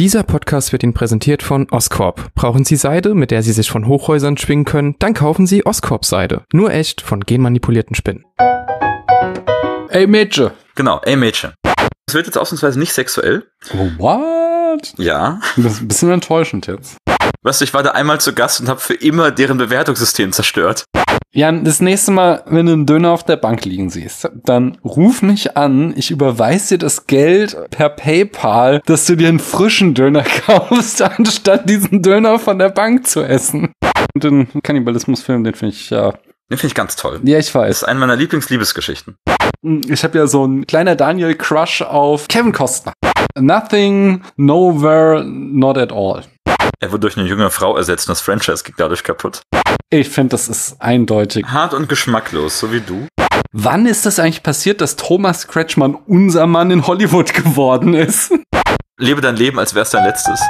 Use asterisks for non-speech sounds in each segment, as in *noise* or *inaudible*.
Dieser Podcast wird Ihnen präsentiert von Oscorp. Brauchen Sie Seide, mit der Sie sich von Hochhäusern schwingen können? Dann kaufen Sie Oscorp Seide. Nur echt von genmanipulierten Spinnen. Ey Mädchen. Genau, ey Mädchen. Es wird jetzt ausnahmsweise nicht sexuell. Oh, what? Ja. Das ist ein bisschen enttäuschend jetzt. Weißt du, ich war da einmal zu Gast und habe für immer deren Bewertungssystem zerstört. Jan, das nächste Mal, wenn du einen Döner auf der Bank liegen siehst, dann ruf mich an, ich überweise dir das Geld per PayPal, dass du dir einen frischen Döner *laughs* kaufst, anstatt diesen Döner von der Bank zu essen. Und den Kannibalismusfilm, den finde ich ja. Den finde ich ganz toll. Ja, ich Das weiß. ist eine meiner Lieblingsliebesgeschichten. Ich habe ja so ein kleiner Daniel-Crush auf Kevin Costner. Nothing, nowhere, not at all. Er wurde durch eine junge Frau ersetzt und das Franchise ging dadurch kaputt. Ich finde, das ist eindeutig. Hart und geschmacklos, so wie du. Wann ist das eigentlich passiert, dass Thomas Kretschmann unser Mann in Hollywood geworden ist? Lebe dein Leben, als wär's dein letztes.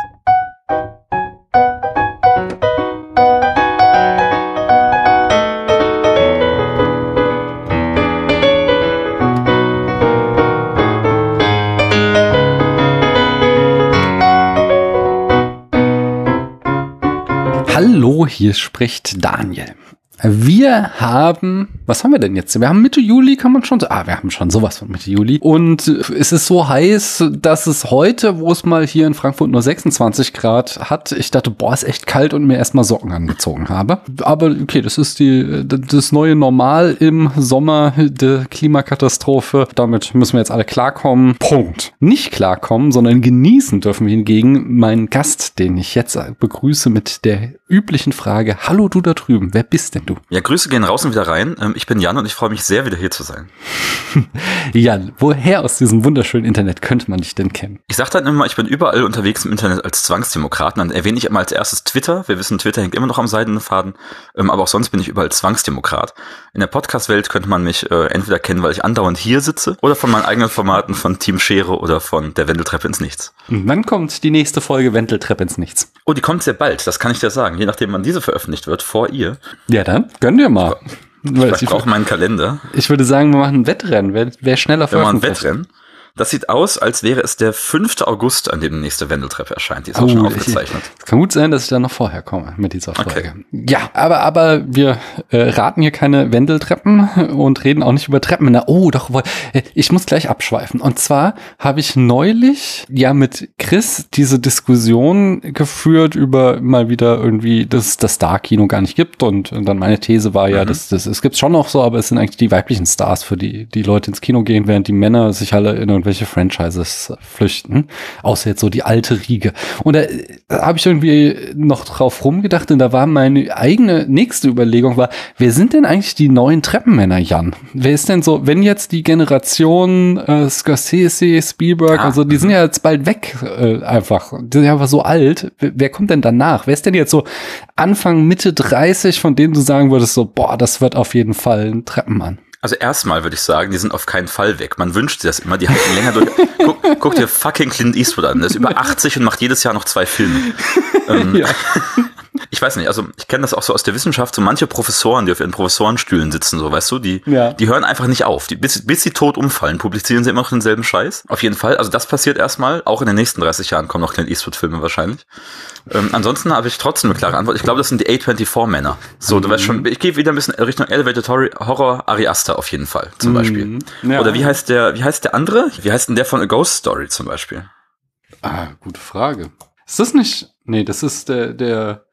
Hallo, hier spricht Daniel. Wir haben, was haben wir denn jetzt? Wir haben Mitte Juli, kann man schon, ah, wir haben schon sowas von Mitte Juli. Und es ist so heiß, dass es heute, wo es mal hier in Frankfurt nur 26 Grad hat, ich dachte, boah, ist echt kalt und mir erstmal Socken angezogen habe. Aber okay, das ist die, das neue Normal im Sommer der Klimakatastrophe. Damit müssen wir jetzt alle klarkommen. Punkt. Nicht klarkommen, sondern genießen dürfen wir hingegen meinen Gast, den ich jetzt begrüße mit der üblichen Frage, hallo du da drüben, wer bist denn du? Ja, Grüße gehen raus und wieder rein. Ähm, Ich bin Jan und ich freue mich sehr, wieder hier zu sein. *laughs* Jan, woher aus diesem wunderschönen Internet könnte man dich denn kennen? Ich sage dann immer, ich bin überall unterwegs im Internet als Zwangsdemokrat. Und Dann erwähne ich immer als erstes Twitter. Wir wissen, Twitter hängt immer noch am seidenen Faden. Ähm, Aber auch sonst bin ich überall Zwangsdemokrat. In der Podcast-Welt könnte man mich äh, entweder kennen, weil ich andauernd hier sitze, oder von meinen eigenen Formaten von Team Schere oder von der Wendeltreppe ins Nichts. Und wann kommt die nächste Folge Wendeltreppe ins Nichts? Oh, die kommt sehr bald, das kann ich dir sagen. Je nachdem, wann diese veröffentlicht wird, vor ihr. Ja, dann gönn dir mal. Weil Ich brauche meinen Kalender. ich würde sagen, wir machen ein Wettrennen. Wer, wer schneller Wir machen ein veröffentlicht. Wettrennen. Das sieht aus, als wäre es der 5. August, an dem die nächste Wendeltreppe erscheint. Die ist auch Oh, schon ich- aufgezeichnet. Es kann gut sein, dass ich da noch vorher komme mit dieser Folge. Okay. Ja, aber, aber wir äh, raten hier keine Wendeltreppen und reden auch nicht über Treppen. Na, oh, doch, äh, ich muss gleich abschweifen. Und zwar habe ich neulich ja mit Chris diese Diskussion geführt über mal wieder irgendwie, dass es das Star-Kino gar nicht gibt. Und, und dann meine These war ja, dass das, es gibt's schon noch so, aber es sind eigentlich die weiblichen Stars, für die die Leute ins Kino gehen, während die Männer sich alle in irgendwelche Franchises flüchten. Außer jetzt so die alte Riege. Und da, da habe ich irgendwie noch drauf rumgedacht und da war meine eigene nächste Überlegung war, wer sind denn eigentlich die neuen Treppenmänner, Jan? Wer ist denn so, wenn jetzt die Generation äh, Scorsese, Spielberg, Ah, also die sind ja jetzt bald weg äh, einfach. Die sind ja einfach so alt. Wer, wer kommt denn danach? Wer ist denn jetzt so Anfang, Mitte 30, von denen du sagen würdest so, boah, das wird auf jeden Fall ein Treppenmann? Also erstmal würde ich sagen, die sind auf keinen Fall weg. Man wünscht sich das immer, die halten länger durch. *laughs* Guck, guck dir fucking Clint Eastwood an. Der ist über *laughs* 80 und macht jedes Jahr noch zwei Filme. Ähm, Ja. *laughs* Ich weiß nicht, also ich kenne das auch so aus der Wissenschaft, so manche Professoren, die auf ihren Professorenstühlen sitzen, so weißt du, die, Ja. die hören einfach nicht auf. Die, bis, bis sie tot umfallen, publizieren sie immer noch denselben Scheiß. Auf jeden Fall, also das passiert erstmal. Auch in den nächsten 30 Jahren kommen noch Clint Eastwood-Filme wahrscheinlich. Ähm, ansonsten habe ich trotzdem eine klare Antwort. Ich glaube, das sind die A24-Männer. So, du weißt schon, ich gehe wieder ein bisschen Richtung Elevated Horror, Ari Aster auf jeden Fall, zum Beispiel. Ja. Oder wie heißt der, wie heißt der andere? Wie heißt denn der von A Ghost Story zum Beispiel? Ah, gute Frage. Ist das nicht? Nee, das ist der, der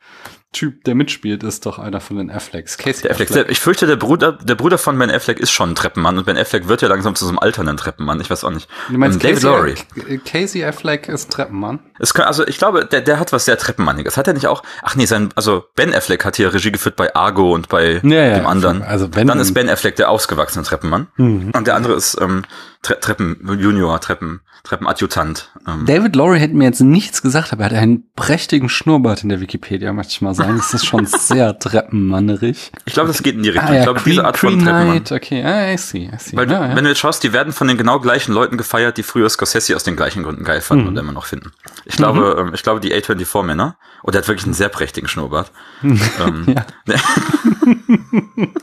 Typ, der mitspielt, ist doch einer von den Afflecks. Casey Der Affleck. Ich fürchte, der Bruder, der Bruder von Ben Affleck ist schon ein Treppenmann und Ben Affleck wird ja langsam zu so einem alternden Treppenmann. Ich weiß auch nicht. Du meinst Ähm, David. K- Casey Affleck ist Treppenmann? Es kann, also ich glaube, der, der hat was sehr Treppenmanniges. Hat er nicht auch? Ach nee, sein, also Ben Affleck hat hier Regie geführt bei Argo und bei Ja, ja, dem anderen. also wenn- Dann ist Ben Affleck der ausgewachsene Treppenmann Mhm. und der andere ist ähm, Tre Treppen Junior, Treppen Treppenadjutant. Ähm, David Lowry hätte mir jetzt nichts gesagt, aber er hat einen prächtigen Schnurrbart in der Wikipedia, möchte ich mal sagen. Das ist schon sehr treppenmannerig. ich glaube, das geht in die Richtung. Ah, ja, ich glaube, diese Art von Green Treppenmann. Knight, okay, ah, I see, I see. Weil, ja, ja. wenn du jetzt schaust, die werden von den genau gleichen Leuten gefeiert, die früher Scorsese aus den gleichen Gründen geil fanden Mhm. und immer noch finden. Ich glaube, ähm, ich glaube, die A24-Männer, und der hat wirklich einen sehr prächtigen Schnurrbart. *laughs* ähm. *laughs*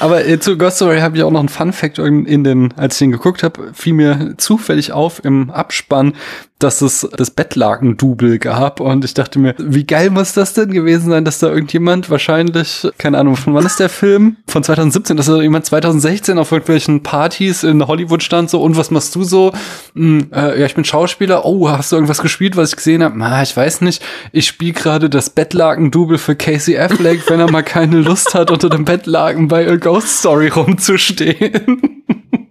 Aber äh, zu Ghost Story habe ich auch noch einen Fun Fact in den, als ich den geguckt habe, fiel mir zufällig auf im Abspann, dass es das Bettlaken-Double gab und ich dachte mir, wie geil muss das denn gewesen sein, dass da irgendjemand wahrscheinlich, keine Ahnung, von wann ist der Film? Von 2017, dass da jemand 2016 auf irgendwelchen Partys in Hollywood stand so und was machst du so? Hm, äh, ja, ich bin Schauspieler. Oh, hast du irgendwas gespielt, was ich gesehen habe? Na, ich weiß nicht. Ich spiele gerade das Bettlaken-Double für Casey Affleck, wenn er mal keine Lust hat, unter dem Bettlaken bei A Ghost Story rumzustehen. *laughs*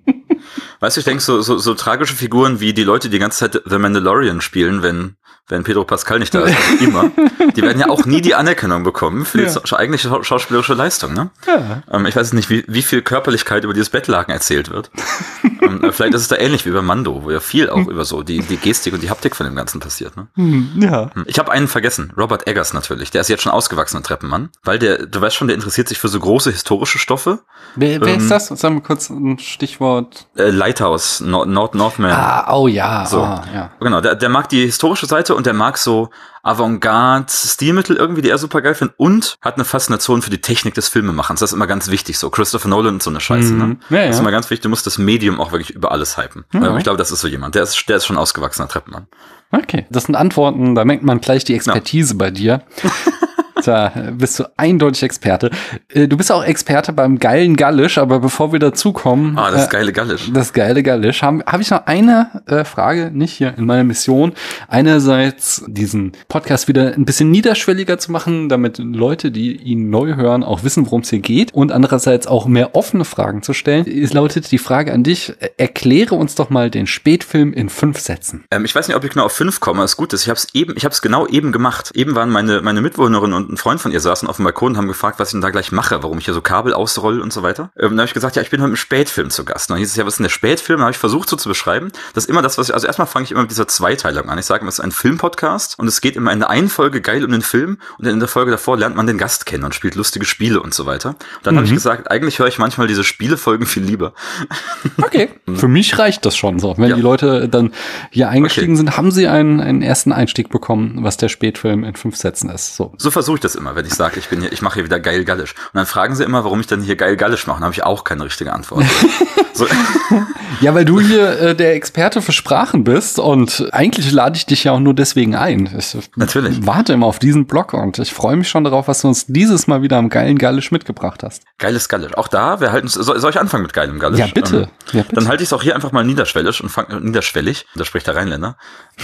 Weißt du, ich denke, so, so, so tragische Figuren wie die Leute, die die ganze Zeit The Mandalorian spielen, wenn, wenn Pedro Pascal nicht da ist, immer, die werden ja auch nie die Anerkennung bekommen für die ja. eigentliche schauspielerische Leistung. Ne? Ja. Ähm, ich weiß nicht, wie, wie viel Körperlichkeit über dieses Bettlaken erzählt wird. *laughs* ähm, vielleicht ist es da ähnlich wie bei Mando, wo ja viel auch über so die, die Gestik und die Haptik von dem Ganzen passiert. Ne? Hm, ja. Hm. Ich habe einen vergessen, Robert Eggers natürlich. Der ist jetzt schon ausgewachsener Treppenmann, weil der, du weißt schon, der interessiert sich für so große historische Stoffe. Wer, wer ähm, ist das? Sagen wir kurz ein Stichwort. Äh, Lighthouse, Nord, Nord Northman. Ah, oh ja. So. Oh, ja. Genau, der, der mag die historische Seite und der mag so Avantgarde-Stilmittel irgendwie, die er super geil findet und hat eine Faszination für die Technik des Filmemachens. Das ist immer ganz wichtig so. Christopher Nolan und so eine Scheiße. Ne? Mhm. Ja, ja. Das ist immer ganz wichtig. Du musst das Medium auch wirklich über alles hypen. Mhm. Ich glaube, das ist so jemand. Der ist, der ist schon ausgewachsener Treppenmann. Okay, das sind Antworten, da merkt man gleich die Expertise ja. bei dir. *laughs* Da bist du eindeutig Experte. Äh, du bist auch Experte beim geilen Gallisch, aber bevor wir dazukommen. Ah, das äh, geile Gallisch. Das geile Gallisch. Habe hab ich noch eine äh, Frage, nicht hier in meiner Mission. Einerseits diesen Podcast wieder ein bisschen niederschwelliger zu machen, damit Leute, die ihn neu hören, auch wissen, worum es hier geht. Und andererseits auch mehr offene Fragen zu stellen. Es lautet die Frage an dich, erkläre uns doch mal den Spätfilm in fünf Sätzen. Ähm, ich weiß nicht, ob ich genau auf fünf komme. Das ist gut, ich habe es eben, ich habe es genau eben gemacht. Eben waren meine, meine Mitbewohnerin und ein Freund von ihr saßen auf dem Balkon und haben gefragt, was ich denn da gleich mache, warum ich hier so Kabel ausroll und so weiter. Ähm, dann habe ich gesagt, ja, ich bin heute im Spätfilm zu Gast. Und dann hieß es ja, was ist denn der Spätfilm? Dann habe ich versucht so zu beschreiben. Das ist immer das, was ich, also erstmal fange ich immer mit dieser Zweiteilung an. Ich sage immer, es ist ein Filmpodcast und es geht immer in der einen Folge geil um den Film und in der Folge davor lernt man den Gast kennen und spielt lustige Spiele und so weiter. Und dann mhm. habe ich gesagt, eigentlich höre ich manchmal diese Spielefolgen viel lieber. *laughs* Okay. Für mich reicht das schon so. Wenn ja. die Leute dann hier eingestiegen okay. sind, haben sie einen, einen ersten Einstieg bekommen, was der Spätfilm in fünf Sätzen ist. So, so versuche ich das immer, wenn ich sage, ich bin hier, ich mache hier wieder geil Gallisch. Und dann fragen sie immer, warum ich dann hier geil Gallisch mache. Dann habe ich auch keine richtige Antwort. *laughs* so. Ja, weil du hier äh, der Experte für Sprachen bist und eigentlich lade ich dich ja auch nur deswegen ein. Ich Natürlich. warte immer auf diesen Blog und ich freue mich schon darauf, was du uns dieses Mal wieder am geilen Gallisch mitgebracht hast. Geiles Gallisch. Auch da, wir halten soll, soll ich anfangen mit geilem Gallisch? Ja, bitte. Ähm, ja, bitte. Dann halte ich es auch hier einfach mal niederschwellig und fang, niederschwellig, da spricht der Rheinländer,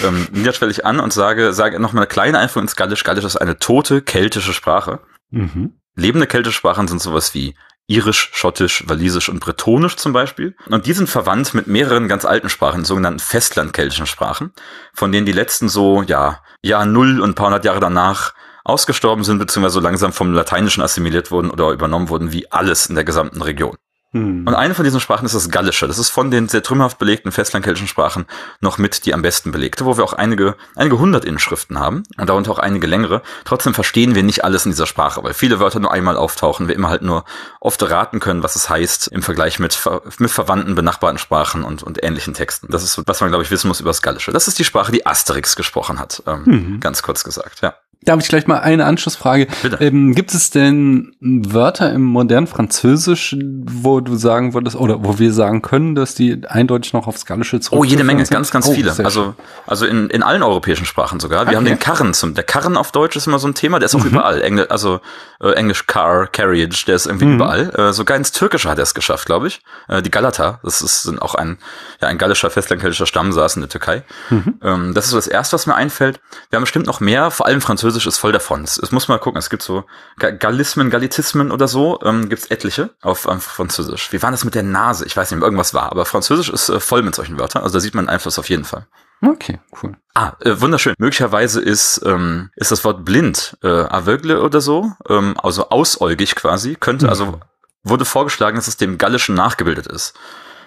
ähm, niederschwellig an und sage, sage noch mal eine kleine Einführung ins Gallisch. Gallisch ist eine tote keltische Sprache. Mhm. Lebende Kältesprachen sind sowas wie Irisch, Schottisch, Walisisch und Bretonisch zum Beispiel. Und die sind verwandt mit mehreren ganz alten Sprachen, sogenannten festlandkeltischen Sprachen, von denen die letzten so, ja, Jahr Null und ein paar hundert Jahre danach ausgestorben sind, beziehungsweise so langsam vom Lateinischen assimiliert wurden oder übernommen wurden, wie alles in der gesamten Region. Hm. Und eine von diesen Sprachen ist das Gallische. Das ist von den sehr trümmerhaft belegten festlandkeltischen Sprachen noch mit die am besten belegte, wo wir auch einige, einige hundert Inschriften haben und darunter auch einige längere. Trotzdem verstehen wir nicht alles in dieser Sprache, weil viele Wörter nur einmal auftauchen, wir immer halt nur oft raten können, was es heißt im Vergleich mit, mit verwandten, benachbarten Sprachen und, und ähnlichen Texten. Das ist, was man, glaube ich, wissen muss über das Gallische. Das ist die Sprache, die Asterix gesprochen hat, ähm, mhm. ganz kurz gesagt, ja. Darf ich gleich mal eine Anschlussfrage? Bitte. Ähm, gibt es denn Wörter im modernen Französisch, wo du sagen würdest, oder wo wir sagen können, dass die eindeutig noch aufs Gallische zurückführen? Oh, jede Menge, ganz, ganz oh, viele. Also, also in, in allen europäischen Sprachen sogar. Wir okay. haben den Karren zum, der Karren auf Deutsch ist immer so ein Thema, der ist auch mhm. überall. Engl also äh, Englisch Car, Carriage, der ist irgendwie mhm. überall. Äh, sogar ins Türkische hat er es geschafft, glaube ich. Äh, die Galata, das ist sind auch ein, ja, ein gallischer, festlandkeltischer Stamm, saß in der Türkei. Mhm. Ähm, das ist so das Erste, was mir einfällt. Wir haben bestimmt noch mehr, vor allem Französisch Französisch ist voll davon. Es, es muss mal gucken, es gibt so Gallismen, Gallizismen oder so, ähm, gibt es etliche auf, auf Französisch. Wie war das mit der Nase? Ich weiß nicht, irgendwas war, aber Französisch ist äh, voll mit solchen Wörtern. Also da sieht man Einfluss auf jeden Fall. Okay, cool. Ah, äh, wunderschön. Möglicherweise ist, ähm, ist das Wort blind, äh, aveugle oder so, ähm, also ausäugig quasi, könnte, mhm. also wurde vorgeschlagen, dass es dem Gallischen nachgebildet ist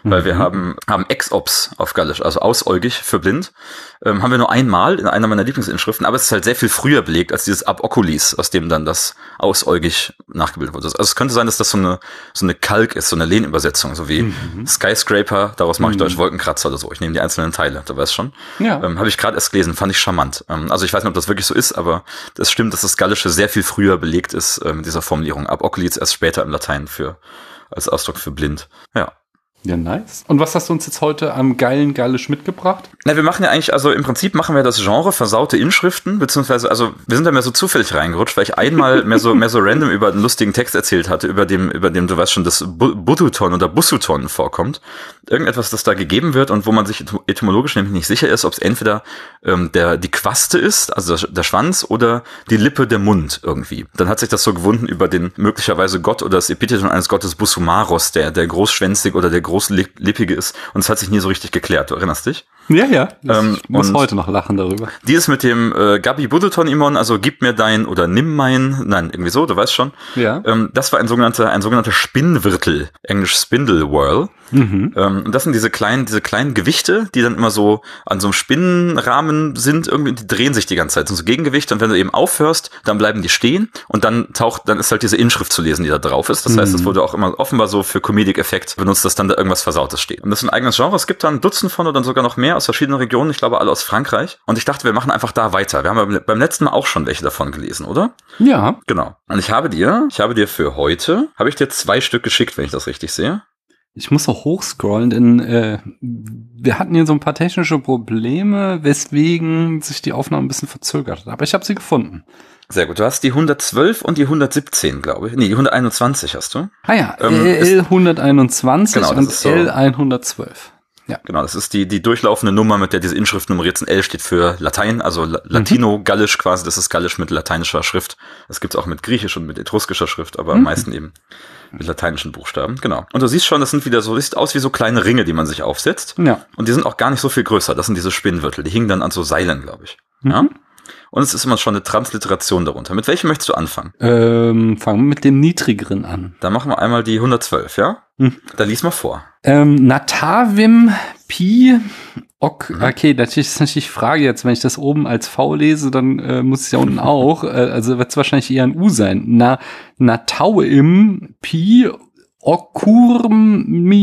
weil wir mhm. haben, haben Ex-Ops auf Gallisch, also ausäugig für blind. Ähm, haben wir nur einmal in einer meiner Lieblingsinschriften, aber es ist halt sehr viel früher belegt als dieses Ab Oculis, aus dem dann das ausäugig nachgebildet wurde. Also es könnte sein, dass das so eine, so eine Kalk ist, so eine Lehnübersetzung, so wie mhm. Skyscraper, daraus mache ich mhm. Deutsch Wolkenkratzer oder so. Ich nehme die einzelnen Teile, du weißt schon. Ja. Ähm, habe ich gerade erst gelesen, fand ich charmant. Ähm, also ich weiß nicht, ob das wirklich so ist, aber es stimmt, dass das Gallische sehr viel früher belegt ist äh, mit dieser Formulierung. Ab Oculis erst später im Latein für als Ausdruck für blind. Ja. Ja, nice. Und was hast du uns jetzt heute am geilen Gallisch mitgebracht? Na, wir machen ja eigentlich, also im Prinzip machen wir das Genre versaute Inschriften, beziehungsweise, also wir sind da mehr so zufällig reingerutscht, weil ich einmal mehr so, mehr so random über einen lustigen Text erzählt hatte, über dem, über dem du weißt schon, das Bututon oder Bussuton vorkommt. Irgendetwas, das da gegeben wird und wo man sich etymologisch nämlich nicht sicher ist, ob es entweder ähm, der, die Quaste ist, also der, der Schwanz, oder die Lippe, der Mund irgendwie. Dann hat sich das so gewunden über den möglicherweise Gott oder das Epitheton eines Gottes Busumaros, der, der großschwänzig oder der großlippige ist. Und es hat sich nie so richtig geklärt. Du erinnerst dich? Ja, ja. Ähm, ich muss heute noch lachen darüber. Dieses mit dem äh, Gabi Buddleton Imon, also gib mir dein oder nimm mein, nein, irgendwie so, du weißt schon. Ja. Ähm, das war ein sogenannter, ein sogenannter Spinnwirtel, englisch Spindle Whirl. Mhm. Ähm, und das sind diese kleinen, diese kleinen Gewichte, die dann immer so an so einem Spinnenrahmen sind, irgendwie, die drehen sich die ganze Zeit, sind so Gegengewichte. Und wenn du eben aufhörst, dann bleiben die stehen und dann taucht, dann ist halt diese Inschrift zu lesen, die da drauf ist. Das mhm. heißt, das wurde auch immer offenbar so für Comedic Effekt benutzt, dass dann da irgendwas Versautes steht. Und das ist ein eigenes Genre. Es gibt da ein Dutzend von oder sogar noch mehr aus verschiedenen Regionen. Ich glaube, alle aus Frankreich. Und ich dachte, wir machen einfach da weiter. Wir haben beim letzten Mal auch schon welche davon gelesen, oder? Ja. Genau. Und ich habe dir, ich habe dir für heute, habe ich dir zwei Stück geschickt, wenn ich das richtig sehe. Ich muss so hochscrollen, denn äh, wir hatten hier so ein paar technische Probleme, weswegen sich die Aufnahme ein bisschen verzögert hat. Aber ich habe sie gefunden. Sehr gut. Du hast die 112 und die 117, glaube ich. Nee, die 121 hast du. Ah ja, ähm, L121 genau, und so, L112. Ja. Genau, das ist die, die durchlaufende Nummer, mit der diese Inschrift nummeriert sind. L steht für Latein, also Latino-Gallisch quasi. Das ist Gallisch mit lateinischer Schrift. Das gibt's auch mit Griechisch und mit etruskischer Schrift, aber mhm. am meisten eben mit lateinischen Buchstaben. Genau. Und du siehst schon, das sind wieder so, sieht aus wie so kleine Ringe, die man sich aufsetzt. Ja. Und die sind auch gar nicht so viel größer. Das sind diese Spinnwürtel. Die hingen dann an so Seilen, glaube ich. Mhm. Ja. Und es ist immer schon eine Transliteration darunter. Mit welchem möchtest du anfangen? Ähm, fangen wir mit dem niedrigeren an. Dann machen wir einmal die 112, ja? Hm. Da lies mal vor. Ähm, Natavim Pi Ok, mhm. okay, natürlich ist natürlich die Frage jetzt, wenn ich das oben als V lese, dann äh, muss es ja unten auch, äh, also wird es wahrscheinlich eher ein U sein. Na, Natauim Pi Okurmida.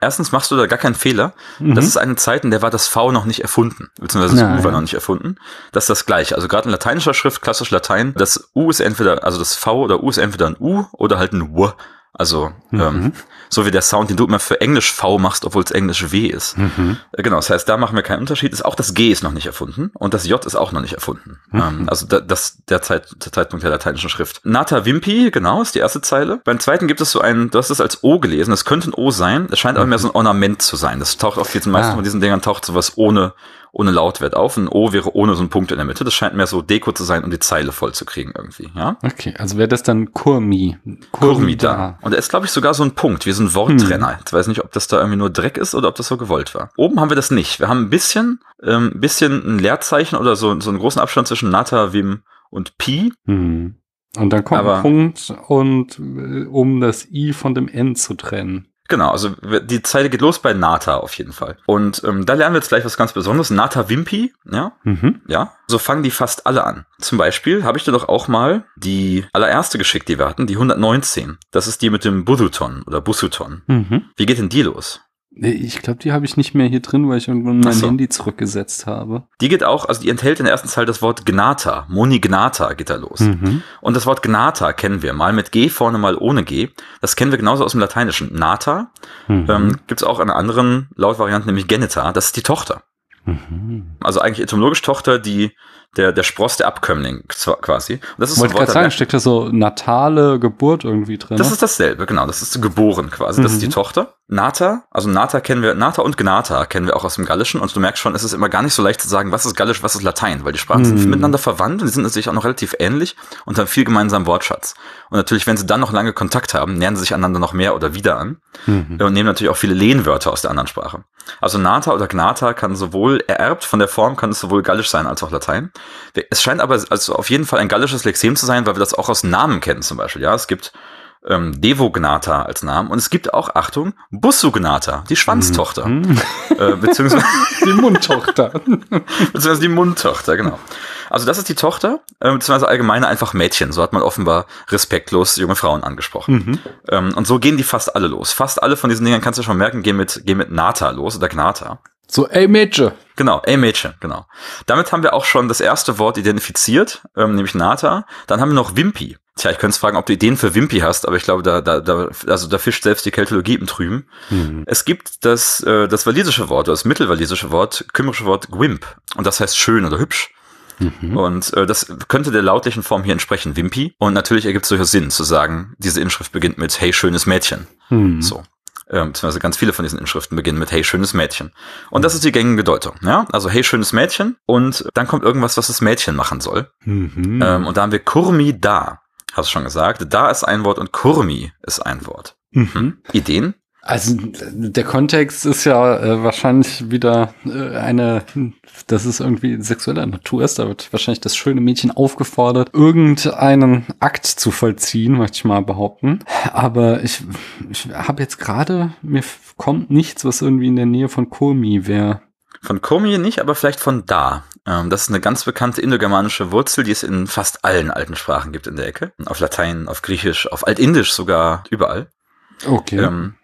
Erstens machst du da gar keinen Fehler. Mhm. Das ist eine Zeit, in der war das V noch nicht erfunden, beziehungsweise das Nein. U war noch nicht erfunden. Das ist das gleiche. Also gerade in lateinischer Schrift, klassisch Latein, das U ist entweder, also das V oder U ist entweder ein U oder halt ein W. Also mhm. ähm, so wie der Sound, den du immer für Englisch V machst, obwohl es Englisch W ist. Mhm. Äh, genau, das heißt, da machen wir keinen Unterschied. Ist auch das G ist noch nicht erfunden und das J ist auch noch nicht erfunden. Mhm. Ähm, also da, das der, Zeit, der Zeitpunkt der lateinischen Schrift. Nata Vimpi, genau, ist die erste Zeile. Beim zweiten gibt es so ein, du hast es als O gelesen, das könnte ein O sein. Es scheint aber mehr so ein Ornament zu sein. Das taucht auf jetzt meisten ah. von diesen Dingern taucht sowas ohne ohne Lautwert auf. Ein O wäre ohne so einen Punkt in der Mitte. Das scheint mehr so Deko zu sein, um die Zeile voll zu kriegen irgendwie, ja? Okay, also wäre das dann Kurmi. Kurmi da. Und er ist, glaube ich, sogar so ein Punkt, wie so ein Worttrenner. Hm. Ich weiß nicht, ob das da irgendwie nur Dreck ist oder ob das so gewollt war. Oben haben wir das nicht. Wir haben ein bisschen, ähm, bisschen ein Leerzeichen oder so, so einen großen Abstand zwischen Nata, Vim und Pi. Hm. Und dann kommt Aber, ein Punkt und äh, um das I von dem N zu trennen. Genau, also die Zeile geht los bei Nata auf jeden Fall. Und ähm, da lernen wir jetzt gleich was ganz Besonderes. Nata Wimpi, ja, mhm. ja. So fangen die fast alle an. Zum Beispiel habe ich dir doch auch mal die allererste geschickt, die wir hatten, die 119. Das ist die mit dem Buduton oder Busuton. Mhm. Wie geht denn die los? Ich glaube, die habe ich nicht mehr hier drin, weil ich irgendwann mein so. Handy zurückgesetzt habe. Die geht auch, also die enthält in der ersten Zeile das Wort Gnata. Moni Gnata geht da los. Mhm. Und das Wort Gnata kennen wir. Mal mit G vorne, mal ohne G. Das kennen wir genauso aus dem Lateinischen. Nata mhm. ähm, gibt es auch in einer anderen Lautvariante, nämlich Genita. Das ist die Tochter. Mhm. Also eigentlich etymologisch Tochter, die der, der Spross, der Abkömmling quasi. Und das ist Wollte so gerade sagen, steckt da so natale Geburt irgendwie drin? Das ist dasselbe, genau. Das ist geboren quasi. Das ist die mhm. Tochter. Nata, also Nata kennen wir, Nata und Gnata kennen wir auch aus dem Gallischen und du merkst schon, es ist immer gar nicht so leicht zu sagen, was ist Gallisch, was ist Latein, weil die Sprachen mhm. sind miteinander verwandt und die sind natürlich auch noch relativ ähnlich und haben viel gemeinsamen Wortschatz. Und natürlich, wenn sie dann noch lange Kontakt haben, nähern sie sich einander noch mehr oder wieder an mhm. und nehmen natürlich auch viele Lehnwörter aus der anderen Sprache. Also Nata oder Gnata kann sowohl ererbt von der Form, kann es sowohl Gallisch sein als auch Latein. Es scheint aber also auf jeden Fall ein gallisches Lexem zu sein, weil wir das auch aus Namen kennen zum Beispiel. Ja, es gibt ähm, Devognata als Namen. Und es gibt auch, Achtung, Bussugnata, die Schwanztochter. Mhm. Äh, beziehungsweise *laughs* die Mundtochter. *laughs* beziehungsweise die Mundtochter, genau. Also das ist die Tochter, äh, beziehungsweise allgemeine einfach Mädchen. So hat man offenbar respektlos junge Frauen angesprochen. Mhm. Ähm, und so gehen die fast alle los. Fast alle von diesen Dingern kannst du schon merken, gehen mit, gehen mit Nata los oder Gnata. So, ey Mädchen. Genau, ey Mädchen, genau. Damit haben wir auch schon das erste Wort identifiziert, ähm, nämlich Nata. Dann haben wir noch Wimpy. Tja, ich könnte fragen, ob du Ideen für Wimpy hast, aber ich glaube, da, da, da, also da fischt selbst die Keltologie im Trüben. Mhm. Es gibt das, äh, das walisische Wort, das mittelwalisische Wort, kümmerische Wort Gwimp. Und das heißt schön oder hübsch. Mhm. Und äh, das könnte der lautlichen Form hier entsprechen, Wimpy. Und natürlich ergibt es durchaus Sinn zu sagen, diese Inschrift beginnt mit Hey, schönes Mädchen. Mhm. So. Ähm, beziehungsweise ganz viele von diesen Inschriften beginnen mit Hey, schönes Mädchen. Und das ist die gängige Bedeutung. Ja? Also Hey, schönes Mädchen. Und dann kommt irgendwas, was das Mädchen machen soll. Mhm. Ähm, und da haben wir Kurmi da. Hast du schon gesagt. Da ist ein Wort und Kurmi ist ein Wort. Mhm. Hm. Ideen? Also der Kontext ist ja äh, wahrscheinlich wieder äh, eine, dass es irgendwie sexueller Natur ist. Da wird wahrscheinlich das schöne Mädchen aufgefordert, irgendeinen Akt zu vollziehen, möchte ich mal behaupten. Aber ich, ich habe jetzt gerade, mir kommt nichts, was irgendwie in der Nähe von Komi wäre. Von Komi nicht, aber vielleicht von da. Ähm, das ist eine ganz bekannte indogermanische Wurzel, die es in fast allen alten Sprachen gibt in der Ecke. Auf Latein, auf Griechisch, auf Altindisch sogar, überall. Okay. Ähm,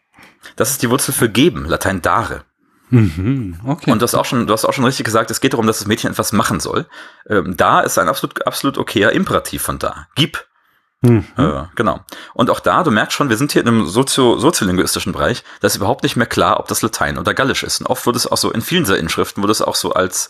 das ist die Wurzel für geben, Latein dare. Mhm, okay. Und du hast auch schon, du hast auch schon richtig gesagt, es geht darum, dass das Mädchen etwas machen soll. Ähm, da ist ein absolut, absolut okayer Imperativ von da. Gib. Mhm. Äh, genau. Und auch da, du merkst schon, wir sind hier in einem sozio soziolinguistischen Bereich, da ist überhaupt nicht mehr klar, ob das Latein oder Gallisch ist. Und oft wurde es auch so, in vielen dieser Inschriften wurde es auch so als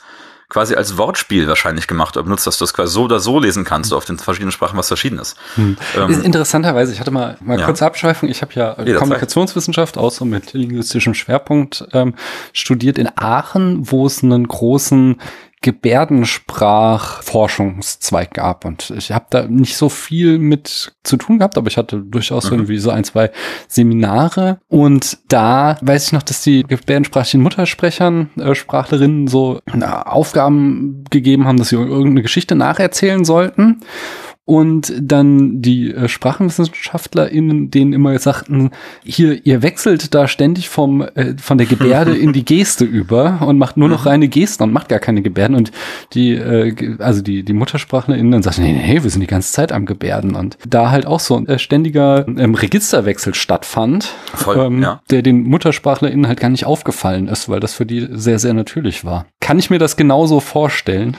quasi als Wortspiel wahrscheinlich gemacht oder benutzt, dass du es quasi so oder so lesen kannst, auf den verschiedenen Sprachen was verschiedenes. Hm. Ähm, Interessanterweise, ich hatte mal, mal ja. kurze Abschweifung, ich habe ja Jederzeit. Kommunikationswissenschaft, auch so mit linguistischem Schwerpunkt ähm, studiert in Aachen, wo es einen großen Gebärdensprachforschungszweig gab. Und ich habe da nicht so viel mit zu tun gehabt, aber ich hatte durchaus mhm. irgendwie so ein, zwei Seminare. Und da weiß ich noch, dass die gebärdensprachlichen Muttersprechern, äh, Sprachlerinnen so äh, Aufgaben gegeben haben, dass sie irgendeine Geschichte nacherzählen sollten und dann die äh, SprachenwissenschaftlerInnen denen immer sagten, hier, ihr wechselt da ständig vom, äh, von der Gebärde *laughs* in die Geste über und macht nur noch mhm. reine Gesten und macht gar keine Gebärden und die, äh, also die, die MuttersprachlerInnen dann sagten, nee, nee, wir sind die ganze Zeit am Gebärden und da halt auch so ein äh, ständiger ähm, Registerwechsel stattfand, Voll, ähm, ja. der den MuttersprachlerInnen halt gar nicht aufgefallen ist, weil das für die sehr, sehr natürlich war. Kann ich mir das genauso vorstellen?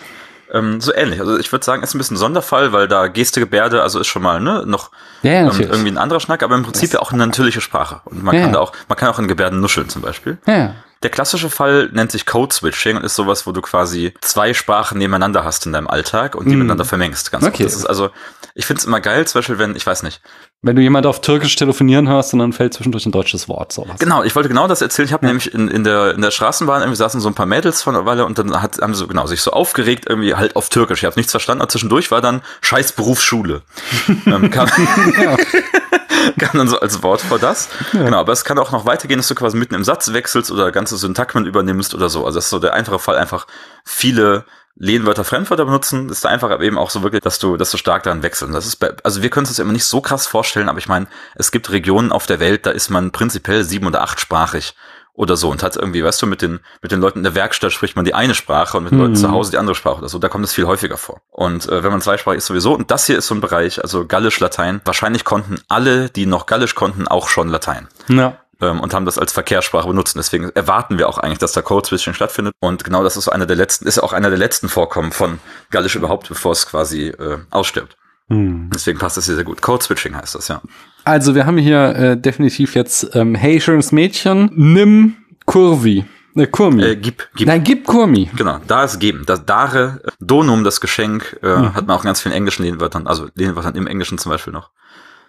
Ähm, so ähnlich. Also ich würde sagen, ist ein bisschen ein Sonderfall, weil da Geste, Gebärde, also ist schon mal ne, noch ja, ähm, irgendwie ein anderer Schnack, aber im Prinzip ja auch eine natürliche Sprache. Und man ja. kann da auch, man kann auch in Gebärden nuscheln zum Beispiel. Ja. Der klassische Fall nennt sich Code Switching und ist sowas, wo du quasi zwei Sprachen nebeneinander hast in deinem Alltag und die mm. miteinander vermengst. Ganz okay. Das ist also, ich finde es immer geil, zum Beispiel, wenn, ich weiß nicht, wenn du jemand auf Türkisch telefonieren hörst und dann fällt zwischendurch ein deutsches Wort. Sowas. Genau, ich wollte genau das erzählen. Ich habe ja. nämlich in, in, der, in der Straßenbahn irgendwie saßen so ein paar Mädels von einer Weile und dann hat, haben sie so genau sich so aufgeregt, irgendwie halt auf Türkisch. Ich habe nichts verstanden, aber zwischendurch war dann Scheiß Berufsschule. *laughs* ähm, kam, *laughs* kam dann so als Wort vor das. Ja. Genau, aber es kann auch noch weitergehen, dass du quasi mitten im Satz wechselst oder ganze Syntagmen übernimmst oder so. Also das ist so der einfache Fall, einfach viele Lehnwörter, Fremdwörter benutzen, ist einfach aber eben auch so wirklich, dass du, dass du stark daran wechseln. Das ist, bei, also wir können uns das immer nicht so krass vorstellen, aber ich meine, es gibt Regionen auf der Welt, da ist man prinzipiell sieben- oder achtsprachig oder so und hat irgendwie, weißt du, mit den, mit den Leuten in der Werkstatt spricht man die eine Sprache und mit den mhm. Leuten zu Hause die andere Sprache oder so. Da kommt es viel häufiger vor. Und äh, wenn man zweisprachig ist sowieso, und das hier ist so ein Bereich, also Gallisch, Latein, wahrscheinlich konnten alle, die noch Gallisch konnten, auch schon Latein. Ja ähm, und haben das als Verkehrssprache benutzt. Deswegen erwarten wir auch eigentlich, dass da Code Switching stattfindet. Und genau das ist so einer der letzten, ist auch einer der letzten Vorkommen von Gallisch überhaupt, bevor es quasi äh, ausstirbt. Hm. Deswegen passt das hier sehr gut. Code Switching heißt das, ja. Also wir haben hier äh, definitiv jetzt ähm, Hey, schönes Mädchen, nimm Kurvi. Äh, Kurmi. Äh, gib, gib. Nein, gib Kurmi. Genau, da ist geben. Das Dare, äh, Donum, das Geschenk, äh, mhm. hat man auch in ganz vielen englischen Lehnwörtern, also Lehnwörtern im Englischen zum Beispiel noch.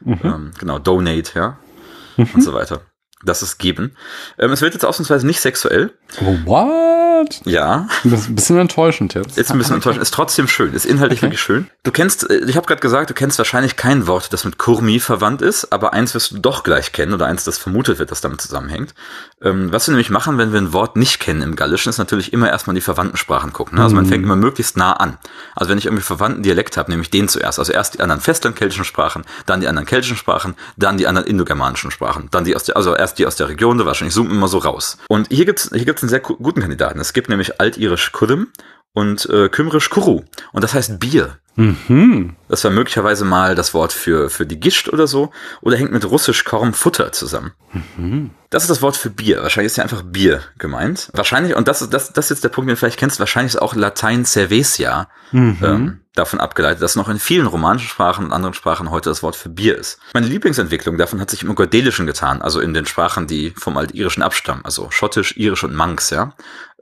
Mhm. Ähm, genau, Donate, ja. Mhm. Und so weiter das ist geben. Ähm, es wird jetzt ausnahmsweise nicht sexuell. Oh, what? Ja. Das ist ein bisschen enttäuschend jetzt. Ist ein bisschen *laughs* enttäuschend. Ist trotzdem schön. Ist inhaltlich okay. wirklich schön. Du kennst, äh, ich habe gerade gesagt, du kennst wahrscheinlich kein Wort, das mit Kurmi verwandt ist, aber eins wirst du doch gleich kennen oder eins, das vermutet wird, das damit zusammenhängt. Ähm, was wir nämlich machen, wenn wir ein Wort nicht kennen im Gallischen, ist natürlich immer erstmal die verwandten Sprachen gucken. Ne? Also man mhm. fängt immer möglichst nah an. Also wenn ich irgendwie verwandten Dialekt habe, nehme ich den zuerst. Also erst die anderen festlandkeltischen Sprachen, dann die anderen keltischen Sprachen, dann die anderen indogermanischen Sprachen, dann die aus der, also erst die aus der Region, wahrscheinlich zoomen immer so raus. Und hier gibt's hier gibt's einen sehr guten Kandidaten. Es gibt nämlich altirisch Kurim und äh, kümmerisch Kuru. Und das heißt Bier. Mhm. Das war möglicherweise mal das Wort für, für die Gischt oder so. Oder hängt mit russisch Korm Futter zusammen. Das ist das Wort für Bier. Wahrscheinlich ist ja einfach Bier gemeint. Wahrscheinlich, und das ist, das, das ist jetzt der Punkt, den du vielleicht kennst, wahrscheinlich ist auch Latein Cervesia ähm, davon abgeleitet, dass noch in vielen romanischen Sprachen und anderen Sprachen heute das Wort für Bier ist. Meine Lieblingsentwicklung davon hat sich im Gordelischen getan, also in den Sprachen, die vom Altirischen abstammen, also Schottisch, Irisch und Manx, ja.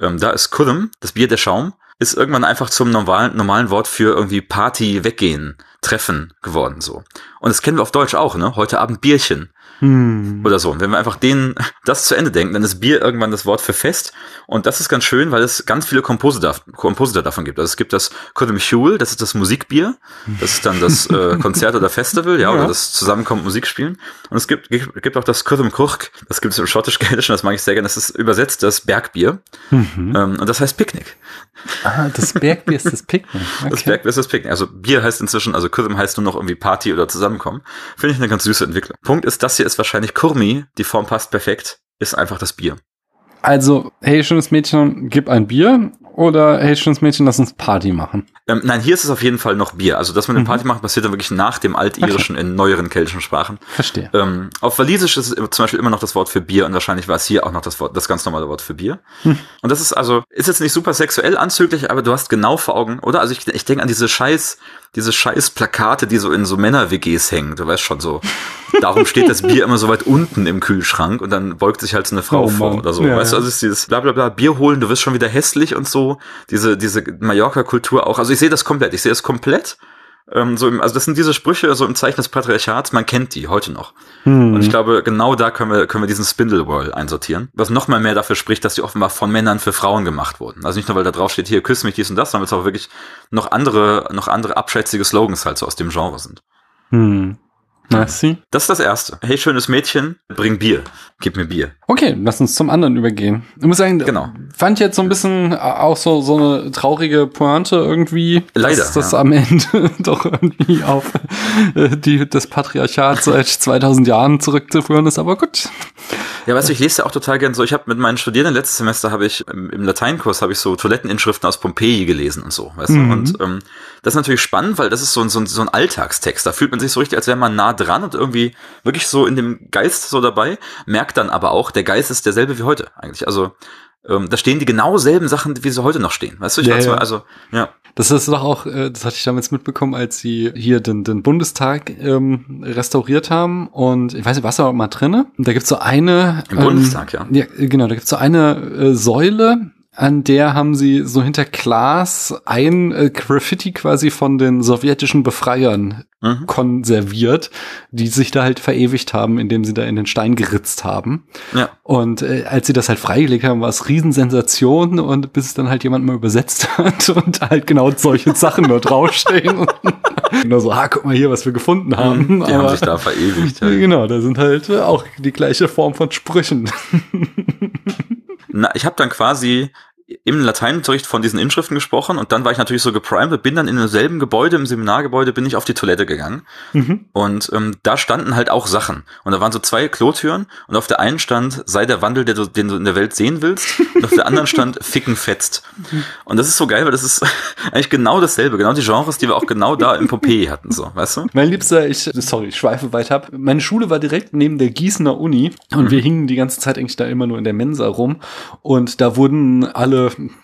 Ähm, da ist Cudum, das Bier der Schaum, ist irgendwann einfach zum normalen, normalen Wort für irgendwie Party, Weggehen, Treffen geworden, so. Und das kennen wir auf Deutsch auch, ne? Heute Abend Bierchen oder so. Und wenn wir einfach denen *laughs* das zu Ende denken, dann ist Bier irgendwann das Wort für Fest. Und das ist ganz schön, weil es ganz viele Kompositor, Kompositor davon gibt. Also es gibt das Codem Hule, das ist das Musikbier. Das ist dann das äh, *laughs* Konzert oder Festival, ja, oder das Zusammenkommen Musik spielen. Und es gibt, gibt auch das Codem Kurk, das gibt es im schottisch-gälischen, das mag ich sehr gerne. Das ist übersetzt das Bergbier. Ähm, und das heißt Picknick. Ah, das Bergbier ist das Picknick. *laughs* Das Bergbier ist das Picknick. Also Bier heißt inzwischen, also Codem heißt nur noch irgendwie Party oder Zusammenkommen. Finde ich eine ganz süße Entwicklung. Punkt ist, das hier ist wahrscheinlich Kurmi, die Form passt perfekt, ist einfach das Bier. Also, hey, schönes Mädchen, gib ein Bier oder hey, schönes Mädchen, lass uns Party machen. Ähm, nein, hier ist es auf jeden Fall noch Bier. Also das mit dem Party machen passiert dann wirklich nach dem altirischen in neueren keltischen Sprachen. Verstehe. Ähm, auf Walisisch ist es zum Beispiel immer noch das Wort für Bier und wahrscheinlich war es hier auch noch das Wort, das ganz normale Wort für Bier. Und das ist also, ist jetzt nicht super sexuell anzüglich, aber du hast genau vor Augen, oder? Also ich, ich denke an diese scheiß, diese scheiß Plakate, die so in so Männer-WGs hängen. Du weißt schon so. Darum steht das Bier *laughs* immer so weit unten im Kühlschrank und dann beugt sich halt so eine Frau Oh vor oder so. Ja, weißt du, also ist dieses bla bla bla Bier holen, du wirst schon wieder hässlich und so. Diese, diese Mallorca-Kultur auch. Also ich sehe das komplett. Ich sehe es komplett. Ähm, so im, also das sind diese Sprüche so im Zeichen des Patriarchats, man kennt die heute noch. Und ich glaube, genau da können wir, können wir diesen Spindle Whirl einsortieren. Was noch mal mehr dafür spricht, dass die offenbar von Männern für Frauen gemacht wurden. Also nicht nur, weil da drauf steht, hier, küss mich, dies und das, sondern es auch wirklich noch andere, noch andere abschätzige Slogans halt so aus dem Genre sind. Hm. Merci. Das ist das Erste. Hey, schönes Mädchen, bring Bier. Gib mir Bier. Okay, lass uns zum anderen übergehen. Ich muss sagen, Genau. fand jetzt so ein bisschen auch so, so eine traurige Pointe irgendwie. Leider, Dass das ja. am Ende *laughs* doch irgendwie auf äh, die, das Patriarchat *laughs* seit 2000 Jahren zurückzuführen ist, aber gut. Ja, weißt du, ich lese ja auch total gern so. Ich habe mit meinen Studierenden letztes Semester habe ich im, im Lateinkurs habe ich so Toiletteninschriften aus Pompeji gelesen und so, weißt Mhm. du? Und ähm, das ist natürlich spannend, weil das ist so ein, so, ein, so ein Alltagstext. Da fühlt man sich so richtig, als wäre man nah dran und irgendwie wirklich so in dem Geist so dabei. Merkt dann aber auch, der Geist ist derselbe wie heute eigentlich. Also ähm, da stehen die genau selben Sachen, wie sie heute noch stehen. Weißt du? Ich Ja, zwar- ja. also ja. Das ist doch auch, äh, das hatte ich damals mitbekommen, als sie hier den, den Bundestag ähm, restauriert haben. Und ich weiß nicht, warst du auch mal drinne? Und da gibt's so eine. Im Bundestag, ja. Ja, genau, da gibt's so eine äh, Säule, an der haben sie so hinter Glas ein äh, Graffiti quasi von den sowjetischen Befreiern Mhm. konserviert, die sich da halt verewigt haben, indem sie da in den Stein geritzt haben. Ja. Und äh, als sie das halt freigelegt haben, war es Riesensensation und bis es dann halt jemand mal übersetzt *laughs* hat und halt genau solche Sachen nur draufstehen und *laughs* nur so, ah, guck mal hier, was wir gefunden haben. Die haben sich da verewigt. Ja. *laughs* Genau, da sind halt äh, auch die gleiche Form von Sprüchen. Na, ich habe dann quasi im Lateinunterricht von diesen Inschriften gesprochen und dann war ich natürlich so geprimed und bin dann in demselben Gebäude, im Seminargebäude, bin ich auf die Toilette gegangen. Und ähm, da standen halt auch Sachen. Und da waren so zwei Klotüren und auf der einen stand, sei der Wandel, der du, den du in der Welt sehen willst, und auf der anderen stand, *laughs* ficken fetzt. Und das ist so geil, weil das ist *laughs* eigentlich genau dasselbe, genau die Genres, die wir auch genau da im Pompeji hatten, so, weißt du? Mein Liebster, ich, sorry, ich schweife weit ab. Meine Schule war direkt neben der Gießener Uni und wir hingen die ganze Zeit eigentlich da immer nur in der Mensa rum und da wurden alle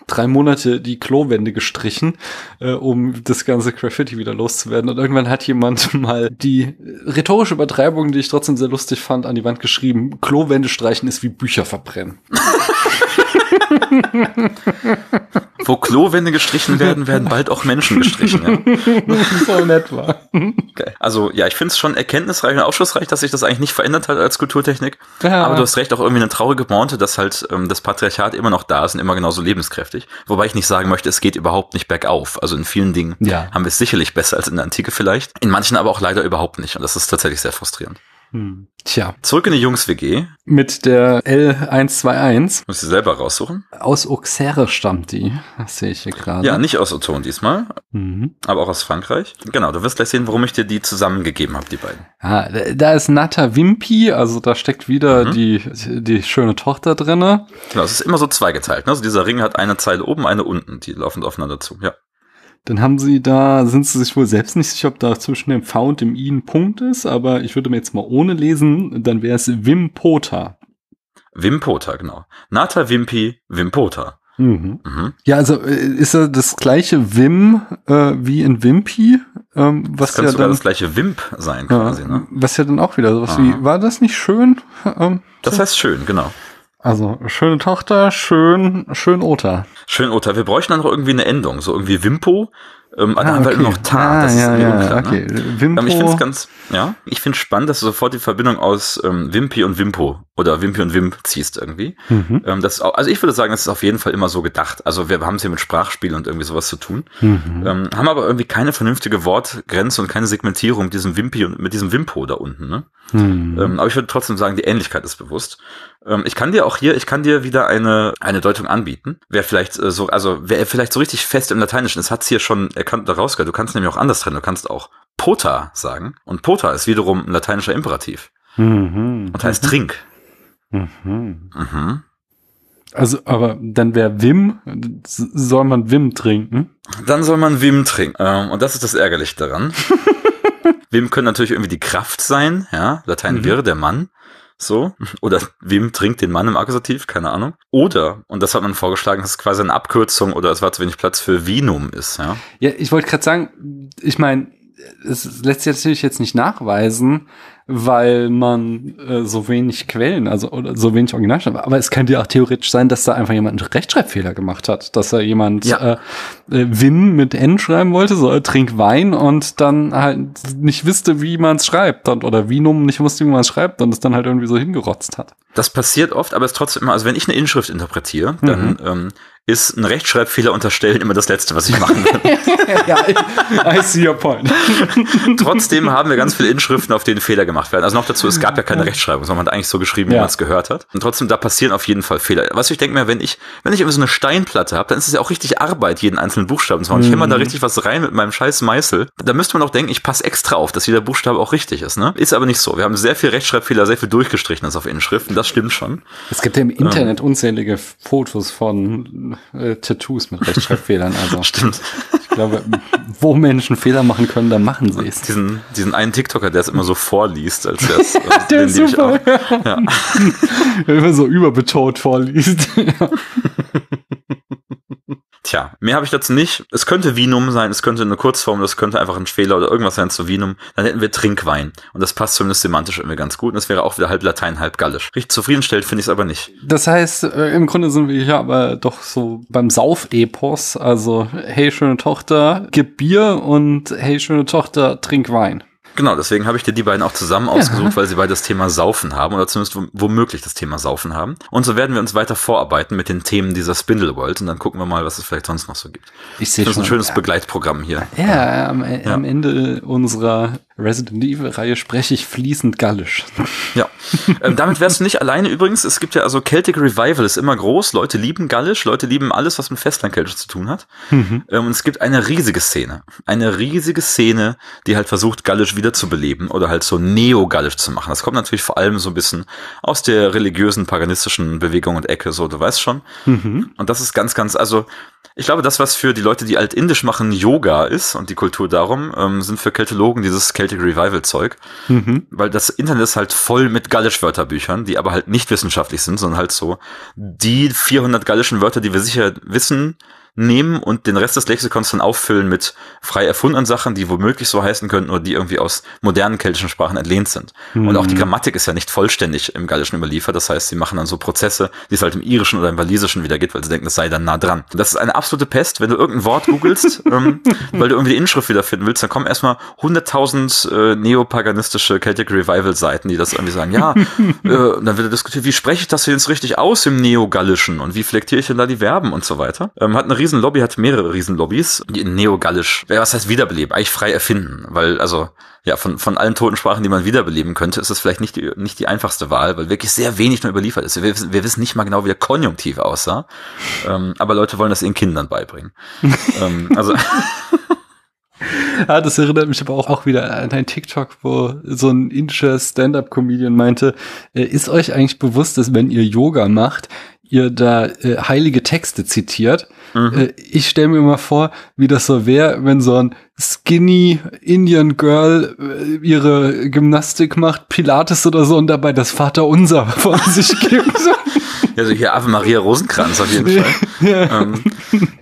drei Monate die Klowände gestrichen, äh, um das ganze Graffiti wieder loszuwerden. Und irgendwann hat jemand *laughs* mal die rhetorische Übertreibung, die ich trotzdem sehr lustig fand, an die Wand geschrieben. Klowände streichen ist wie Bücher verbrennen. *laughs* Wo Klowände gestrichen werden, werden bald auch Menschen gestrichen. Ja? *laughs* so nett war. Geil. Also ja, ich finde es schon erkenntnisreich und aufschlussreich, dass sich das eigentlich nicht verändert hat als Kulturtechnik. Ja. Aber du hast recht, auch irgendwie eine traurige Pointe, dass halt ähm, das Patriarchat immer noch da ist und immer genauso lebenskräftig. Wobei ich nicht sagen möchte, es geht überhaupt nicht bergauf. Also in vielen Dingen Ja. haben wir es sicherlich besser als in der Antike vielleicht. In manchen aber auch leider überhaupt nicht. Und das ist tatsächlich sehr frustrierend. Hm. Tja, Zurück in die Jungs-WG. mit der L121 Muss ich selber raussuchen. aus Auxerre stammt die. Das sehe ich hier gerade. Ja, nicht aus Oton diesmal, Mhm. aber auch aus Frankreich. Genau, du wirst gleich sehen, warum ich dir die zusammengegeben habe, die beiden. Ah, da- ist Nata Wimpi, also da steckt wieder Mhm. die, die schöne Tochter drinne. Genau, es ist immer so zweigeteilt. Ne? Also dieser Ring hat eine Zeile oben, eine unten. Die laufen aufeinander zu. Ja. Dann haben sie da, sind sie sich wohl selbst nicht sicher, ob da zwischen dem V und dem I ein Punkt ist, aber ich würde mir jetzt mal ohne lesen, dann wäre es Wimpota. Wimpota, genau. Nata Wimpi Wimpota. Mhm. Mhm. Ja, also äh, ist er das gleiche Wim äh, wie in Wimpy? Ähm, was das könnte ja sogar dann, das gleiche Wimp sein quasi, ja, ne? Was ja dann auch wieder sowas Aha. wie, war das nicht schön? Ähm, das heißt schön, genau. Also, schöne Tochter, schön, schön Ota. Schön Ota. Wir bräuchten dann noch irgendwie eine Endung, so irgendwie Wimpo ähm, ah, da haben okay. wir noch Ta, ah, das ja, ist ja, unklar, okay. ne? ähm, ich finde es ganz, ja, ich finde spannend, dass du sofort die Verbindung aus ähm, Wimpy und Wimpo oder Wimpy und Wimp ziehst irgendwie. Mhm. Ähm, das, also ich würde sagen, das ist auf jeden Fall immer so gedacht. Also wir haben es hier mit Sprachspiel und irgendwie sowas zu tun, mhm. ähm, haben aber irgendwie keine vernünftige Wortgrenze und keine Segmentierung mit diesem Wimpy und mit diesem Wimpo da unten. Ne? Mhm. Ähm, aber ich würde trotzdem sagen, die Ähnlichkeit ist bewusst. Ähm, ich kann dir auch hier, ich kann dir wieder eine, eine Deutung anbieten. Wer vielleicht äh, so, also wer vielleicht so richtig fest im Lateinischen ist, hat's hier schon oder rausgehört. Du kannst nämlich auch anders trennen. Du kannst auch pota sagen. Und pota ist wiederum ein lateinischer Imperativ. Mhm. Und heißt mhm. trink. Mhm. Mhm. Also, aber dann wäre Wim, soll man Wim trinken? Dann soll man Wim trinken. Ähm, und das ist das Ärgerliche daran. *laughs* Wim können natürlich irgendwie die Kraft sein, ja. Latein mhm. wäre der Mann. So. Oder wem trinkt den Mann im Akkusativ? Keine Ahnung. Oder, und das hat man vorgeschlagen, dass es quasi eine Abkürzung oder es war zu wenig Platz für Vinum ist, ja. Ja, ich wollte gerade sagen, ich meine, es lässt sich natürlich jetzt nicht nachweisen, weil man äh, so wenig Quellen, also oder so wenig Originalschreiben, aber es könnte ja auch theoretisch sein, dass da einfach jemand einen Rechtschreibfehler gemacht hat, dass da jemand ja. äh, äh, Win mit N schreiben wollte, so äh, trink Wein und dann halt nicht wusste, wie man es schreibt und, oder Vinum nicht wusste, wie man es schreibt und es dann halt irgendwie so hingerotzt hat. Das passiert oft, aber es ist trotzdem immer, also wenn ich eine Inschrift interpretiere, dann mhm. ähm, ist ein Rechtschreibfehler unterstellen immer das Letzte, was ich machen will. *laughs* ja, I see your point. Trotzdem haben wir ganz viele Inschriften, auf denen Fehler gemacht werden. Also noch dazu, es gab ja keine Rechtschreibung, sondern man hat eigentlich so geschrieben, wie ja. man es gehört hat. Und trotzdem, da passieren auf jeden Fall Fehler. Was ich denke mir, wenn ich, wenn ich irgendwie so eine Steinplatte habe, dann ist es ja auch richtig Arbeit, jeden einzelnen Buchstaben zu machen. Mhm. Ich hämmer da richtig was rein mit meinem scheiß Meißel. Da müsste man auch denken, ich passe extra auf, dass jeder Buchstabe auch richtig ist. Ne? Ist aber nicht so. Wir haben sehr viel Rechtschreibfehler, sehr viel durchgestrichenes auf Inschriften. Das stimmt schon. Es gibt ja im Internet ähm. unzählige Fotos von äh, Tattoos Tattoos mit Rechtschreibfehlern. Also *laughs* Stimmt. Ich glaube, wo Menschen Fehler machen können, dann machen sie es. Diesen, diesen einen TikToker, der es immer so vorliest, als er es. *laughs* der ist super. Ja. *laughs* immer so überbetont vorliest. *laughs* Tja, mehr habe ich dazu nicht. Es könnte Vinum sein, es könnte eine Kurzform, das könnte einfach ein Fehler oder irgendwas sein zu Vinum. Dann hätten wir Trinkwein. Und das passt zumindest semantisch irgendwie ganz gut. Und das wäre auch wieder halb Latein, halb Gallisch. Richtig zufriedenstellt finde ich es aber nicht. Das heißt, äh, im Grunde sind wir hier aber doch so beim Saufepos. Also, hey, schöne Tochter, gib Bier und hey, schöne Tochter, trink Wein. Genau, deswegen habe ich dir die beiden auch zusammen ausgesucht, ja. weil sie beide das Thema Saufen haben oder zumindest womöglich das Thema Saufen haben. Und so werden wir uns weiter vorarbeiten mit den Themen dieser Spindle World und dann gucken wir mal, was es vielleicht sonst noch so gibt. Ich sehe schon. Das ist ein schönes ja. Begleitprogramm hier. Ja, am, ja. am Ende unserer Resident Evil-Reihe spreche ich fließend Gallisch. *laughs* Ja, ähm, damit wärst du nicht alleine übrigens. Es gibt ja also Celtic Revival ist immer groß. Leute lieben Gallisch, Leute lieben alles, was mit Festlandkeltisch zu tun hat. Mhm. Ähm, und es gibt eine riesige Szene, eine riesige Szene, die halt versucht, Gallisch wiederzubeleben oder halt so Neo-Gallisch zu machen. Das kommt natürlich vor allem so ein bisschen aus der religiösen, paganistischen Bewegung und Ecke, so, du weißt schon. Mhm. Und das ist ganz, ganz, also ich glaube, das, was für die Leute, die altindisch machen, Yoga ist und die Kultur darum, ähm, sind für Keltologen dieses Celtic Revival Zeug. Mhm. Weil das Internet ist halt voll mit Gallisch-Wörterbüchern, die aber halt nicht wissenschaftlich sind, sondern halt so die 400 gallischen Wörter, die wir sicher wissen, nehmen und den Rest des Lexikons dann auffüllen mit frei erfundenen Sachen, die womöglich so heißen könnten oder die irgendwie aus modernen keltischen Sprachen entlehnt sind. Mhm. Und auch die Grammatik ist ja nicht vollständig im Gallischen überliefert. Das heißt, sie machen dann so Prozesse, die es halt im Irischen oder im Walisischen wieder gibt, weil sie denken, das sei dann nah dran. Das ist eine absolute Pest. Wenn du irgendein Wort googelst, *laughs* ähm, weil du irgendwie die Inschrift wiederfinden willst, dann kommen erstmal 100.000 äh, neopaganistische Celtic Revival Seiten, die das irgendwie sagen, ja, *laughs* äh, dann wird diskutiert, wie spreche ich das jetzt richtig aus im Neogallischen und wie flektiere ich denn da die Verben und so weiter. Ähm, hat eine Riesenlobby hat mehrere Riesenlobbys, die in Neogallisch, was heißt wiederbeleben, eigentlich frei erfinden, weil also ja, von, von allen toten Sprachen, die man wiederbeleben könnte, ist das vielleicht nicht die, nicht die einfachste Wahl, weil wirklich sehr wenig nur überliefert ist. Wir, wir wissen nicht mal genau, wie der Konjunktiv aussah, ähm, aber Leute wollen das ihren Kindern beibringen. *laughs* ähm, also *laughs* Ja, das erinnert mich aber auch, auch wieder an ein TikTok, wo so ein indischer Stand-up-Comedian meinte, äh, ist euch eigentlich bewusst, dass wenn ihr Yoga macht, ihr da äh, heilige Texte zitiert. Mhm. Äh, ich stelle mir mal vor, wie das so wäre, wenn so ein skinny Indian Girl äh, ihre Gymnastik macht, Pilates oder so und dabei das Vaterunser *laughs* von sich gibt. *laughs* Also hier Ave Maria Rosenkranz auf jeden Fall. ja. ähm,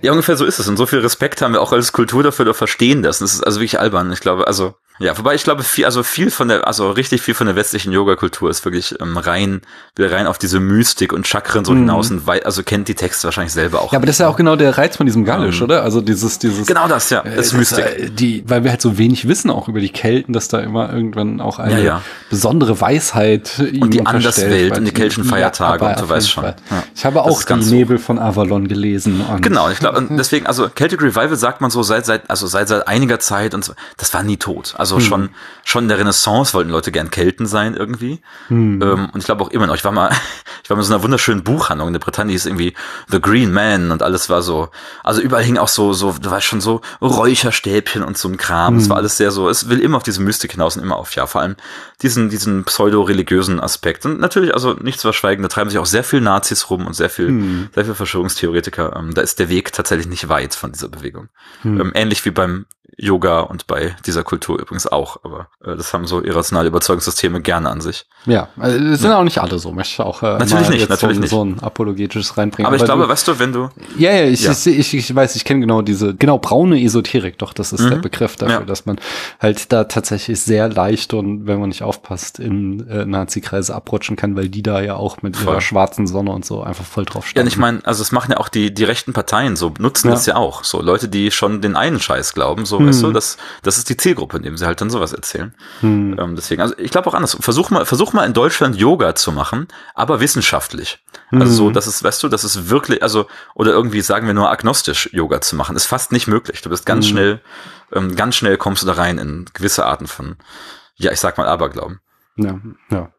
ja, ungefähr so ist es. Und so viel Respekt haben wir auch als Kultur dafür, wir verstehen das. Und das ist also wirklich albern. Ich glaube, also, ja, wobei ich glaube, viel, also viel von der, also richtig viel von der westlichen Yoga-Kultur ist wirklich ähm, rein, wieder rein auf diese Mystik und Chakren so hinaus und weit, also kennt die Texte wahrscheinlich selber auch. Mhm. Ja, aber das ist ja auch genau der Reiz von diesem Gallisch, Ähm, oder? Also dieses, dieses. genau das, ja. Das ist Äh, Mystik. äh, Die, weil wir halt so wenig wissen auch über die Kelten, dass da immer irgendwann auch eine Ja, ja. besondere Weisheit Und die Anderswelt und die keltischen Feiertage aber und weißt jeden schon. Ja. Ich habe auch die so. Nebel von Avalon gelesen. Genau, ich glaube, und deswegen, also Celtic Revival sagt man so seit, seit, also seit, seit einiger Zeit und so, das war nie tot. Also Hm. schon, schon in der Renaissance wollten Leute gern Kelten sein irgendwie. Hm. Ähm, und ich glaube auch immer noch, ich war mal, *laughs* ich war mal in so einer wunderschönen Buchhandlung in der Bretagne, die hieß irgendwie The Green Man und alles war so, also überall hing auch so, so, du weißt schon so Räucherstäbchen und so ein Kram. Es war alles sehr so, es will immer auf diese Mystik hinaus und immer auf, ja, vor allem diesen, diesen pseudo-religiösen Aspekt. Und natürlich, also nichts verschweigen, da treiben sich auch sehr viel Nazis rum und sehr viel, sehr viel Verschwörungstheoretiker. Ähm, da ist der Weg tatsächlich nicht weit von dieser Bewegung. Ähm, ähnlich wie beim Yoga und bei dieser Kultur übrigens auch. Aber äh, das haben so irrationale Überzeugungssysteme gerne an sich. ja, also sind auch nicht alle so. Möchte ich auch äh, Natürlich nicht, natürlich so, nicht. so ein apologetisches reinbringen. Aber ich glaube, du, weißt du, wenn du, ja, ja, ich, Ja. Ich, ich, ich weiß, ich kenne genau diese, genau, braune Esoterik, doch, das ist der Mhm. Begriff dafür, Ja. dass man halt da tatsächlich sehr leicht und wenn man nicht aufpasst, in äh, Nazi-Kreise abrutschen kann, weil die da ja auch mit Voll. ihrer schwarzen Sonne und so einfach voll drauf ja, stehen. und ich meine, also es machen ja auch die, die rechten Parteien so, nutzen Ja. das ja auch. So Leute, die schon den einen Scheiß glauben, so, Mhm. weißt du, das, das ist die Zielgruppe, indem sie halt dann sowas erzählen. Hm. Ähm, deswegen, also ich glaube auch anders. Versuch mal, versuch mal in Deutschland Yoga zu machen, aber wissenschaftlich. Also Mhm. so, das ist, weißt du, das ist wirklich, also, oder irgendwie sagen wir nur agnostisch Yoga zu machen, ist fast nicht möglich. Du bist ganz Mhm. schnell, ähm, ganz schnell kommst du da rein in gewisse Arten von, ja, ich sag mal Aberglauben. Ja, ja.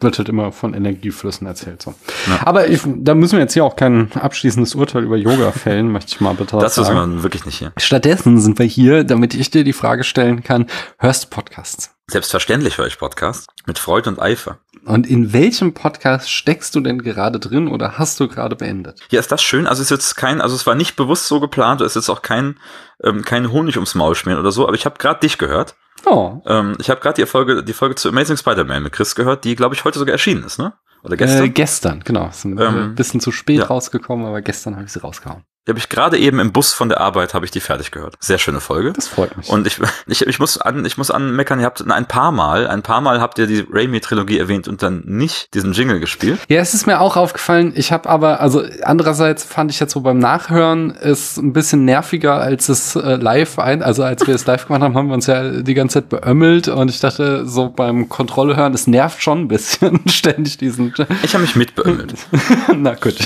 Wird halt immer von Energieflüssen erzählt. So. Ja. Aber ich, da müssen wir jetzt hier auch kein abschließendes Urteil über Yoga fällen, *laughs* möchte ich mal bitte Das ist sagen. man wirklich nicht hier. Stattdessen sind wir hier, damit ich dir die Frage stellen kann, hörst du Podcasts? Selbstverständlich höre ich Podcasts mit Freude und Eifer. Und in welchem Podcast steckst du denn gerade drin oder hast du gerade beendet? Ja, ist das schön. Also ist jetzt kein, also es war nicht bewusst so geplant, es ist jetzt auch kein, ähm, kein Honig ums Maul schmieren oder so, aber ich habe gerade dich gehört. Oh, Ähm, ich habe gerade die Folge, die Folge zu Amazing Spider-Man mit Chris gehört, die, glaube ich, heute sogar erschienen ist, ne? Oder gestern? Äh, gestern, genau. Ist ein Ähm, bisschen zu spät ja. rausgekommen, aber gestern habe ich sie rausgehauen. Die habe ich gerade eben im Bus von der Arbeit, habe ich die fertig gehört. Sehr schöne Folge. Das freut mich. Und ich, *laughs* ich, ich muss an, ich muss anmeckern, ihr habt ein paar Mal, ein paar Mal habt ihr die Raimi-Trilogie erwähnt und dann nicht diesen Jingle gespielt. Ja, es ist mir auch aufgefallen. Ich habe aber, also andererseits fand ich jetzt so beim Nachhören ist ein bisschen nerviger als es äh, live ein. Also als wir es live gemacht haben, haben wir uns ja die ganze Zeit beömmelt und ich dachte so beim Kontrolle hören, es nervt schon ein bisschen *laughs* ständig diesen. Ich habe mich mitbeömmelt. *laughs* Na gut.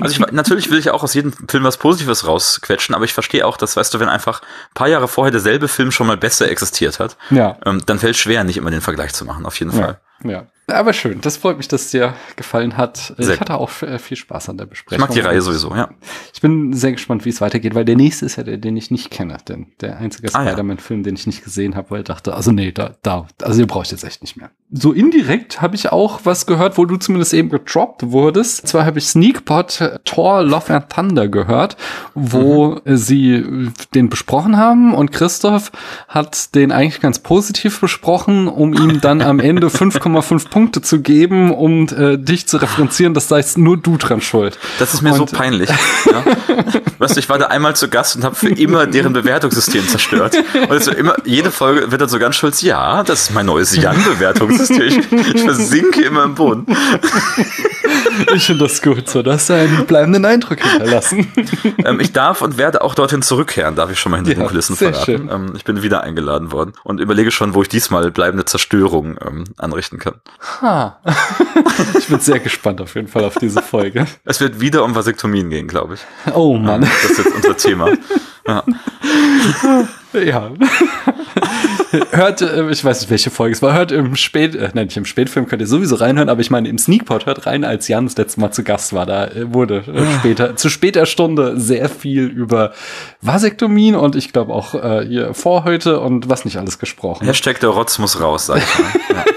Also ich, natürlich will ich auch aus jedem Film was Positives rausquetschen, aber ich verstehe auch, dass, weißt du, wenn einfach ein paar Jahre vorher derselbe Film schon mal besser existiert hat, Ja. ähm, dann fällt schwer, nicht immer den Vergleich zu machen, auf jeden Fall. Ja, ja. Aber schön. Das freut mich, dass es dir gefallen hat. Sehr ich hatte auch äh, viel Spaß an der Ich Besprechung. mag die Reihe sowieso, ja. Ich bin sehr gespannt, wie es weitergeht, weil der nächste ist ja der, den ich nicht kenne. Denn der einzige Ah, ja. Spider-Man-Film, den ich nicht gesehen habe, weil ich dachte, also nee, da, da, also den brauche ich jetzt echt nicht mehr. So indirekt habe ich auch was gehört, wo du zumindest eben gedroppt wurdest. Und zwar habe ich Sneakpot äh, Thor Love and Thunder gehört, wo äh, sie äh, den besprochen haben und Christoph hat den eigentlich ganz positiv besprochen, um ihm dann am Ende *laughs* 5,5 Punkte zu geben, um äh, dich zu referenzieren, das heißt nur du dran schuld. Das ist mir Und- so peinlich. Ja. Weißt du, ich war da einmal zu Gast und habe für immer deren Bewertungssystem zerstört. Und wird immer, jede Folge wird dann so ganz stolz, ja, das ist mein neues Jan-Bewertungssystem. Ich, ich versinke immer im Boden. Ich finde das gut, so dass er einen bleibenden Eindruck hinterlassen. Ähm, ich darf und werde auch dorthin zurückkehren, darf ich schon mal hinter Ja, den Kulissen sehr verraten. schön. Ähm, ich bin wieder eingeladen worden und überlege schon, wo ich diesmal bleibende Zerstörung ähm, anrichten kann. Ha. *laughs* Ich bin sehr gespannt auf jeden Fall auf diese Folge. Es wird wieder um Vasektomien gehen, glaube ich. Oh Mann. Das ist jetzt unser Thema. Ja. Ja. hört, äh, ich weiß nicht, welche Folge es war, hört im Spät, äh, nein, nicht im Spätfilm könnt ihr sowieso reinhören, aber ich meine im Sneakpot hört rein, als Jan das letzte Mal zu Gast war. Da äh, wurde äh, später, zu später Stunde sehr viel über Vasektomien und ich glaube auch äh, hier Vorhäute und was nicht alles gesprochen. Hashtag der Rotz muss raus, sag ich mal. Ja. *laughs*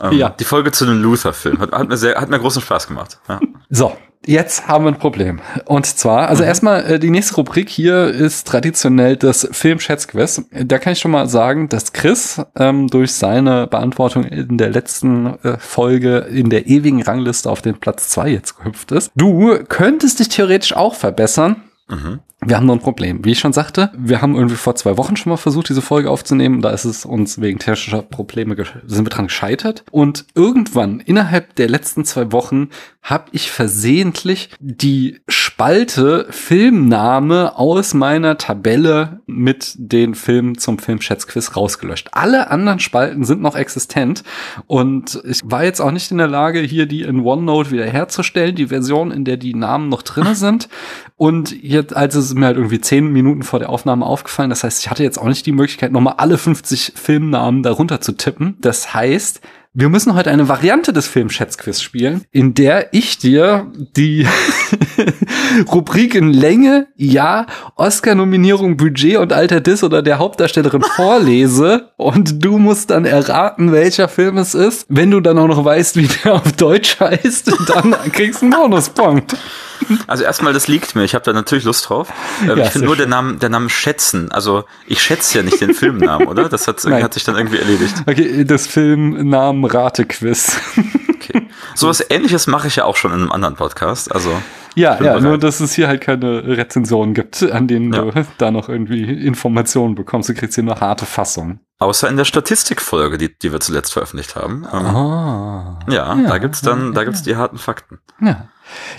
Ähm, Ja. Die Folge zu dem Luther-Film hat, hat, mir sehr, hat mir großen Spaß gemacht. Ja. So, jetzt haben wir ein Problem. Und zwar, also Mhm. erstmal, äh, die nächste Rubrik hier ist traditionell das Film-Schätzquiz. Da kann ich schon mal sagen, dass Chris ähm, durch seine Beantwortung in der letzten äh, Folge in der ewigen Rangliste auf den Platz zwei jetzt gehüpft ist. Du könntest dich theoretisch auch verbessern. Mhm. Wir haben nur ein Problem. Wie ich schon sagte, wir haben irgendwie vor zwei Wochen schon mal versucht, diese Folge aufzunehmen. Da ist es uns wegen technischer Probleme, sind wir dran gescheitert. Und irgendwann, innerhalb der letzten zwei Wochen, habe ich versehentlich die Spalte Filmname aus meiner Tabelle mit den Filmen zum Filmschätzquiz rausgelöscht. Alle anderen Spalten sind noch existent. Und ich war jetzt auch nicht in der Lage, hier die in OneNote wiederherzustellen, die Version, in der die Namen noch drinne sind. Und jetzt, als es mir halt irgendwie zehn Minuten vor der Aufnahme aufgefallen, das heißt, ich hatte jetzt auch nicht die Möglichkeit, nochmal alle 50 Filmnamen darunter zu tippen. Das heißt, wir müssen heute eine Variante des Filmschätzquiz spielen, in der ich dir die *laughs* Rubrik in Länge, ja, Oscar-Nominierung, Budget und Alter des oder der Hauptdarstellerin *laughs* vorlese und du musst dann erraten, welcher Film es ist. Wenn du dann auch noch weißt, wie der auf Deutsch heißt, *laughs* dann kriegst du einen Bonuspunkt. Also erstmal, das liegt mir. Ich habe da natürlich Lust drauf. Ähm, Ja, ich finde nur der Name, der Name schätzen. Also ich schätze ja nicht den Filmnamen, oder? Das hat, hat sich dann irgendwie erledigt. Okay, das Filmnamen Ratequiz. Okay. Sowas *laughs* ähnliches mache ich ja auch schon in einem anderen Podcast. Also Ja, ja, nur dass es hier halt keine Rezensionen gibt, an denen du *laughs* da noch irgendwie Informationen bekommst. Du kriegst hier nur harte Fassung. außer in der Statistikfolge, die, die wir zuletzt veröffentlicht haben. Ähm, Ah. ja, Ja, da gibt's dann, ja, da gibt's die harten Fakten. Ja.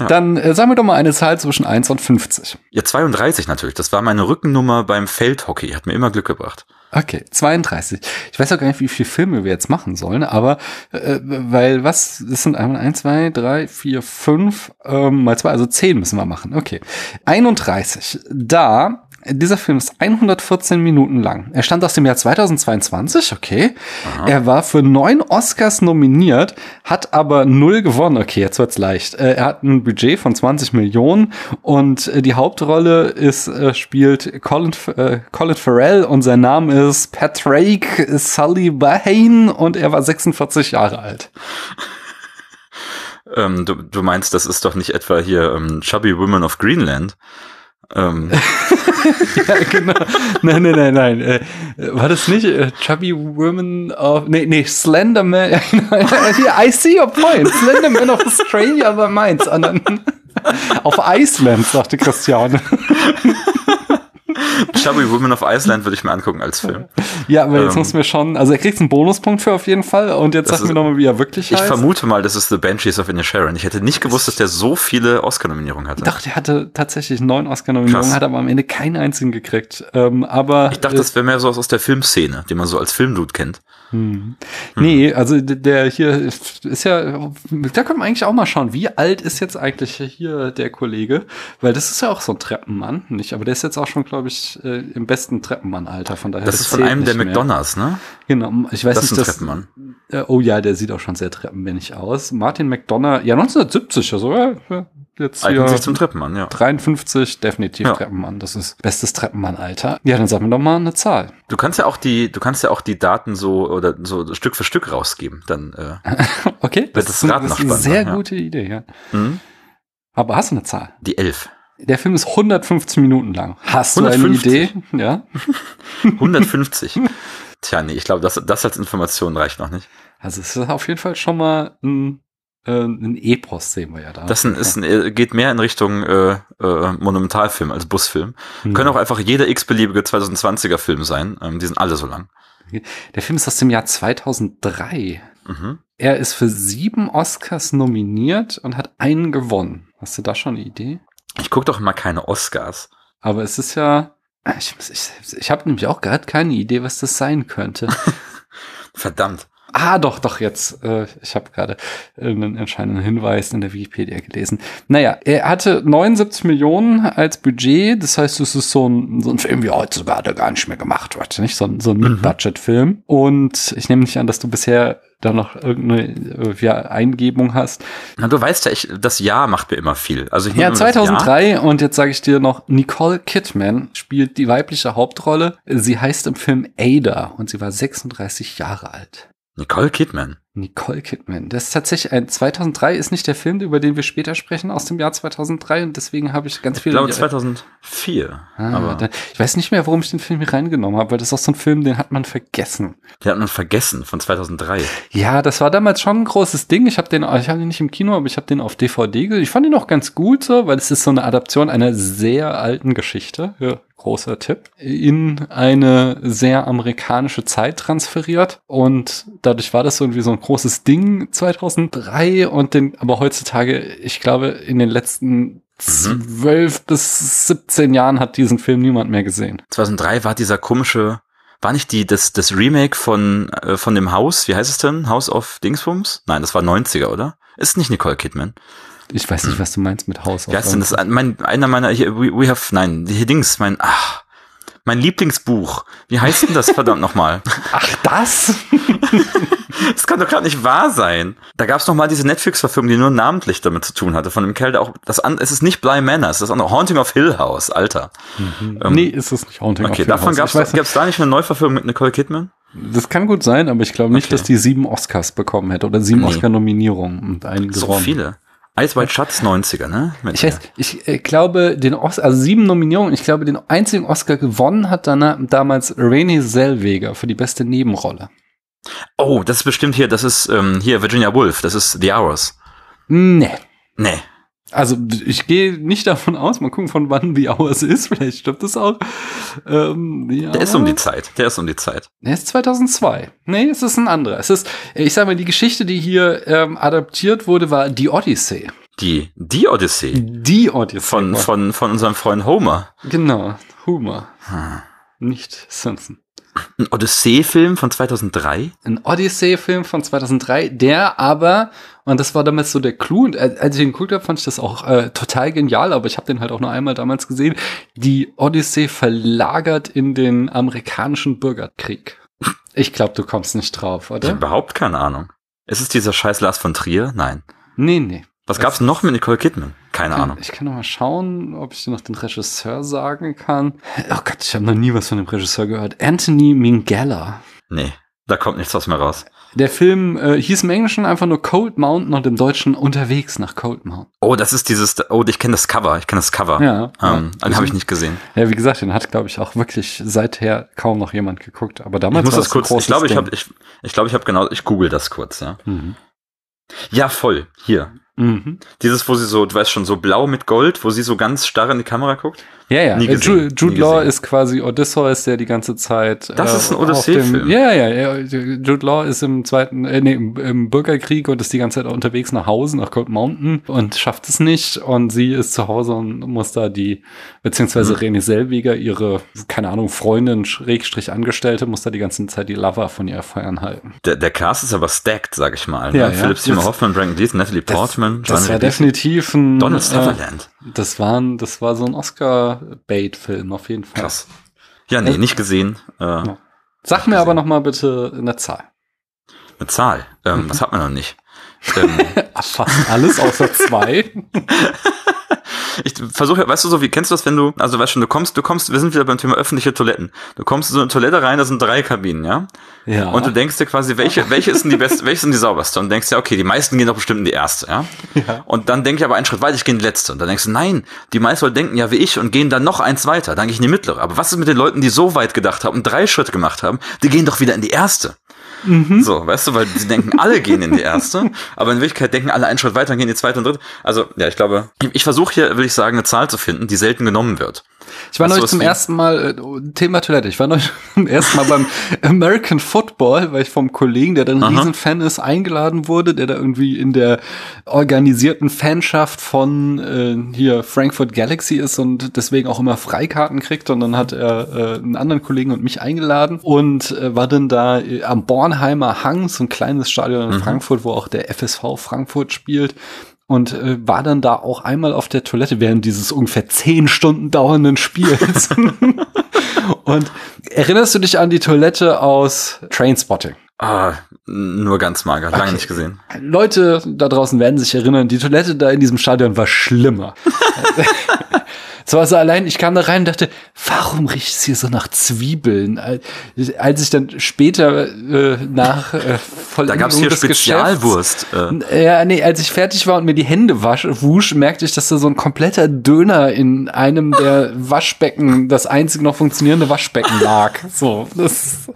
Dann äh, sagen wir doch mal eine Zahl zwischen 1 und 50. Ja, 32 natürlich. Das war meine Rückennummer beim Feldhockey. Hat mir immer Glück gebracht. Okay, 32. Ich weiß auch gar nicht, wie viele Filme wir jetzt machen sollen, aber äh, weil was, das sind einmal 1, 2, 3, 4, 5, ähm, mal zwei, also 10 müssen wir machen. Okay. 31. Da, dieser Film ist 114 Minuten lang. Er stammt aus dem Jahr 2022, okay. Er war für neun Oscars nominiert, hat aber null gewonnen. Okay, jetzt wird's leicht. Äh, er hat ein Budget von 20 Millionen und äh, die Hauptrolle ist, äh, spielt Colin, äh, Colin Farrell und sein Name ist Patrick Sully Bahane und er war 46 Jahre alt. Ähm, du, du meinst, das ist doch nicht etwa hier ähm, Chubby Women of Greenland. Ähm, *laughs* ja, genau. Nein, nein, nein, nein. Äh, war das nicht äh, Chubby Women of, nee, nee, Slender Man, *laughs* I see your point. Slender Man of Australia war meins. *laughs* Auf Iceland, sagte Christiane. Chubby Women of Iceland würde ich mir angucken als Film. Ja, aber jetzt Ähm. muss mir schon, also er kriegt einen Bonuspunkt für auf jeden Fall. Und jetzt sag mir nochmal, wie er wirklich Ich heißt. vermute mal, das ist The Banshees of Inisherin. Ich hätte nicht gewusst, dass der so viele Oscar-Nominierungen hatte. Doch, der hatte tatsächlich neun Oscar-Nominierungen, hat aber am Ende keinen einzigen gekriegt. Ähm, aber Ich dachte, das wäre mehr so aus aus der Filmszene, den man so als Filmdude kennt. Hm. Nee, also der hier ist ist ja, da können wir eigentlich auch mal schauen, wie alt ist jetzt eigentlich hier der Kollege? Weil das ist ja auch so ein Treppenmann, nicht? Aber der ist jetzt auch schon, glaube ich, äh, im besten Treppenmann-Alter. Von daher. Das ist von einem der mehr. McDonalds, ne? Genau, ich weiß Das ist nicht, ein dass, Treppenmann. äh, oh ja, der sieht auch schon sehr treppenmännig aus. Martin McDonough, ja 1970, also ja, ja, jetzt Eignet hier sich zum Treppenmann, ja. 53, definitiv Ja. Treppenmann. Das ist bestes Treppenmann-Alter. Ja, dann sag mir doch mal eine Zahl. Du kannst ja auch die, du kannst ja auch die Daten so oder so Stück für Stück rausgeben. Dann äh, *laughs* Okay, das ist, Raten das ist eine sehr ja. gute Idee, ja. hm? Aber hast du eine Zahl? die elf. Der Film ist 115 Minuten lang. Hast du 150? eine Idee? Ja. *laughs* *laughs* 150. Tja, nee, ich glaube, das, das als Information reicht noch nicht. Also es ist auf jeden Fall schon mal ein, äh, ein Epos, sehen wir ja da. Das ist ein, äh, geht mehr in Richtung äh, äh, Monumentalfilm als Busfilm. Hm. Können auch einfach jeder x-beliebige 2020er Film sein. Ähm, die sind alle so lang. Der Film ist aus dem Jahr 2003. Mhm. Er ist für sieben Oscars nominiert und hat einen gewonnen. Hast du da schon eine Idee? Ich gucke doch mal keine Oscars. Aber es ist ja. Ich, ich, ich habe nämlich auch gerade keine Idee, was das sein könnte. *laughs* Verdammt. Ah, doch, doch, jetzt. Äh, ich habe gerade einen entscheidenden Hinweis in der Wikipedia gelesen. Naja, er hatte 79 Millionen als Budget. Das heißt, es ist so ein, so ein Film, wie heutzutage gar nicht mehr gemacht wird. Nicht so ein, so ein Mhm. Mid-Budget-Film. Und ich nehme nicht an, dass du bisher da noch irgendeine äh, ja, Eingebung hast. Na, du weißt ja, ich, das Jahr macht mir immer viel. Also ich Ja, nehme das Jahr. 2003 und jetzt sage ich dir noch, Nicole Kidman spielt die weibliche Hauptrolle. Sie heißt im Film Ada und sie war 36 Jahre alt. Nicole Kidman. Nicole Kidman. Das ist tatsächlich ein 2003 ist nicht der Film, über den wir später sprechen, aus dem Jahr 2003 und deswegen habe ich ganz Ich viele. glaube 2004. Ah, aber da, ich weiß nicht mehr, warum ich den Film hier reingenommen habe, weil das ist auch so ein Film, den hat man vergessen. der hat man vergessen von 2003. Ja, das war damals schon ein großes Ding. Ich habe den, ich habe den nicht im Kino, aber ich habe den auf DVD gesehen. Ich fand ihn auch ganz gut so, weil es ist so eine Adaption einer sehr alten Geschichte. Ja, großer Tipp. In eine sehr amerikanische Zeit transferiert und dadurch war das so irgendwie so ein großes Ding 2003 und den, aber heutzutage, ich glaube, in den letzten zwölf bis 17 Jahren hat diesen Film niemand mehr gesehen. 2003 war dieser komische, war nicht die, das, das Remake von, äh, von dem Haus, wie heißt es denn? House of Dingsbums? Nein, das war 90er, oder? Ist nicht Nicole Kidman. Ich weiß nicht, was du meinst mit Haus. Wie heißt denn das? Mein, einer meiner, we, we have, nein, hier Dings, mein, ach, mein Lieblingsbuch. Wie heißt denn das verdammt nochmal? *laughs* Ach, das? *laughs* Das kann doch gerade nicht wahr sein. Da gab es noch mal diese Netflix-Verfilmung, die nur namentlich damit zu tun hatte, von dem Kerl, der auch, das an, es ist nicht Bly Manor, es ist das andere, Haunting of Hill House, Alter. Ähm, nee, ist es nicht Haunting Okay, of Hill davon House. gab's, Ich weiß- gab's da nicht eine Neuverfilmung mit Nicole Kidman? Das kann gut sein, aber ich glaube nicht, Okay. dass die sieben Oscars bekommen hätte oder sieben Nee. Oscar-Nominierungen und einen So gewonnen. viele. Shut ist 90er, ne? Mit Ich weiß, ich äh, glaube, den Oscar, also sieben Nominierungen, ich glaube, den einzigen Oscar gewonnen hat danach, damals Renée Zellweger für die beste Nebenrolle. oh, das ist bestimmt hier, das ist ähm, hier Virginia Woolf, das ist The Hours. Nee. Nee. Also ich gehe nicht davon aus, mal gucken, von wann The Hours ist, *laughs* vielleicht stimmt das auch. Ähm, The Der ist um die? Zeit. Der ist um die Zeit. Er ist 2002. Nee, es ist ein anderer. Es ist, ich sag mal, die Geschichte, die hier ähm, adaptiert wurde, war die Odyssey. Die, die Odyssey Die Odyssey. von, von, von unserem Freund Homer. Genau, Humor. Hm. Nicht Simpson. Ein Odyssee-Film von 2003? Ein Odyssey-Film von 2003, der aber, und das war damals so der Clou, und als ich ihn geguckt habe, fand ich das auch äh, total genial, aber ich habe den halt auch nur einmal damals gesehen, die Odyssey verlagert in den amerikanischen Bürgerkrieg. Ich glaube, du kommst nicht drauf, Ich habe oder? überhaupt keine Ahnung. Ist es dieser scheiß Lars von Trier? Nein. Nee, nee. Was gab's noch mit Nicole Kidman? Keine Ahnung. Ich kann noch mal schauen, ob ich dir noch den Regisseur sagen kann. Oh Gott, ich habe noch nie was von dem Regisseur gehört. Anthony Minghella. Nee, da kommt nichts aus mir raus. Der Film äh, hieß im Englischen einfach nur Cold Mountain und im Deutschen unterwegs nach Cold Mountain. Oh, das ist dieses, oh, ich kenne das Cover, ich kenne das Cover. Ja, Ähm, ja. Den habe ich nicht gesehen. Ja, wie gesagt, den hat, glaube ich, auch wirklich seither kaum noch jemand geguckt. Aber damals Ich muss war das kurz, ich glaube, ich habe, ich, ich glaube, ich habe genau, ich google das kurz, ja. Mhm. Ja, voll. Hier. Mhm. Dieses, wo sie so, du weißt schon, so blau mit Gold, wo sie so ganz starr in die Kamera guckt. Ja, ja. Nie Äh, gesehen, Jude, Jude nie Law gesehen. ist quasi Odysseus, der die ganze Zeit. äh, Das ist ein auf dem- Odyssee-Film. Ja, ja, ja. Jude Law ist im zweiten, äh, nee, im, im Bürgerkrieg und ist die ganze Zeit unterwegs nach Hause, nach Cold Mountain und schafft es nicht. Und sie ist zu Hause und muss da die, beziehungsweise Mhm. René Selweger, ihre, keine Ahnung, Freundin, Schrägstrich Angestellte, muss da die ganze Zeit die Lover von ihr feiern der Der, der Cast ist aber stacked, sag ich mal. Ja, ne? ja. Philip Seymour Das- Hoffman, Brandon Gleeson, Natalie Portman, Das war Johnny Depp, definitiv ein. Donald äh, Sutherland. Das war, ein, das war so ein Oscar-Bait-Film auf jeden Fall. Krass. Ja, nee, nicht gesehen. Äh, Sag mir aber noch mal bitte eine Zahl. Eine Zahl. Mhm. Ähm, Was hat man noch nicht? ähm, *laughs* fast alles außer *laughs* zwei. Ich versuche, weißt du so, wie kennst du das, wenn du, also weißt schon, du kommst, du kommst, wir sind wieder beim Thema öffentliche Toiletten. Du kommst in so eine Toilette rein, da sind drei Kabinen, ja? ja. Und du denkst dir quasi, welche, welche ist denn die beste, *laughs* welche ist denn die sauberste? Und denkst dir, okay, die meisten gehen doch bestimmt in die erste, ja? Ja. Und dann denke ich aber einen Schritt weiter, ich gehe in die letzte. Und dann denkst du, nein, die meisten Leute denken ja wie ich und gehen dann noch eins weiter. Dann gehe ich in die mittlere. Aber was ist mit den Leuten, die so weit gedacht haben und drei Schritte gemacht haben? Die gehen doch wieder in die erste. Mhm. So, weißt du, weil sie denken, alle gehen in die erste, *laughs* aber in Wirklichkeit denken alle einen Schritt weiter und gehen in die zweite und dritte. Also, ja, ich glaube, ich, ich versuche hier, will ich sagen, eine Zahl zu finden, die selten genommen wird. Ich war neulich zum ersten Mal, äh, Thema Toilette, ich war neulich *laughs* zum ersten Mal beim American Football, weil ich vom Kollegen, der dann ein. Riesenfan ist, eingeladen wurde, der da irgendwie in der organisierten Fanschaft von äh, hier Frankfurt Galaxy ist und deswegen auch immer Freikarten kriegt. Und dann hat er äh, einen anderen Kollegen und mich eingeladen und äh, war dann da äh, am Bornheimer Hang, so ein kleines Stadion in Frankfurt, wo auch der FSV Frankfurt spielt und äh, war dann da auch einmal auf der Toilette während dieses ungefähr zehn Stunden dauernden Spiels. *laughs* und erinnerst du dich an die Toilette aus Trainspotting? Ah, nur ganz mager, lange Okay. nicht gesehen. Leute da draußen werden sich erinnern, die Toilette da in diesem Stadion war schlimmer. *laughs* Es war so allein, ich kam da rein und dachte, warum riecht es hier so nach Zwiebeln? Als ich dann später äh, nach äh, Da gab es hier Spezialwurst. Äh. Ja, nee, als ich fertig war und mir die Hände wasch, wusch, merkte ich, dass da so ein kompletter Döner in einem der *laughs* Waschbecken, das einzige noch funktionierende Waschbecken lag. So, das,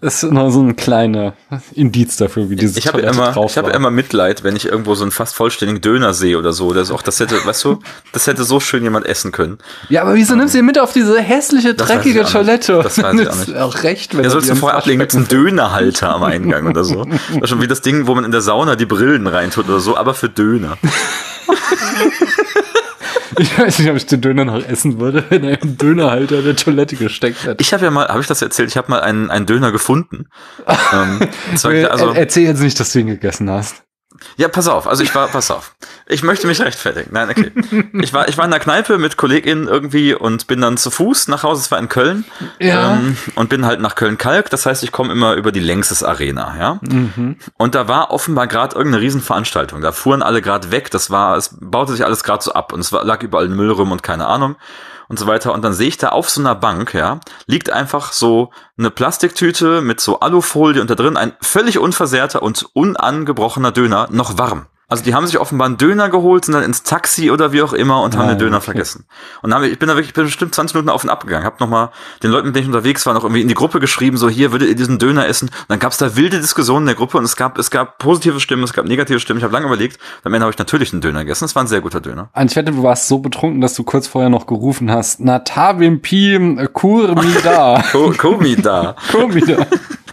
das ist noch so ein kleiner Indiz dafür, wie dieses Ich habe immer, ich habe immer Mitleid, wenn ich irgendwo so einen fast vollständigen Döner sehe oder so. Das, auch, das hätte, weißt du, das hätte so schön jemand essen können. Ja, aber wieso nimmst du ihn mit auf diese hässliche, dreckige Toilette? Das weiß ich auch nicht. *laughs* auch recht, wenn ja, sollst du vorher ablegen, gibt's einen Dönerhalter am Eingang oder so. *laughs* Das ist schon wie das Ding, wo man in der Sauna die Brillen reintut oder so, aber für Döner. *laughs* Ich weiß nicht, ob ich den Döner noch essen würde, wenn er im Dönerhalter der Toilette gesteckt hätte. Ich habe ja mal, habe ich das erzählt? Ich habe mal einen, einen Döner gefunden. ähm, also, Erzähl jetzt nicht, dass du ihn gegessen hast. Ja, pass auf. Also ich war, pass auf. Ich möchte mich rechtfertigen. Nein, okay. Ich war, ich war in der Kneipe mit KollegInnen irgendwie und bin dann zu Fuß nach Hause. Es war in Köln. Ja. Ähm, und bin halt nach Köln-Kalk. Das heißt, ich komme immer über die Längstes Arena, ja. Mhm. Und da war offenbar gerade irgendeine Riesenveranstaltung. Da fuhren alle gerade weg. Das war, es baute sich alles gerade so ab und es war, lag überall Müll rum und keine Ahnung und so weiter. Und dann sehe ich da auf so einer Bank, ja, liegt einfach so eine Plastiktüte mit so Alufolie und da drin ein völlig unversehrter und unangebrochener Döner, noch warm. Also die haben sich offenbar einen Döner geholt, sind dann ins Taxi oder wie auch immer und haben den Döner okay. vergessen. Und dann ich, ich bin da wirklich, ich bin bestimmt 20 Minuten auf und ab gegangen, hab nochmal den Leuten, mit denen ich unterwegs war, noch irgendwie in die Gruppe geschrieben, so hier, würdet ihr diesen Döner essen? Und dann gab es da wilde Diskussionen in der Gruppe und es gab, es gab positive Stimmen, es gab negative Stimmen. Ich habe lange überlegt, am Ende habe ich natürlich einen Döner gegessen. Es war ein sehr guter Döner. Und ich wette, du warst so betrunken, dass du kurz vorher noch gerufen hast, Natavim Pim Kurmida. Kurmida. *laughs* Kurmida.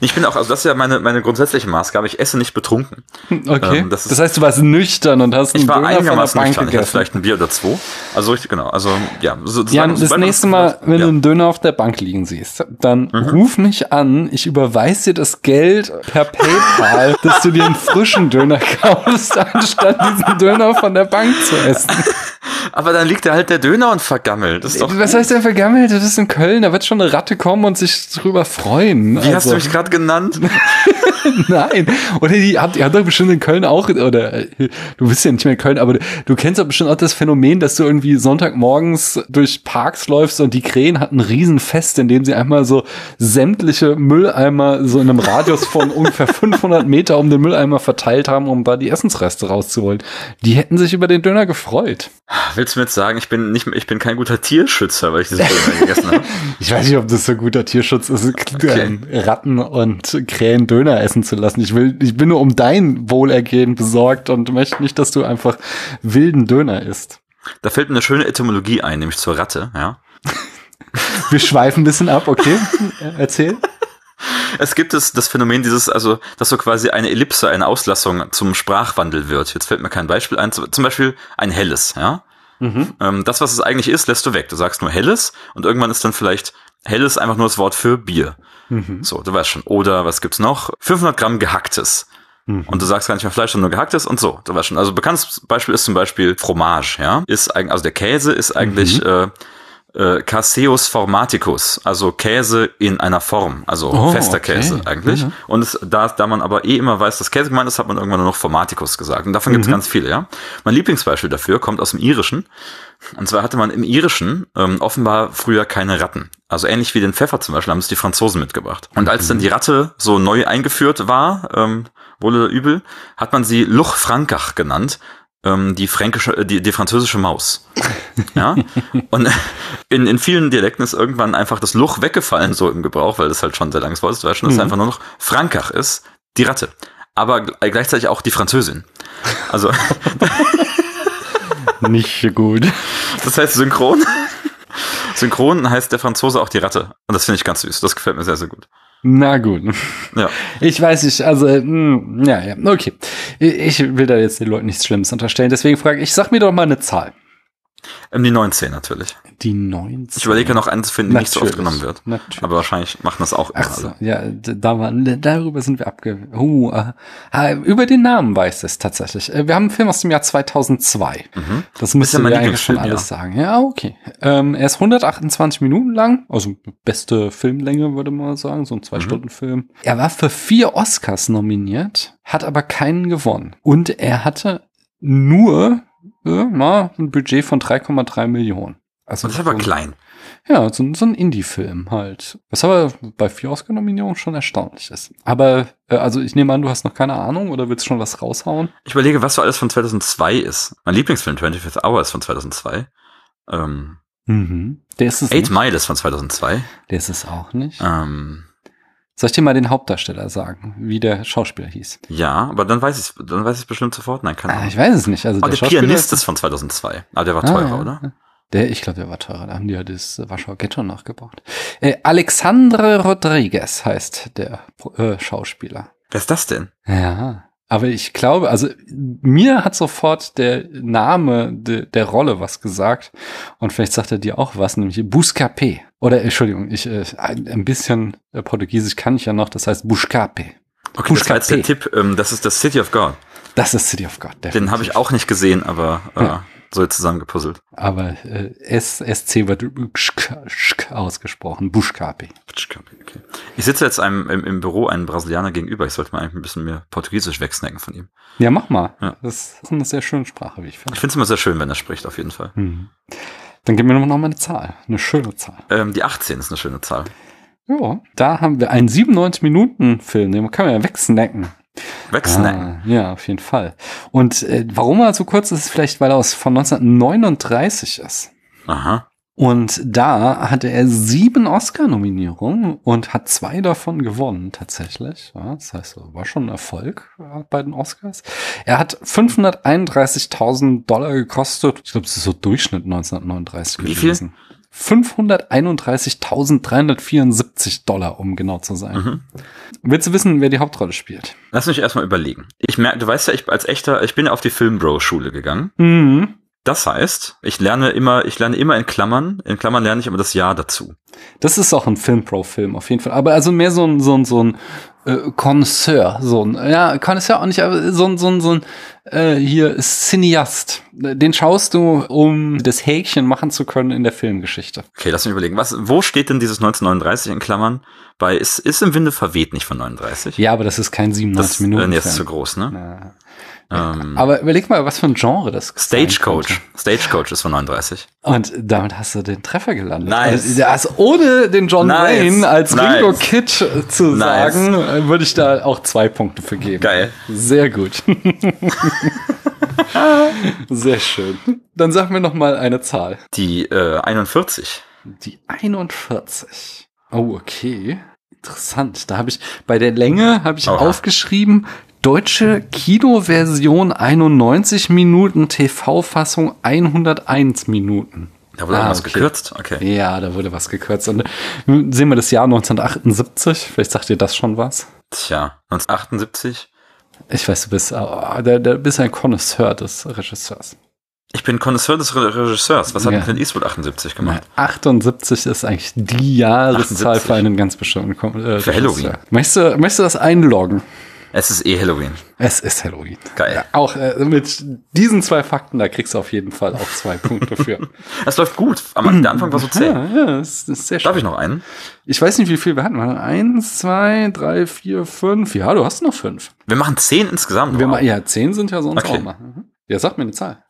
Ich bin auch, also das ist ja meine, meine grundsätzliche Maßgabe, ich esse nicht betrunken. Okay. Ähm, das, ist, das, heißt, du warst nüchtern und hast einen Ich war Döner einigermaßen nüchtern, ich hatte vielleicht ein Bier oder zwei. Also richtig, genau, also ja. So, ja, das nächste Mal, wenn ja. du einen Döner auf der Bank liegen siehst, dann mhm. ruf mich an, ich überweise dir das Geld per Paypal, dass du dir einen frischen Döner kaufst, *laughs* anstatt diesen Döner von der Bank zu essen. Aber dann liegt da halt der Döner und vergammelt. Das ist doch Was heißt denn vergammelt? Das ist in Köln, da wird schon eine Ratte kommen und sich drüber freuen. Wie also. hast du mich gerade genannt? *laughs* Nein. Oder die habt, ihr habt doch bestimmt in Köln auch, oder du bist ja nicht mehr in Köln, aber du kennst doch bestimmt auch das Phänomen, dass du irgendwie Sonntagmorgens durch Parks läufst und die Krähen hatten ein Riesenfest, in dem sie einmal so sämtliche Mülleimer so in einem Radius von *laughs* ungefähr 500 Meter um den Mülleimer verteilt haben, um da die Essensreste rauszuholen. Die hätten sich über den Döner gefreut. Willst du mir jetzt sagen, ich bin nicht, ich bin kein guter Tierschützer, weil ich diese Döner gegessen habe? *laughs* Ich weiß nicht, ob das so guter Tierschutz ist, okay. Ratten und Krähen Döner essen zu lassen. Ich will, ich bin nur um dein Wohlergehen besorgt und möchte nicht, dass du einfach wilden Döner isst. Da fällt mir eine schöne Etymologie ein, nämlich zur Ratte, ja. *laughs* Wir schweifen ein bisschen ab, okay? Erzähl. *laughs* Es gibt es das Phänomen dieses, also, dass so quasi eine Ellipse, eine Auslassung zum Sprachwandel wird. Jetzt fällt mir kein Beispiel ein. Zum Beispiel ein helles, ja. Mhm. Ähm, das, was es eigentlich ist, lässt du weg. Du sagst nur helles und irgendwann ist dann vielleicht helles einfach nur das Wort für Bier. Mhm. So, du weißt schon. Oder was gibt's noch? 500 Gramm gehacktes. Mhm. Und du sagst gar nicht mehr Fleisch, sondern nur gehacktes und so. Du weißt schon. Also bekanntes Beispiel ist zum Beispiel Fromage, ja. Ist eigentlich, also der Käse ist eigentlich, mhm. äh, äh, Caseus formaticus, also Käse in einer Form, also oh, fester okay. Käse eigentlich. Mhm. Und es, da, da man aber eh immer weiß, dass Käse gemeint ist, hat man irgendwann nur noch formaticus gesagt. Und davon mhm. gibt es ganz viele, ja. Mein Lieblingsbeispiel dafür kommt aus dem Irischen. Und zwar hatte man im Irischen ähm, offenbar früher keine Ratten. Also ähnlich wie den Pfeffer zum Beispiel haben es die Franzosen mitgebracht. Und als mhm. dann die Ratte so neu eingeführt war, ähm, wohl oder übel, hat man sie Luch Frankach genannt ähm, die fränkische, äh, die, die französische Maus. *laughs* Ja. Und in, in vielen Dialekten ist irgendwann einfach das Luch weggefallen, so im Gebrauch, weil das halt schon sehr langes Wort ist, weil schon, dass mhm. einfach nur noch Frankach ist, die Ratte. Aber gleichzeitig auch die Französin. Also. *laughs* Nicht gut. Das heißt synchron. *laughs* Synchron heißt der Franzose auch die Ratte. Und das finde ich ganz süß. Das gefällt mir sehr, sehr gut. Na gut. Ja. Ich weiß nicht, also, mh, hm, ja, ja, okay. Ich will da jetzt den Leuten nichts Schlimmes unterstellen, deswegen frage ich, sag mir doch mal eine Zahl. Ähm, die 19 natürlich. Die 19. Ich überlege noch einen zu finden, die nicht so oft genommen wird. Natürlich. Aber wahrscheinlich machen das auch immer Ach so, alle. Ja, da war, darüber sind wir abge... Uh, uh, über den Namen weiß es tatsächlich. Äh, wir haben einen Film aus dem Jahr 2002. Mhm. Das müsste ja eigentlich schon alles ja. sagen. Ja, okay. Ähm, er ist 128 Minuten lang, also beste Filmlänge, würde man sagen, so ein Zwei-Stunden-Film. Mhm. Er war für vier Oscars nominiert, hat aber keinen gewonnen. Und er hatte nur äh, mal ein Budget von 3,3 Millionen. Also Das ist aber so- klein. Ja, so, ein- so ein Indie-Film halt. Was aber bei vier Oscar-Nominierungen schon erstaunlich ist. Aber, äh, also ich nehme an, du hast noch keine Ahnung oder willst schon was raushauen? Ich überlege, was so alles von 2002 ist. Mein Lieblingsfilm 25th Hour ist von 2002. Ähm, Mhm. Der ist es Eight nicht. Mile ist von 2002. Der ist es auch nicht. Ähm, Soll ich dir mal den Hauptdarsteller sagen, wie der Schauspieler hieß? ja, aber dann weiß ich dann weiß ich bestimmt sofort. Nein, keine Ah, ich weiß es nicht. Also Oh, der Schauspieler Pianist ist von 2002. Aber der war Ah, teurer, ja. oder? Der, ich glaube, der war teurer. Da haben die ja das Warschauer Ghetto nachgebaut. Äh, Alexandre Rodriguez heißt der äh, Schauspieler. Wer ist das denn? Ja, aber ich glaube, also mir hat sofort der Name de, der Rolle was gesagt und vielleicht sagt er dir auch was, nämlich Buscape. Oder Entschuldigung, ich äh, ein, bisschen äh, Portugiesisch kann ich ja noch, das heißt Buscape. Okay, das war jetzt der. Tipp. Ähm, das ist das City of God. Das ist City of God. Den habe ich definitiv. auch nicht gesehen, aber äh, Ja. So zusammengepuzzelt. Aber äh, S, SC wird ausgesprochen. Buscape. Okay. Ich sitze jetzt einem, im, im Büro einem Brasilianer gegenüber. Ich sollte mal eigentlich ein bisschen mehr Portugiesisch wegsnacken von ihm. Ja, mach mal. Ja. Das ist eine sehr schöne Sprache, wie ich finde. Ich finde es immer sehr schön, wenn er spricht, auf jeden Fall. Mhm. Dann gib mir noch mal eine Zahl. Eine schöne Zahl. Ähm, die 18 ist eine schöne Zahl. Ja, da haben wir einen 97-Minuten-Film, den kann man ja wegsnacken. Wegsnacken. Ah, ja, auf jeden Fall. Und äh, warum er so kurz ist, vielleicht, weil er aus von 1939 ist. Aha. Und da hatte er sieben Oscar-Nominierungen und hat zwei davon gewonnen, tatsächlich. Ja, das heißt, war schon ein Erfolg äh, bei den Oscars. Er hat 531.000 Dollar gekostet. Ich glaube, das ist so Durchschnitt 1939 Wie viel? Gewesen. 531.374 Dollar, um genau zu sein. Mhm. Willst du wissen, wer die Hauptrolle spielt? Lass mich erstmal überlegen. Ich merke, du weißt ja, ich als echter, ich bin ja auf die Filmbro-Schule gegangen. Mhm. Das heißt, ich lerne immer, ich lerne immer in Klammern. In Klammern lerne ich immer das Jahr dazu. Das ist auch ein Filmpro-Film, auf jeden Fall. Aber also mehr so ein, so ein, so ein äh, Connoisseur. So ein, ja, Connoisseur auch nicht, aber so ein, so ein, so ein äh, hier Cineast. Den schaust du, um das Häkchen machen zu können in der Filmgeschichte. Okay, lass mich überlegen. Was, wo steht denn dieses 1939 in Klammern? Bei, ist, ist im Winde verweht nicht von 39? Ja, aber das ist kein 97 das äh, Minuten. nee, ist zu groß, ne? Ja. Ähm, Aber überleg mal, was für ein Genre das sein Stagecoach. Stagecoach ist von 39. Und damit hast du den Treffer gelandet. Nice. Also, also ohne den John Nice. Wayne als Nice. Ringo Kid zu Nice. sagen, würde ich da auch zwei Punkte für geben. Geil. Sehr gut. *laughs* Sehr schön. Dann sag mir noch mal eine Zahl. Die äh, 41. Die 41. Oh, okay. Interessant. Da habe ich bei der Länge habe ich Oha. aufgeschrieben deutsche Kinoversion 91 Minuten, TV-Fassung 101 Minuten. Da wurde Ah, irgendwas okay. gekürzt. Okay. Ja, da wurde was gekürzt. Und äh, sehen wir das Jahr 1978. Vielleicht sagt dir das schon was. Tja, 1978. Ich weiß, du bist, äh, der, der bist ein Connoisseur des Regisseurs. Ich bin Connoisseur des Re Regisseurs. Was hat Ja. denn Clint Eastwood 78 gemacht? 78 ist eigentlich die Jahreszahl 78. für einen ganz bestimmten Kom äh, Für. Halloween. Möchtest du, möchtest du das einloggen? Es ist eh Halloween. Es ist Halloween. Geil. Ja, auch äh, mit diesen zwei Fakten, da kriegst du auf jeden Fall auch zwei Punkte für. *laughs* Es läuft gut. Am, der Anfang war so zäh. ja, ja, das ist sehr schön. Darf ich noch einen? Ich weiß nicht, wie viel wir hatten. Eins, zwei, drei, vier, fünf. Ja, du hast noch fünf. Wir machen zehn insgesamt. Wir ma ja, zehn sind ja sonst Okay. auch mal. Mhm. Ja, sag mir eine Zahl.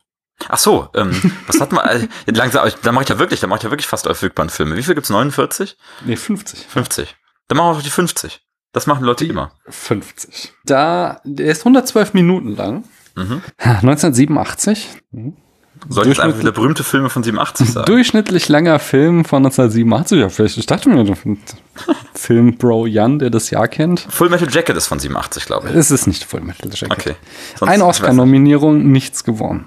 Ach so, ähm, was hat man? äh, Langsam, da mache ich ja wirklich, da mache ich ja wirklich fast verfügbaren Filme. Wie viel gibt's? 49? Nee, 50. 50. Dann machen wir doch die 50. Das machen Leute immer. 50. Da, der ist 112 Minuten lang. Mhm. 1987. Mhm. Soll ich jetzt einfach wieder berühmte Filme von 87 sagen? Durchschnittlich langer Film von 1987. Ja, vielleicht, ich dachte mir, Film Bro Jan, der das Jahr kennt. Full Metal Jacket ist von 87, glaube ich. Es ist nicht Full Metal Jacket. Okay. Sonst- Eine weiß nicht. Oscar-Nominierung, nichts gewonnen.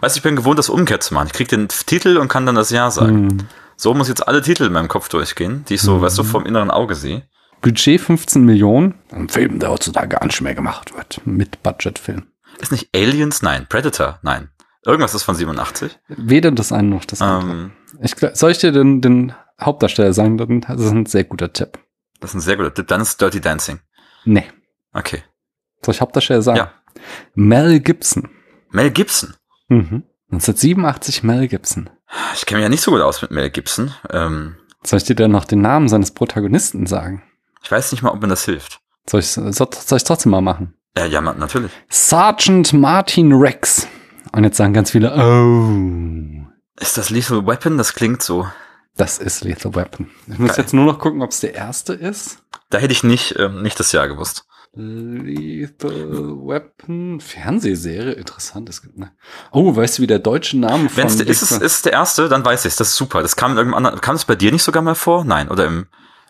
Weißt du, ich bin gewohnt, das umgekehrt zu machen. Ich krieg den Titel und kann dann das Jahr sagen. Hm. So muss jetzt alle Titel in meinem Kopf durchgehen, die ich so, weißt du, vom inneren Auge sehe. Budget 15 Millionen. Ein Film, der heutzutage gar nicht mehr gemacht wird. Mit Budgetfilm. Ist nicht Aliens? Nein. Predator? Nein. Irgendwas ist von 87. Weder das eine noch das andere. Ähm, Ich, soll ich dir den, den Hauptdarsteller sagen? Das ist ein sehr guter Tipp. das ist ein sehr guter Tipp. Dann ist Dirty Dancing. Nee. Okay. Soll ich Hauptdarsteller sagen? Ja. Mel Gibson. Mel Gibson. Mhm. 1987 Mel Gibson. Ich kenne mich ja nicht so gut aus mit Mel Gibson. Ähm, Soll ich dir dann noch den Namen seines Protagonisten sagen? Ich weiß nicht mal, ob mir das hilft. Soll ich soll, soll ich trotzdem mal machen? Ja, ja, natürlich. Sergeant Martin Rex. Und jetzt sagen ganz viele, oh. Ist das Lethal Weapon? Das klingt so. Das ist Lethal Weapon. Ich muss Geil. jetzt nur noch gucken, ob es der erste ist. Da hätte ich nicht, ähm, nicht das Jahr gewusst. Lethal Weapon, Fernsehserie, interessant. Es gibt, ne? Oh, weißt du, wie der deutsche Name von Wenn es ist, es ist der erste, dann weiß ich Das ist super. Das kam in irgendeinem anderen. Kam es bei dir nicht sogar mal vor? Nein, oder im,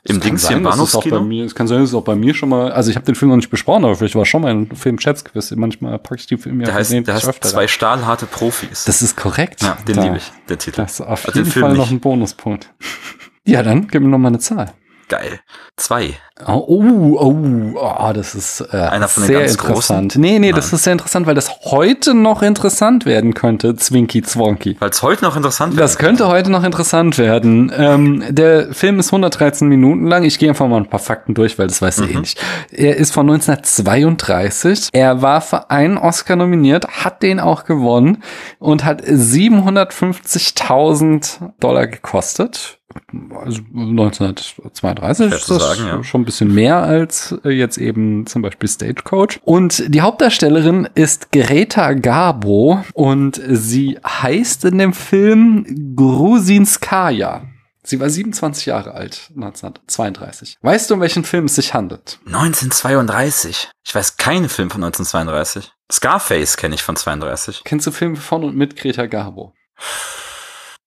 im Dings hier im auch bei Bahnhofskino? mir, es kann sein, dass es auch bei mir schon mal, also ich habe den Film noch nicht besprochen, aber vielleicht war es schon mal ein Film Schätzquiz. Manchmal packe ich die Filme ja Der heißt, der heißt zwei stahlharte Profis. Das ist korrekt. ja, den liebe ich, der Titel. Das ist auf Also den jeden Fall noch ein Bonuspunkt. Ja, dann gib mir noch mal eine Zahl. Geil. Zwei. Oh, oh, oh, oh das ist äh, Einer von den sehr ganz interessant. großen? Nee, nee, das Nein. ist sehr interessant, weil das heute noch interessant werden könnte, Zwinky Zwonky. Weil es heute noch interessant wird. Das könnte heute noch interessant werden. Ähm, der Film ist 113 Minuten lang. Ich gehe einfach mal ein paar Fakten durch, weil das weiß ich eh nicht. Er ist von 1932. Er war für einen Oscar nominiert, hat den auch gewonnen und hat 750.000 Dollar gekostet. Also 1932 Schwer ist das sagen, ja. schon ein bisschen mehr als äh, jetzt eben zum Beispiel Stagecoach. Und die Hauptdarstellerin ist Greta Garbo und sie heißt in dem Film Grusinskaya. Sie war 27 Jahre alt, 1932. Weißt du, um welchen Film es sich handelt? 1932. Ich weiß keinen Film von 1932. Scarface kenne ich von 32. Kennst du Filme von und mit Greta Garbo? *sighs*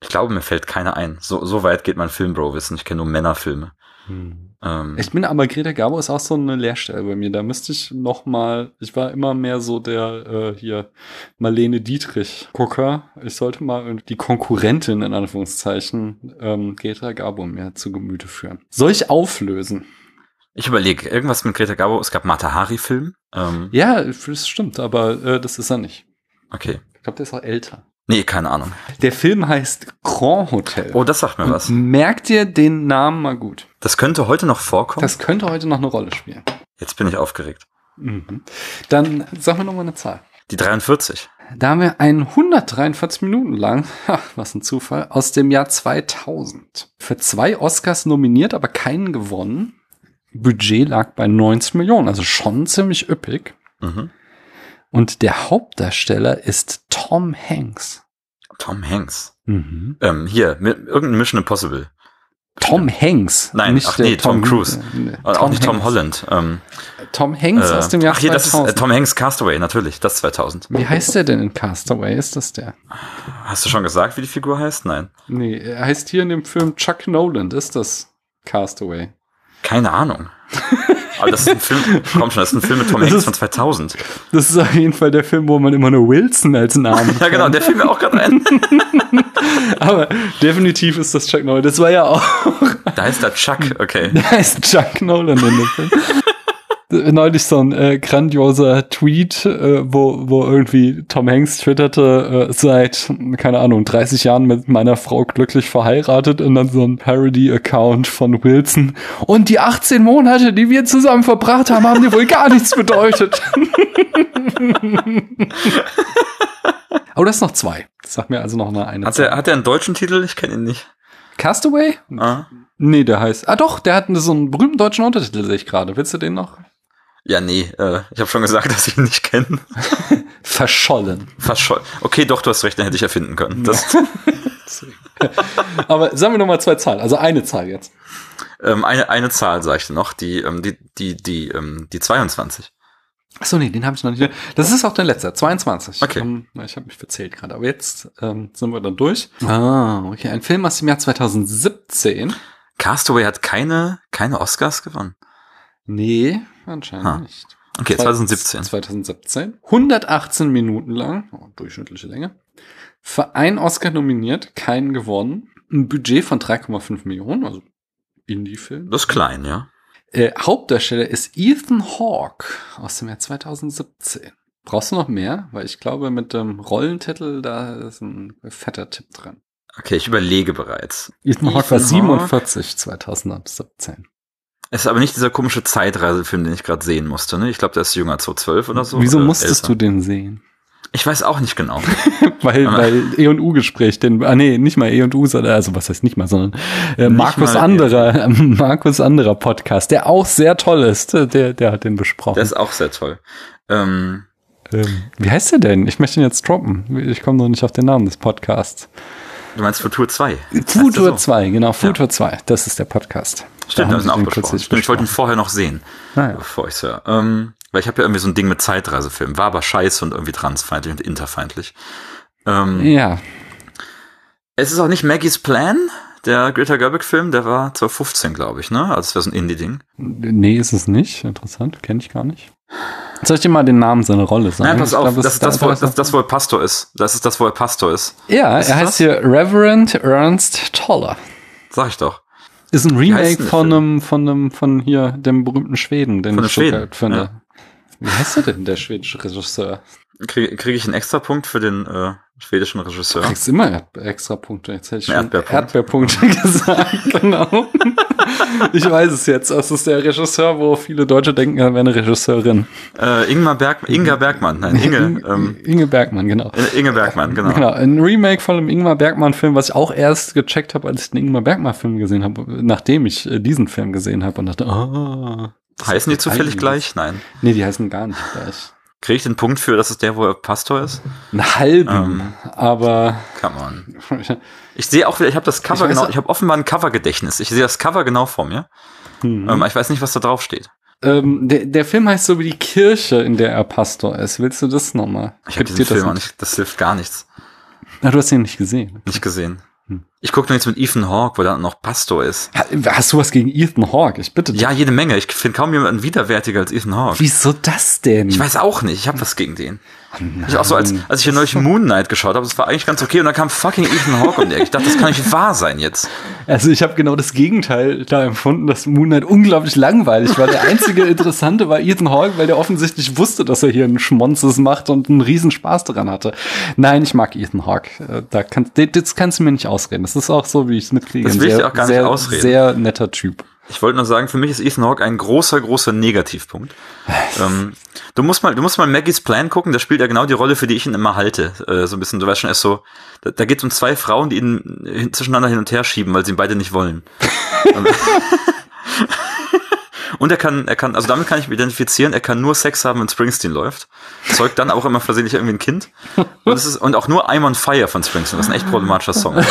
Ich glaube, mir fällt keiner ein. So, so weit geht mein Filmbro-Wissen. Ich kenne nur Männerfilme. Ähm, Ich bin aber Greta Garbo ist auch so eine Leerstelle bei mir. Da müsste ich noch mal. Ich war immer mehr so der äh, hier Marlene Dietrich Gucker. Ich sollte mal die Konkurrentin in Anführungszeichen ähm, Greta Garbo mir zu Gemüte führen. Soll ich auflösen? ich überlege, irgendwas mit Greta Garbo. Es gab Mata Hari-Film. Ähm, Ja, das stimmt, aber äh, das ist er nicht. okay. Ich glaube, der ist auch älter. Nee, keine Ahnung. Der Film heißt Grand Hotel. Oh, das sagt mir Und was. merkt dir den Namen mal gut. Das könnte heute noch vorkommen. Das könnte heute noch eine Rolle spielen. Jetzt bin ich aufgeregt. Mhm. Dann sag mir noch mal eine Zahl. Die 43. Da haben wir einen 143 Minuten lang, was ein Zufall, aus dem Jahr 2000. Für zwei Oscars nominiert, aber keinen gewonnen. Budget lag bei 90 Millionen, also schon ziemlich üppig. Mhm. Und der Hauptdarsteller ist Tom Hanks. Tom Hanks. Mhm. Ähm, hier, mit, irgendein Mission Impossible. Tom Hanks. Nein, ach der nee, Tom Cruise. äh, Und auch nicht Tom Hanks. Holland. Ähm, Tom Hanks äh, aus dem Jahr ach hier, das 2000. ist äh, Tom Hanks Castaway, natürlich. Das 2000. Wie heißt der denn in Castaway? Ist das der? Hast du schon gesagt, wie die Figur heißt? Nein. Nee, er heißt hier in dem Film Chuck Noland. Ist das Castaway? Keine Ahnung. *laughs* Aber das ist ein Film, komm schon, das ist ein Film mit Tom Das Hanks ist- von 2000. Das ist auf jeden Fall der Film, wo man immer nur Wilson als Namen *laughs* Ja, genau, der fiel mir auch gerade ein. *laughs* Aber definitiv ist das Chuck Nolan. Das war ja auch, Da heißt er Chuck, okay. der heißt Chuck Nolan in dem Film. Neulich so ein äh, grandioser Tweet, äh, wo, wo irgendwie Tom Hanks twitterte, äh, seit, keine Ahnung, 30 Jahren mit meiner Frau glücklich verheiratet und dann so ein Parody-Account von Wilson. Und die 18 Monate, die wir zusammen verbracht haben, haben dir wohl gar nichts bedeutet. *laughs* Aber das ist noch zwei. Sag mir also noch eine. eine Hat er, hat er einen deutschen Titel? Ich kenne ihn nicht. Castaway? Ah. Nee, der heißt. Ah doch, der hat so einen berühmten deutschen Untertitel, sehe ich gerade. Willst du den noch? Ja, nee, äh, ich habe schon gesagt, *laughs* dass ich ihn nicht kenne. *laughs* Verschollen. Schon. Okay, doch, du hast recht, den hätte ich erfinden können. *laughs* Aber sagen wir noch mal zwei Zahlen, also eine Zahl jetzt. ähm, eine, eine Zahl sag ich dir noch, die, ähm, die, die, die, ähm, die 22. Achso, nee, den habe ich noch nicht. Das ist auch der letzte, 22. Okay. Ähm, ich habe mich verzählt gerade, aber jetzt ähm, sind wir dann durch. Ah, okay. Ein Film aus dem Jahr 2017. Castaway hat keine, keine Oscars gewonnen. Nee, anscheinend Ha. nicht. Okay, 2017. 2017. 118 Minuten lang, oh, durchschnittliche Länge. Für einen Oscar nominiert, keinen gewonnen. Ein Budget von 3,5 Millionen, also Indie-Film. Das ist klein, ja. Äh, Hauptdarsteller ist Ethan Hawke aus dem Jahr 2017. Brauchst du noch mehr? Weil ich glaube, mit dem Rollentitel, da ist ein fetter Tipp drin. Okay, ich überlege bereits. Ethan Hawke war Ethan 47 2017. Es ist aber nicht dieser komische Zeitreisefilm, den ich gerade sehen musste. Ne? Ich glaube, der ist jünger, 2012 oder so. Wieso oder musstest älter. du den sehen? Ich weiß auch nicht genau. *laughs* weil, weil E und U-Gespräch, den, ah nee, nicht mal E und U, sondern, also was heißt nicht mal, sondern äh, Markus E anderer, *laughs* Markus anderer Podcast, der auch sehr toll ist, äh, der, der hat den besprochen. Der ist auch sehr toll. Ähm, ähm, wie heißt der denn? Ich möchte ihn jetzt droppen. Ich komme noch nicht auf den Namen des Podcasts. Du meinst Futur 2? Futur so? 2, genau, Futur ja. 2. Das ist der Podcast. Stimmt, da sind auch besprochen. Stimmt, ich wollte ihn vorher noch sehen, Ah, ja. bevor ich es höre. Ähm, weil ich habe ja irgendwie so ein Ding mit Zeitreisefilmen. War aber scheiße und irgendwie transfeindlich und interfeindlich. Ähm, Ja, Es ist auch nicht Maggie's Plan, der Greta Gerwig-Film, der war 2015, glaube ich, ne? Also es wäre so ein Indie-Ding. nee, ist es nicht. Interessant, kenne ich gar nicht. Soll ich dir mal den Namen seiner Rolle sagen? Nein, pass auf, glaub, das ist das, wo, einfach- das, das, wo er Pastor ist. Das ist das, wo er Pastor ist. Ja, Ist er heißt hier Reverend Ernst Toller. Sag ich doch. Ist ein Remake von einem, von einem, von hier, dem berühmten Schweden, den Von ich so geil finde. ja. Wie heißt er denn, der schwedische Regisseur? Kriege krieg ich einen extra Punkt für den äh, schwedischen Regisseur? Du kriegst immer Erd extra Punkte. Jetzt hätte ich schon Erdbeerpunkt. Erdbeerpunkte *laughs* gesagt, genau. ich weiß es jetzt. Das ist der Regisseur, wo viele Deutsche denken, er wäre eine Regisseurin. Äh, Ingmar Berg, Inga Bergmann, nein, Inge, ähm, Inge Bergmann, genau. Inge Bergmann, genau. Genau, ein Remake von einem Ingmar Bergmann-Film, was ich auch erst gecheckt habe, als ich den Ingmar Bergmann-Film gesehen habe, nachdem ich äh, diesen Film gesehen habe und dachte, ah. das Heißen die zufällig gleich? Nein. Nee, die heißen gar nicht gleich. Kriege ich den Punkt für, dass es der, wo er Pastor ist? Einen halben, Ähm. aber Come on. *laughs* Ich sehe auch wieder, ich habe das Cover Ich weiß- genau, ich habe offenbar ein Covergedächtnis. Ich sehe das Cover genau vor mir. hm. Ähm, ich weiß nicht, was da drauf steht. ähm, der, der Film heißt so wie die Kirche, in der er Pastor ist. Willst du das nochmal? Ich habe diesen das Film auch nicht, das hilft gar nichts. Na, du hast ihn nicht gesehen. Nicht gesehen. Hm. Ich gucke nur jetzt mit Ethan Hawke, wo dann noch Pastor ist. Ha- Hast du was gegen Ethan Hawke? Ich bitte dich. Ja, jede Menge. Ich finde kaum jemanden widerwärtiger als Ethan Hawke. Wieso das denn? Ich weiß auch nicht. Ich habe was gegen den. Ich auch so, als, als ich hier neulich Moon Knight geschaut habe, das war eigentlich ganz okay. Und dann kam fucking Ethan Hawke um die Ecke. Ich dachte, das kann nicht wahr sein jetzt. Also ich habe genau das Gegenteil da empfunden, dass Moon Knight unglaublich langweilig war. Der einzige Interessante war Ethan Hawke, weil der offensichtlich wusste, dass er hier einen Schmonzes macht und einen riesen Spaß daran hatte. Nein, ich mag Ethan Hawke. Äh, Da kann, das kannst du mir nicht ausreden. Das ist auch so, wie ich es mitkriege. Das will ich sehr, auch gar nicht sehr, ausreden. Sehr netter Typ. Ich wollte nur sagen, für mich ist Ethan Hawke ein großer, großer Negativpunkt. ähm, du musst mal, du musst mal Maggie's Plan gucken, da spielt er genau die Rolle, für die ich ihn immer halte. Äh, so ein bisschen, du weißt schon, er ist so, da, da geht es um zwei Frauen, die ihn hin- zwischeneinander hin und her schieben, weil sie ihn beide nicht wollen. Und- *laughs* *laughs* Und er kann, er kann, also damit kann ich mich identifizieren, er kann nur Sex haben, wenn Springsteen läuft. Zeugt dann auch immer versehentlich irgendwie ein Kind. Und, es ist, und auch nur I'm on Fire von Springsteen, was ein echt problematischer Song ist.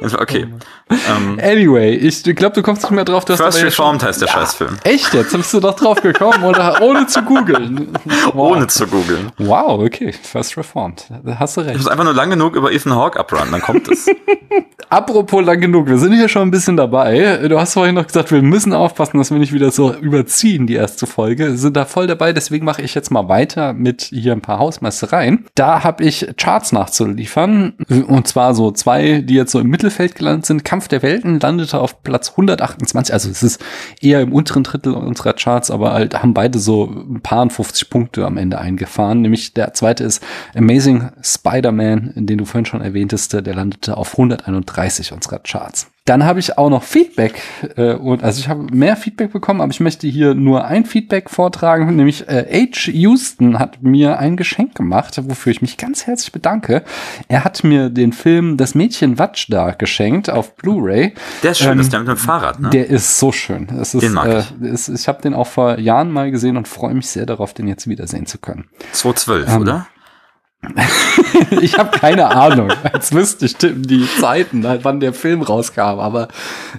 Ich nicht. Okay. Ähm, Anyway, ich glaube, du kommst nicht mehr drauf, dass First schon- Reformed heißt der Scheißfilm. Echt jetzt? Bist du doch drauf gekommen oder ohne zu googeln? Wow. *laughs* Ohne zu googeln. Wow, okay. First Reformed. Da hast du Ich recht. muss einfach nur lang genug über Ethan Hawke abrunnen, dann kommt es. *laughs* Apropos lang genug, wir sind hier schon ein bisschen dabei. Du hast vorhin noch gesagt, wir müssen aufpassen, dass wir nicht wieder so überziehen, die erste Folge. Wir sind da voll dabei, deswegen mache ich jetzt mal weiter mit hier ein paar Hausmeistereien. Da habe ich Charts nachzuliefern. Und zwar so zwei, die jetzt so im Mittelfeld gelandet sind. Kampf der Welten landete auf Platz 128. Also es ist eher im unteren Drittel unserer Charts, aber halt haben beide so ein paar 50 Punkte am Ende eingefahren. Nämlich der zweite ist Amazing Spider-Man, den du vorhin schon erwähntest, der landete auf 131 unserer Charts. Dann habe ich auch noch Feedback äh, und also ich habe mehr Feedback bekommen, aber ich möchte hier nur ein Feedback vortragen, nämlich äh, H. Houston hat mir ein Geschenk gemacht, wofür ich mich ganz herzlich bedanke. Er hat mir den Film Das Mädchen Watsch da geschenkt auf Blu-ray. Der ist schön, Ähm, das ist der mit dem Fahrrad, ne? Der ist so schön. Ist, Den mag äh, ich. Ist, ich habe den auch vor Jahren mal gesehen und freue mich sehr darauf, den jetzt wiedersehen zu können. 212, Ähm, oder? *laughs* ich habe keine Ahnung. Als wüsste ich die Zeiten, wann der Film rauskam. Aber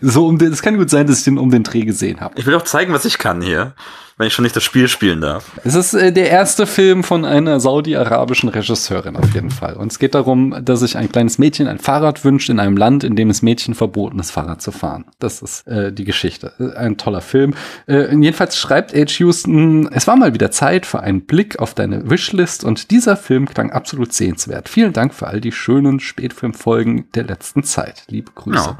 so um den, es kann gut sein, dass ich den um den Dreh gesehen habe. Ich will auch zeigen, was ich kann hier, wenn ich schon nicht das Spiel spielen darf. Es ist äh, der erste Film von einer saudi-arabischen Regisseurin auf jeden Fall. Und es geht darum, dass sich ein kleines Mädchen ein Fahrrad wünscht in einem Land, in dem es Mädchen verboten ist, Fahrrad zu fahren. Das ist äh, die Geschichte. Äh, Ein toller Film. Äh, jedenfalls schreibt H. Houston, es war mal wieder Zeit für einen Blick auf deine Wishlist und dieser Film klang absolut sehenswert. Vielen Dank für all die schönen Spätfilmfolgen der letzten Zeit. Liebe Grüße. Ja.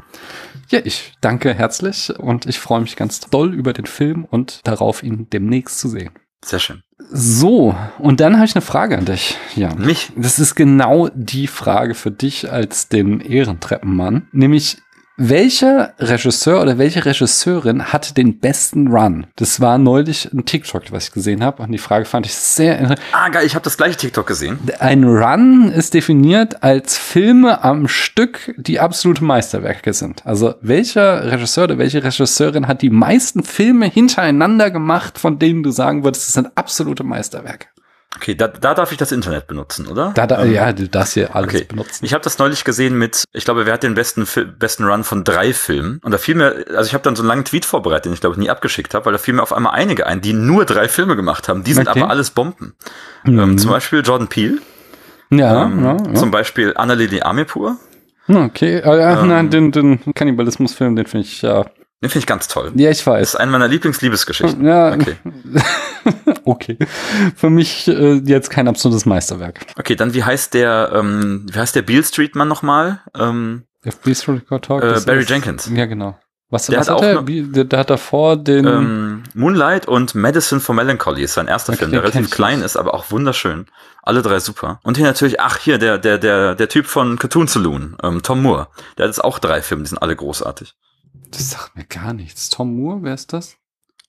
Ja, ich danke herzlich und ich freue mich ganz doll über den Film und darauf, ihn demnächst zu sehen. Sehr schön. So, und dann habe ich eine Frage an dich. Ja. Mich? Das ist genau die Frage für dich als den Ehrentreppenmann. Nämlich, welcher Regisseur oder welche Regisseurin hat den besten Run? Das war neulich ein TikTok, was ich gesehen habe. Und die Frage fand ich sehr interessant. Ah, geil, ich habe das gleiche TikTok gesehen. Ein Run ist definiert als Filme am Stück, die absolute Meisterwerke sind. Also welcher Regisseur oder welche Regisseurin hat die meisten Filme hintereinander gemacht, von denen du sagen würdest, das sind absolute Meisterwerke? Okay, da, da darf ich das Internet benutzen, oder? Da, da, Ähm, ja, du darfst hier alles Okay. benutzen. Ich habe das neulich gesehen mit, ich glaube, wer hat den besten besten Run von drei Filmen? Und da fiel mir, also ich habe dann so einen langen Tweet vorbereitet, den ich glaube ich nie abgeschickt habe, weil da fiel mir auf einmal einige ein, die nur drei Filme gemacht haben. Die sind Okay. aber alles Bomben. Mhm. Ähm, zum Beispiel Jordan Peele, ja, ähm, ja, ja. zum Beispiel Annalili Amirpour. Okay, äh, ja, Ähm, nein, den, den Kannibalismusfilm, den finde ich, ja. Den finde ich ganz toll. Ja, ich Das weiß. ist eine meiner Lieblingsliebesgeschichten. Ja, Okay. *laughs* okay. Für mich äh, jetzt kein absolutes Meisterwerk. Okay, dann wie heißt der, ähm, wie heißt der Beale Street Mann nochmal? Ähm, FB Record Talk. Äh, das Barry ist- Jenkins. Ja, genau. Was, Der was hat hat auch der? der? Hat davor den. ähm, Moonlight und Medicine for Melancholy ist sein erster Okay, Film, der relativ klein ist, aber auch wunderschön. Alle drei super. Und hier natürlich, ach hier, der, der, der, der Typ von Cartoon Saloon, ähm, Tom Moore. Der hat jetzt auch drei Filme, die sind alle großartig. Das sagt mir gar nichts. Tom Moore, wer ist das?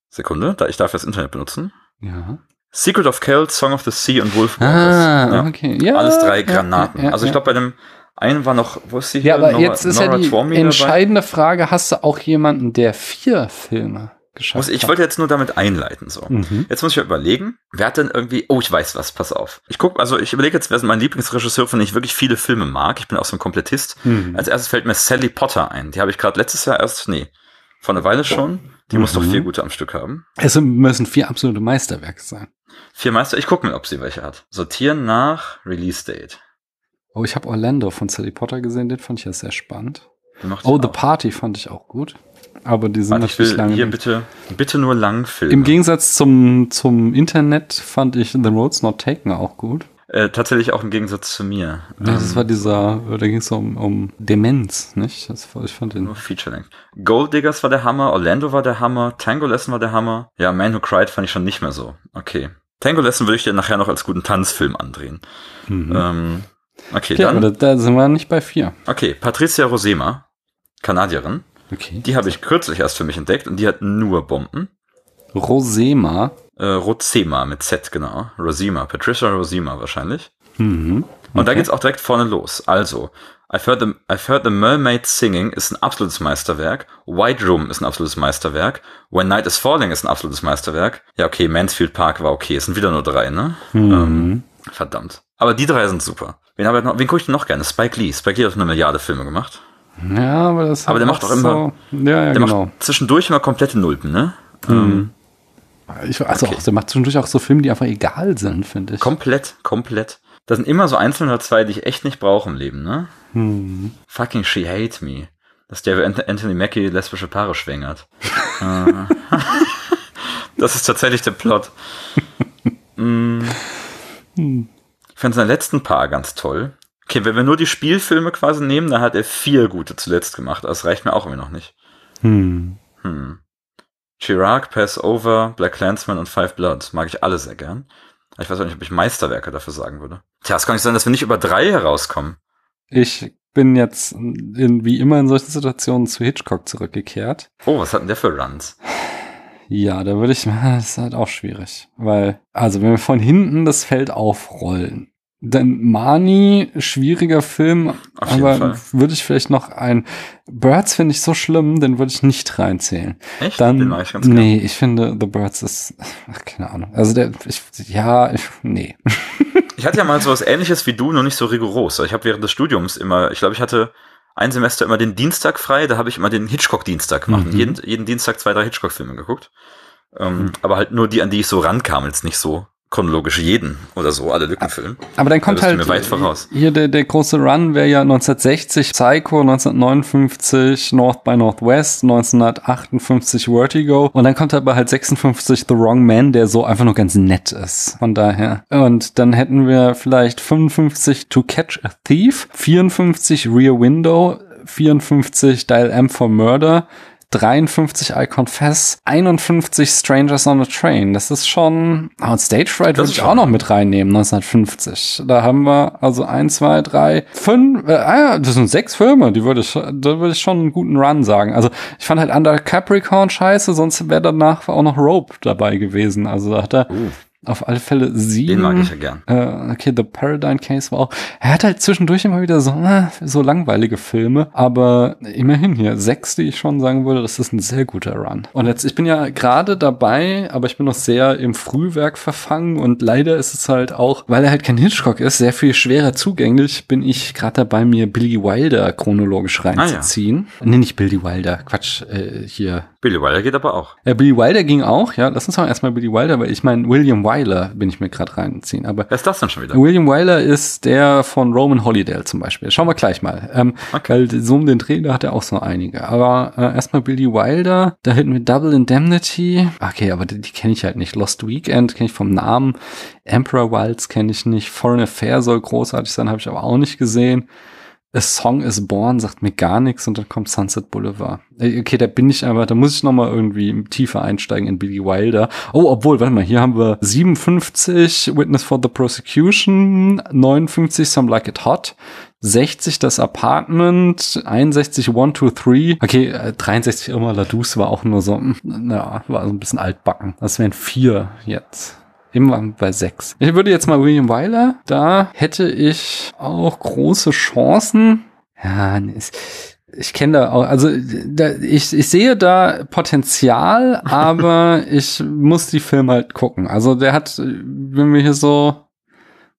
Sekunde, da ich darf das Internet benutzen. Ja. Secret of Kells, Song of the Sea und Wolf Ah, ja. okay. Ja, Alles drei ja, Granaten. ja, ja, also ich ja. glaube bei dem einen war noch, wo ist sie Ja, hier? aber Nora- jetzt ist Nora ja die dabei? entscheidende Frage: Hast du auch jemanden, der vier Filme geschafft Muss, ich hat? wollte jetzt nur damit einleiten, so. Mhm. Jetzt muss ich überlegen, wer hat denn irgendwie, oh, ich weiß was, pass auf. Ich guck, also ich überlege jetzt, wer ist mein Lieblingsregisseur, von dem ich wirklich viele Filme mag. Ich bin auch so ein Komplettist. Mhm. Als erstes fällt mir Sally Potter ein. Die habe ich gerade letztes Jahr erst, nee, vor einer Weile schon. Die muss doch Mhm. vier gute am Stück haben. Es müssen vier absolute Meisterwerke sein. Vier Meister, ich gucke mal, ob sie welche hat. Sortieren nach Release Date. Oh, ich habe Orlando von Sally Potter gesehen, den fand ich ja sehr spannend. Oh, The auch. Party fand ich auch gut. Aber die sind Warte, ich natürlich lange. hier bitte, bitte nur Langfilme. Im Gegensatz zum, zum Internet fand ich The Roads Not Taken auch gut. Äh, tatsächlich auch im Gegensatz zu mir. Ja, das Ähm, war dieser, da ging es um, um Demenz, nicht? Das war, ich fand den. Nur Feature Length. Gold Diggers war der Hammer, Orlando war der Hammer, Tango Lesson war der Hammer. Ja, Man Who Cried fand ich schon nicht mehr so. Okay. Tango Lesson würde ich dir nachher noch als guten Tanzfilm andrehen. Mhm. Ähm, okay, okay, dann. da, da sind wir nicht bei vier. Okay, Patricia Rosema, Kanadierin. Okay. Die habe ich kürzlich erst für mich entdeckt und die hat nur Bomben. Rosema. Äh, Rozema mit Z, genau. Rosema, Patricia Rosema wahrscheinlich. Mhm. Und da Okay. geht's auch direkt vorne los. Also, I've heard, the, I've heard the Mermaid Singing ist ein absolutes Meisterwerk. White Room ist ein absolutes Meisterwerk. When Night is Falling ist ein absolutes Meisterwerk. Ja, okay, Mansfield Park war okay. Es sind wieder nur drei, ne? Mhm. Ähm, verdammt. Aber die drei sind super. Wen, hab ich noch, wen gucke ich denn noch gerne? Spike Lee. Spike Lee hat eine Milliarde Filme gemacht. Ja, aber das Aber der macht auch immer- So, ja, ja, Der genau. macht zwischendurch immer komplette Nulpen, ne? Ich, also Okay. auch, der macht zwischendurch auch so Filme, die einfach egal sind, finde ich. Komplett, komplett. Da sind immer so einzelne oder zwei, die ich echt nicht brauche im Leben, ne? Hm. Fucking She Hate Me. Dass der Ant- Anthony Mackie lesbische Paare schwängert. *laughs* Äh. *laughs* das ist tatsächlich der Plot. *laughs* Mm. Ich fand seine letzten Paar ganz toll. Okay, wenn wir nur die Spielfilme quasi nehmen, dann hat er vier gute zuletzt gemacht. Das reicht mir auch immer noch nicht. Hm. Hm. Chirac, Pass Over, Black Clansman und Five Bloods mag ich alle sehr gern. Ich weiß auch nicht, ob ich Meisterwerke dafür sagen würde. Tja, es kann nicht sein, dass wir nicht über drei herauskommen. Ich bin jetzt in, wie immer in solchen Situationen zu Hitchcock zurückgekehrt. Oh, was hat denn der für Runs? Ja, da würde ich, *laughs* das ist halt auch schwierig. Weil, also wenn wir von hinten das Feld aufrollen, dann Mani, schwieriger Film, aber würde ich vielleicht noch ein, Birds finde ich so schlimm, den würde ich nicht reinzählen. Echt? Dann, Den ich ganz nee, ich finde The Birds ist, ach, keine Ahnung. Also der, ich, ja, ich, nee. *laughs* Ich hatte ja mal so was ähnliches wie du, nur nicht so rigoros. Ich habe während des Studiums immer, ich glaube, ich hatte ein Semester immer den Dienstag frei, da habe ich immer den Hitchcock-Dienstag gemacht. Mhm. Jeden, jeden Dienstag zwei, drei Hitchcock-Filme geguckt. Ähm, Aber halt nur die, an die ich so rankam, jetzt nicht so chronologisch jeden oder so, alle Lückenfilme. Aber dann kommt Da halt hier der, der große Run wäre ja 1960 Psycho, 1959 North by Northwest, 1958 Vertigo und dann kommt aber halt 56 The Wrong Man, der so einfach nur ganz nett ist. Von daher. Und dann hätten wir vielleicht 55 To Catch a Thief, 54 Rear Window, 54 Dial M for Murder, 53 I Confess, 51 Strangers on a Train. Das ist schon, ah, und Stage Fright würde ich auch noch mit reinnehmen, 1950. Da haben wir also ein, zwei, drei, fünf, äh, ah ja, das sind sechs Filme, die würde ich, da würde ich schon einen guten Run sagen. Also ich fand halt Under Capricorn scheiße, sonst wäre danach auch noch Rope dabei gewesen. Also da hat er, Uh. Auf alle Fälle sieben. Den mag ich ja gern. Äh, okay, The Paradigm Case war auch. Er hat halt zwischendurch immer wieder so, äh, so langweilige Filme, aber immerhin hier sechs, die ich schon sagen würde, das ist ein sehr guter Run. Und jetzt, ich bin ja gerade dabei, aber ich bin noch sehr im Frühwerk verfangen und leider ist es halt auch, weil er halt kein Hitchcock ist, sehr viel schwerer zugänglich, bin ich gerade dabei, mir Billy Wilder chronologisch reinzuziehen. Ah, ja. Nee, nicht Billy Wilder, Quatsch, äh, hier. Billy Wilder geht aber auch. Äh, Billy Wilder ging auch, ja. Lass uns mal erstmal Billy Wilder, weil ich meine, William Wyler bin ich mir gerade reinziehen. Aber Wer ist das denn schon wieder? William Wyler ist der von Roman Holiday zum Beispiel. Schauen wir gleich mal. Ähm, okay. Weil so um den Dreh, da hat er auch so einige. Aber äh, erstmal Billy Wilder, da hätten wir Double Indemnity. Okay, aber die, die kenne ich halt nicht. Lost Weekend kenne ich vom Namen. Emperor Wilds kenne ich nicht. Foreign Affair soll großartig sein, habe ich aber auch nicht gesehen. A Song is Born sagt mir gar nichts und dann kommt Sunset Boulevard. Okay, da bin ich aber, da muss ich nochmal irgendwie tiefer einsteigen in Billy Wilder. Oh, obwohl, warte mal, hier haben wir 57 Witness for the Prosecution, 59 Some Like It Hot, 60 das Apartment, 61 One, Two, Three. Okay, 63 äh, Irma Ladus war auch nur so, hm, na, war so ein bisschen altbacken. Das wären vier jetzt. Immer bei sechs. Ich würde jetzt mal William Wyler, da hätte ich auch große Chancen. Ja, ich kenne da auch, also da, ich, ich sehe da Potenzial, *laughs* aber ich muss die Filme halt gucken. Also der hat, wenn wir hier so,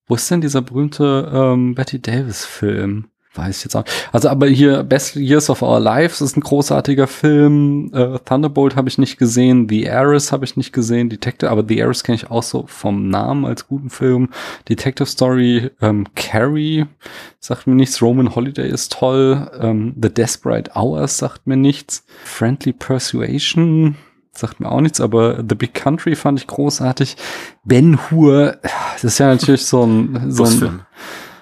wo ist denn dieser berühmte ähm, Betty Davis Film? Weiß ich jetzt auch. Also aber hier Best Years of Our Lives ist ein großartiger Film. Äh, Thunderbolt habe ich nicht gesehen. The Heiress habe ich nicht gesehen. Detective, aber The Heiress kenne ich auch so vom Namen als guten Film. Detective Story, ähm, Carrie sagt mir nichts. Roman Holiday ist toll. Ähm, The Desperate Hours sagt mir nichts. Friendly Persuasion sagt mir auch nichts, aber The Big Country fand ich großartig. Ben Hur, das ist ja natürlich so ein, so ein,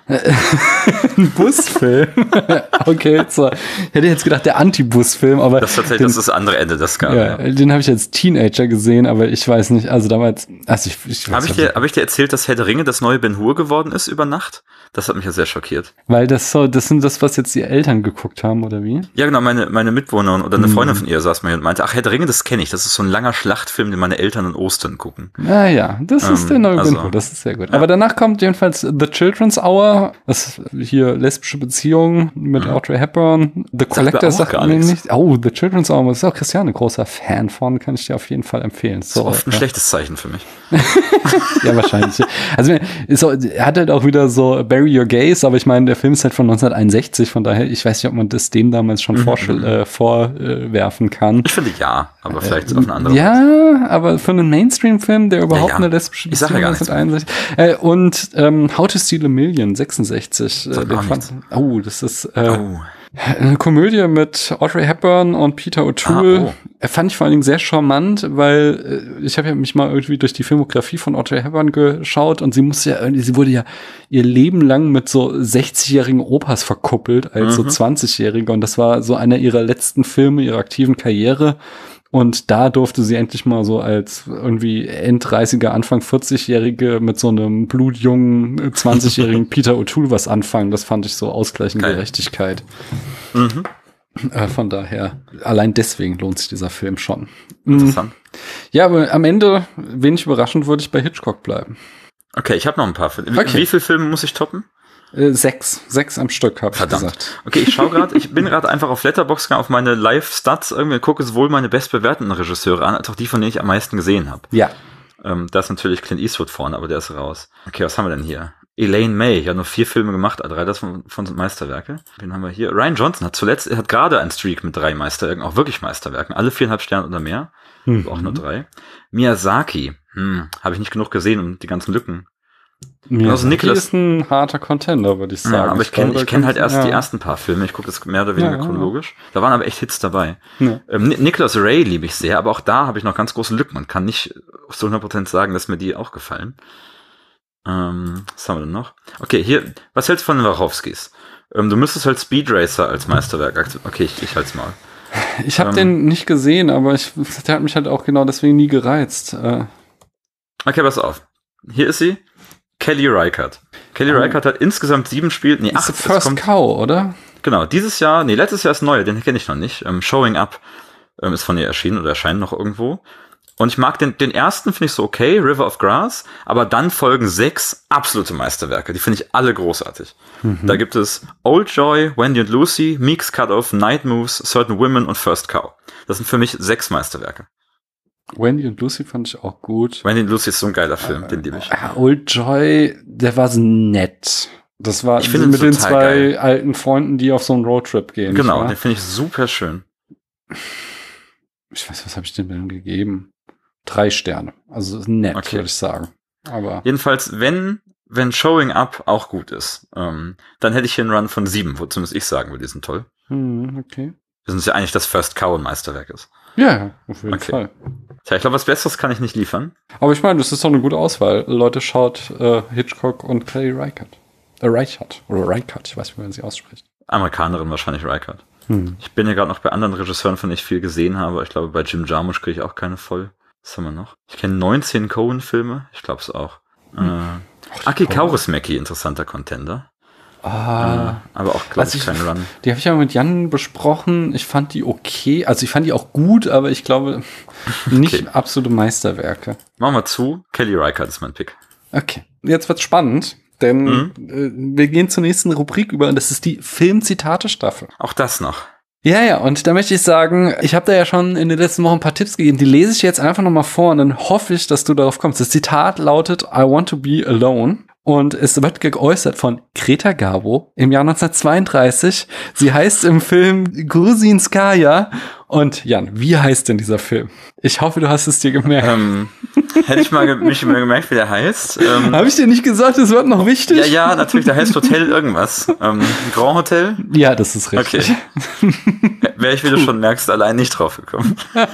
*laughs* ein Busfilm. *laughs* okay, so. Ich hätte jetzt gedacht, der Anti-Busfilm, aber. Das ist tatsächlich den, das, ist das andere Ende des Skala. Ja, Den habe ich als Teenager gesehen, aber ich weiß nicht, also damals, also ich, ich Habe ich, dir, hab ich dir erzählt, dass Herr der Ringe das neue Ben Hur geworden ist über Nacht? Das hat mich ja sehr schockiert. Weil das so, das sind das, was jetzt die Eltern geguckt haben, oder wie? Ja, genau, meine, meine Mitwohnerin oder eine mhm. Freundin von ihr saß mir und meinte, ach, Herr der Ringe, das kenne ich. Das ist so ein langer Schlachtfilm, den meine Eltern in Ostern gucken. Ah ja, das ähm, ist der neue also, Ben Hur, das ist sehr gut. Ja. Aber danach kommt jedenfalls The Children's Hour, das hier lesbische Beziehung mit mhm. Audrey Hepburn. The Collector sagt mir nicht. Oh, The Children's Hour ist auch Christian ein großer Fan von, kann ich dir auf jeden Fall empfehlen. So, ist oft ein ja. schlechtes Zeichen für mich. *laughs* ja, wahrscheinlich. Also ist er hat halt auch wieder so Bury Your Gaze, aber ich meine, der Film ist halt von 1961, von daher, ich weiß nicht, ob man das dem damals schon mhm. äh, vorwerfen kann. Ich finde ja, aber äh, vielleicht äh, auf eine andere Ja, Weise. aber für einen Mainstream-Film, der überhaupt ja, ja. eine lesbische Beziehung ja 1961. Äh, und ähm, How to Steal a Million, 66. Äh, fand, oh, das ist äh, oh. Eine Komödie mit Audrey Hepburn und Peter O'Toole. Ah, oh. Fand ich vor allen Dingen sehr charmant, weil äh, ich habe ja mich mal irgendwie durch die Filmografie von Audrey Hepburn geschaut und sie musste ja irgendwie, sie wurde ja ihr Leben lang mit so 60-jährigen Opas verkuppelt als mhm. so 20-Jährige und das war so einer ihrer letzten Filme ihrer aktiven Karriere. Und da durfte sie endlich mal so als irgendwie End-30er, Anfang 40-Jährige mit so einem blutjungen 20-jährigen *laughs* Peter O'Toole was anfangen. Das fand ich so ausgleichende. Gerechtigkeit. Mhm. Äh, von daher, allein deswegen lohnt sich dieser Film schon. Mhm. Interessant. Ja, aber am Ende, wenig überraschend, würde ich bei Hitchcock bleiben. Okay, ich habe noch ein paar Filme. Okay. Wie viele Filme muss ich toppen? Äh, sechs, sechs am Stück habe ich gesagt. Okay, ich schaue *laughs* gerade, ich bin gerade einfach auf Letterboxd gegangen, auf meine Live-Stats, irgendwie gucke sowohl meine bestbewerteten Regisseure an, als auch die, von denen ich am meisten gesehen habe. Ja. Ähm, da ist natürlich Clint Eastwood vorne, aber der ist raus. Okay, was haben wir denn hier? Elaine May, ja nur vier Filme gemacht, drei das von, von Meisterwerke. Wen haben wir hier? Ryan Johnson hat zuletzt, er hat gerade einen Streak mit drei Meisterwerken, auch wirklich Meisterwerken, alle viereinhalb Sterne oder mehr. Mhm. Auch nur drei. Miyazaki, hm, habe ich nicht genug gesehen, um die ganzen Lücken mir also Niklas ist ein harter Contender, würde ich sagen. Ja, aber ich, ich kenne ich kenn halt erst ja. die ersten paar Filme. Ich gucke das mehr oder weniger ja, chronologisch. Da waren aber echt Hits dabei. Ja. Ähm, Nicholas Ray liebe ich sehr, aber auch da habe ich noch ganz große Lücken. Man kann nicht zu 100% sagen, dass mir die auch gefallen. Ähm, was haben wir denn noch? Okay, hier, was hältst du von den Wachowskis? Ähm, du müsstest halt Speed Racer als Meisterwerk akzeptieren. Okay, ich, ich halt's mal. *laughs* Ich habe ähm, den nicht gesehen, aber ich, der hat mich halt auch genau deswegen nie gereizt. Äh. Okay, pass auf. Hier ist sie. Kelly Reichardt. Kelly oh. Reichardt hat insgesamt sieben Spiele, nee, acht. Ist First kommt, Cow, oder? Genau, dieses Jahr, nee, letztes Jahr ist neu, den kenne ich noch nicht. Ähm, Showing Up ähm, ist von ihr erschienen oder erscheint noch irgendwo. Und ich mag den, den ersten, finde ich so okay, River of Grass, aber dann folgen sechs absolute Meisterwerke. Die finde ich alle großartig. Da gibt es Old Joy, Wendy and Lucy, Meeks Cut-Off, Night Moves, Certain Women und First Cow. Das sind für mich sechs Meisterwerke. Wendy und Lucy fand ich auch gut. Wendy and Lucy ist so ein geiler Film, den liebe ich. Ah, Old Joy, der war so nett. Das war Ich finde mit den total zwei geil. alten Freunden, die auf so einen Roadtrip gehen. Genau, den finde ich super schön. Ich weiß, was habe ich dem denn gegeben? Drei Sterne. Also nett, Okay. würde ich sagen. Aber Jedenfalls, wenn, wenn Showing Up auch gut ist, ähm, dann hätte ich hier einen Run von sieben, wo zumindest ich sagen würde, die sind toll. hm, okay. Wir sind uns ja einig, dass First Cow Meisterwerk ist. Ja, auf jeden Okay. Fall. Tja, ich glaube, was Besseres kann ich nicht liefern. Aber ich meine, das ist doch eine gute Auswahl. Leute, schaut äh, Hitchcock und Kelly Reichardt. Äh, Reichardt. Oder Reichardt, ich weiß nicht, wie man sie ausspricht. Amerikanerin wahrscheinlich Reichardt. Hm. Ich bin ja gerade noch bei anderen Regisseuren, von denen ich viel gesehen habe. Ich glaube, bei Jim Jarmusch kriege ich auch keine voll. Was haben wir noch? Ich kenne 19 Cohen-Filme. Ich glaube es auch. Hm. Äh, Aki Kaurismäki, interessanter Contender. Ah, aber auch, glaube Also ich, kein Run. die habe ich ja mit Jan besprochen. Ich fand die okay. Also ich fand die auch gut, aber ich glaube *laughs* nicht Okay. absolute Meisterwerke. Machen wir zu. Kelly Reichardt ist mein Pick. Okay. Jetzt wird's spannend, denn äh, wir gehen zur nächsten Rubrik über und das ist die Filmzitate-Staffel. Auch das noch. Ja, ja, und da möchte ich sagen, ich habe da ja schon in den letzten Wochen ein paar Tipps gegeben, die lese ich jetzt einfach nochmal vor und dann hoffe ich, dass du darauf kommst. Das Zitat lautet, I want to be alone. Und es wird geäußert von Greta Garbo im Jahr 1932. Sie heißt im Film Grusinskaya. Und Jan, wie heißt denn dieser Film? Ich hoffe, du hast es dir gemerkt. Ähm, hätte ich mal ge mich mal gemerkt, wie der heißt. Ähm, Habe ich dir nicht gesagt, es wird noch wichtig? ja, ja, natürlich, der heißt Hotel irgendwas. Ähm, Grand Hotel. Ja, das ist richtig. Okay. Wäre ich, wie du schon merkst, allein nicht drauf gekommen. *laughs*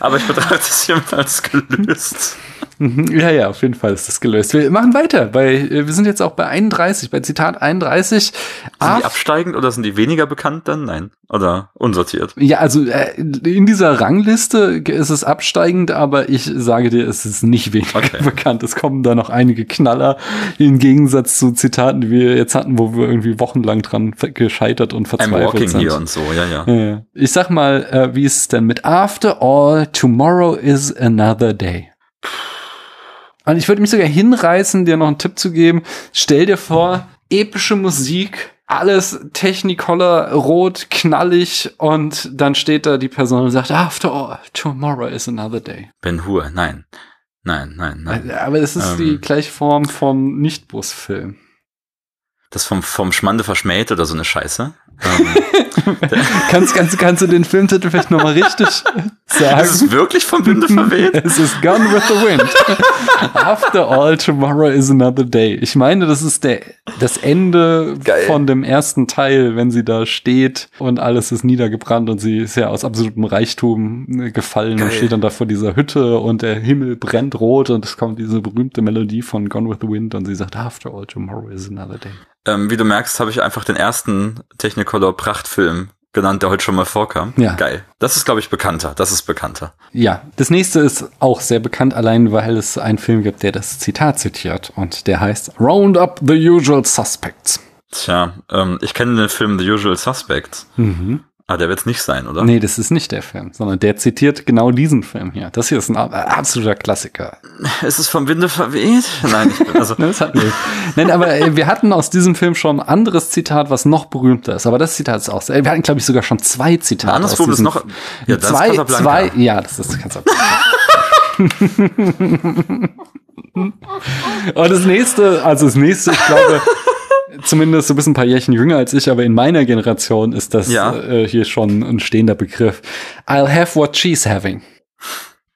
Aber ich betrachte es hiermit als gelöst. Mhm, Ja, ja, auf jeden Fall ist das gelöst. Wir machen weiter. Bei, äh, wir sind jetzt auch bei 31, bei Zitat 31. Sind Ah, die absteigend oder sind die weniger bekannt dann? Nein. Oder unsortiert? ja, also äh, in dieser Rangliste ist es absteigend, aber ich sage dir, es ist nicht weniger Okay. bekannt. Es kommen da noch einige Knaller im Gegensatz zu Zitaten, die wir jetzt hatten, wo wir irgendwie wochenlang dran gescheitert und I'm verzweifelt walking sind. hier und so, ja, ja. Ja. Ich sag mal, äh, wie ist es denn mit After all, tomorrow is another day. Und ich würde mich sogar hinreißen, dir noch einen Tipp zu geben. Stell dir vor, epische Musik, alles Technicolor, rot, knallig und dann steht da die Person und sagt, After all, tomorrow is another day. Ben Hur, nein. Nein, nein, nein. Aber es ist Ähm. die gleiche Form vom Nicht-Bus-Film. Das vom, vom Schmande verschmäht oder so eine Scheiße. *laughs* Kannst, kannst, kannst du den Filmtitel vielleicht nochmal richtig sagen? ist es wirklich vom Winde verweht? *laughs* Es ist Gone with the Wind. After all, tomorrow is another day. Ich meine, das ist der, das Ende Geil. von dem ersten Teil, wenn sie da steht und alles ist niedergebrannt und sie ist ja aus absolutem Reichtum gefallen und Geil. steht dann da vor dieser Hütte und der Himmel brennt rot und es kommt diese berühmte Melodie von Gone with the Wind und sie sagt, After all, tomorrow is another day. Ähm, wie du merkst, habe ich einfach den ersten Technicolor Prachtfilm genannt, der heute schon mal vorkam. Ja. Geil. Das ist, glaube ich, bekannter. Das ist bekannter. Ja, das nächste ist auch sehr bekannt, allein weil es einen Film gibt, der das Zitat zitiert und der heißt Round Up the Usual Suspects. Tja, ähm, ich kenne den Film The Usual Suspects. Mhm. Ah, der wird es nicht sein, oder? Nee, das ist nicht der Film, sondern der zitiert genau diesen Film hier. Das hier ist ein ab- absoluter Klassiker. *laughs* Ist es vom Winde verweht? Nein, ich bin, also, Ne, *laughs* Das hatten wir. Nein, aber äh, wir hatten aus diesem Film schon ein anderes Zitat, was noch berühmter ist. Aber das Zitat ist auch sehr. Wir hatten, glaube ich, sogar schon zwei Zitate. Anderes aus ist noch- ja, das ist zwei, Casablanca. zwei, ja, das ist Casablanca. *laughs* Und das nächste, also das nächste, ich glaube, zumindest so ein bisschen ein paar Jährchen jünger als ich, aber in meiner Generation ist das Ja. äh, hier schon ein stehender Begriff. I'll have what she's having.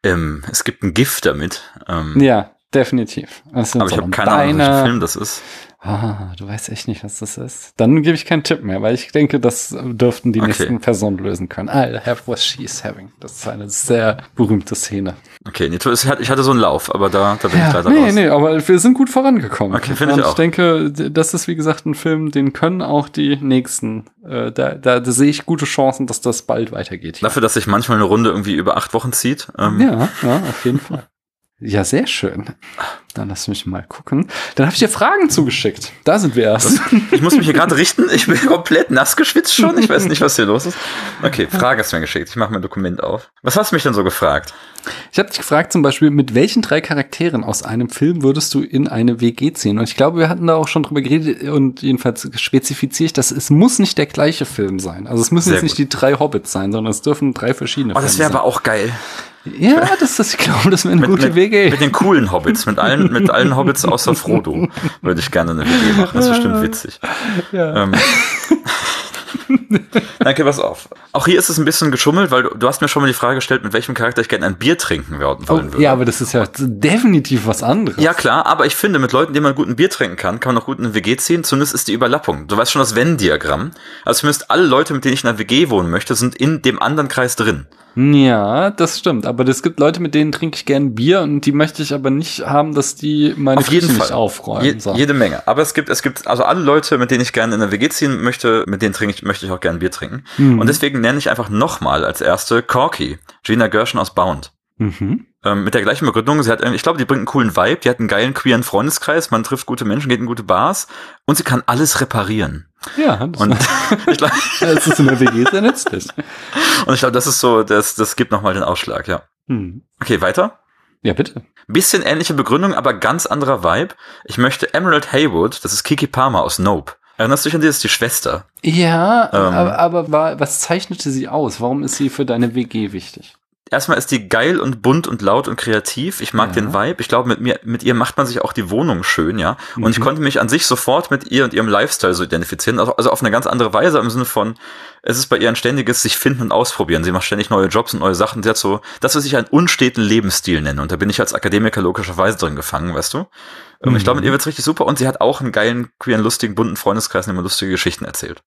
ähm, es gibt ein Gift damit. Ähm, Ja, definitiv. Aber ich habe keine Ahnung, welcher. Film das ist. Ah, du weißt echt nicht, was das ist. Dann gebe ich keinen Tipp mehr, weil ich denke, das dürften die Okay. nächsten Personen lösen können. I'll have what she's having. Das ist eine sehr berühmte Szene. Okay, nee, ich hatte so einen Lauf, aber da, da bin ich Ja, leider nee, raus. nee, aber wir sind gut vorangekommen. Okay, finde ich Und auch. ich denke, das ist wie gesagt ein Film, den können auch die nächsten. Äh, da, da, da sehe ich gute Chancen, dass das bald weitergeht. hier. Dafür, dass sich manchmal eine Runde irgendwie über acht Wochen zieht. Ähm, Ja, ja, auf jeden Fall. Ja, sehr schön. Dann lass mich mal gucken. Dann habe ich dir Fragen zugeschickt. Da sind wir erst. *laughs* Ich muss mich hier gerade richten. Ich bin komplett nass geschwitzt schon. Ich weiß nicht, was hier los ist. Okay, Frage hast du mir geschickt. Ich mache mein Dokument auf. Was hast du mich denn so gefragt? Ich habe dich gefragt zum Beispiel, mit welchen drei Charakteren aus einem Film würdest du in eine WG ziehen? Und ich glaube, wir hatten da auch schon drüber geredet und jedenfalls spezifiziere ich das. Es muss nicht der gleiche Film sein. Also es müssen Sehr jetzt nicht die drei Hobbits sein, sondern es dürfen drei verschiedene Oh, das Filme wäre aber auch geil. Ja, das ist, ich glaube, das wäre eine gute mit, WG. Mit den coolen Hobbits, mit allen, mit allen Hobbits außer Frodo würde ich gerne eine WG machen. Das ist bestimmt witzig. Ja. Ähm. *laughs* *laughs* Danke, pass auf. Auch hier ist es ein bisschen geschummelt, weil du, du hast mir schon mal die Frage gestellt, mit welchem Charakter ich gerne ein Bier trinken wollen Oh, würde. ja, aber das ist ja definitiv was anderes. Ja, klar, aber ich finde, mit Leuten, denen man gut ein Bier trinken kann, kann man auch gut in eine WG ziehen. Zumindest ist die Überlappung. Du weißt schon das Venn-Diagramm. Also zumindest alle Leute, mit denen ich in einer WG wohnen möchte, sind in dem anderen Kreis drin. Ja, das stimmt. Aber es gibt Leute, mit denen trinke ich gern Bier und die möchte ich aber nicht haben, dass die meine Auf jeden Küche Fall. nicht aufräumen. Je. Jede Menge. Aber es gibt, es gibt, also alle Leute, mit denen ich gerne in eine WG ziehen möchte, mit denen trinke ich, möchte ich auch gerne Bier trinken. Mhm. Und deswegen nenne ich einfach nochmal als erste Corky, Gina Gershon aus Bound. Mhm. Ähm, mit der gleichen Begründung, sie hat, ich glaube, die bringt einen coolen Vibe, die hat einen geilen queeren Freundeskreis, man trifft gute Menschen, geht in gute Bars und sie kann alles reparieren. Ja, das, Und *laughs* ich glaube, das *laughs* ist in der WG sehr nützlich. und ich glaube, das ist so, das, das gibt nochmal den Ausschlag, ja. Hm. Okay, weiter. Ja, bitte. Bisschen ähnliche Begründung, aber ganz anderer Vibe. Ich möchte Emerald Haywood, das ist Kiki Palmer aus Nope. Erinnerst du dich an die? Das ist die Schwester. Ja, Ähm. aber, aber war, was zeichnete sie aus? Warum ist sie für deine WG wichtig? Erstmal ist die geil und bunt und laut und kreativ. Ich mag Ja. den Vibe. Ich glaube, mit mir, mit ihr macht man sich auch die Wohnung schön, ja. Und ich Mhm. konnte mich an sich sofort mit ihr und ihrem Lifestyle so identifizieren. Also, also auf eine ganz andere Weise im Sinne von, es ist bei ihr ein ständiges sich finden und ausprobieren. Sie macht ständig neue Jobs und neue Sachen. Sie hat so, das, was ich einen unsteten Lebensstil nenne. Und da bin ich als Akademiker logischerweise drin gefangen, weißt du? Ähm, Ich glaube, mit ihr wird's richtig super. Und sie hat auch einen geilen, queeren, lustigen, bunten Freundeskreis, in dem man lustige Geschichten erzählt.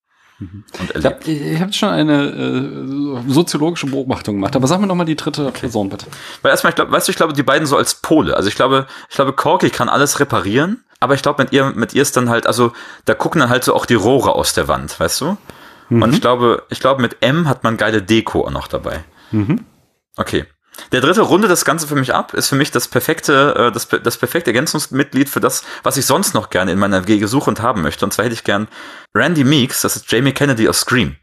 Mhm. Und Ich erlebt. habe ich hab schon eine äh, soziologische Beobachtung gemacht, aber sag mir noch mal die dritte Person bitte. Weil erstmal, ich glaube, weißt du, ich glaube, die beiden so als Pole. Also ich glaube, ich glaube, Corky kann alles reparieren, aber ich glaube, mit ihr, mit ihr ist dann halt, also da gucken dann halt so auch die Rohre aus der Wand, weißt du? Und ich glaube, ich glaube, mit M hat man geile Deko auch noch dabei. Mhm. Okay. Der dritte runde das Ganze für mich ab, ist für mich das perfekte, äh, das, das perfekte Ergänzungsmitglied für das, was ich sonst noch gerne in meiner WG suche und haben möchte. Und zwar hätte ich gern Randy Meeks, das ist Jamie Kennedy aus Scream.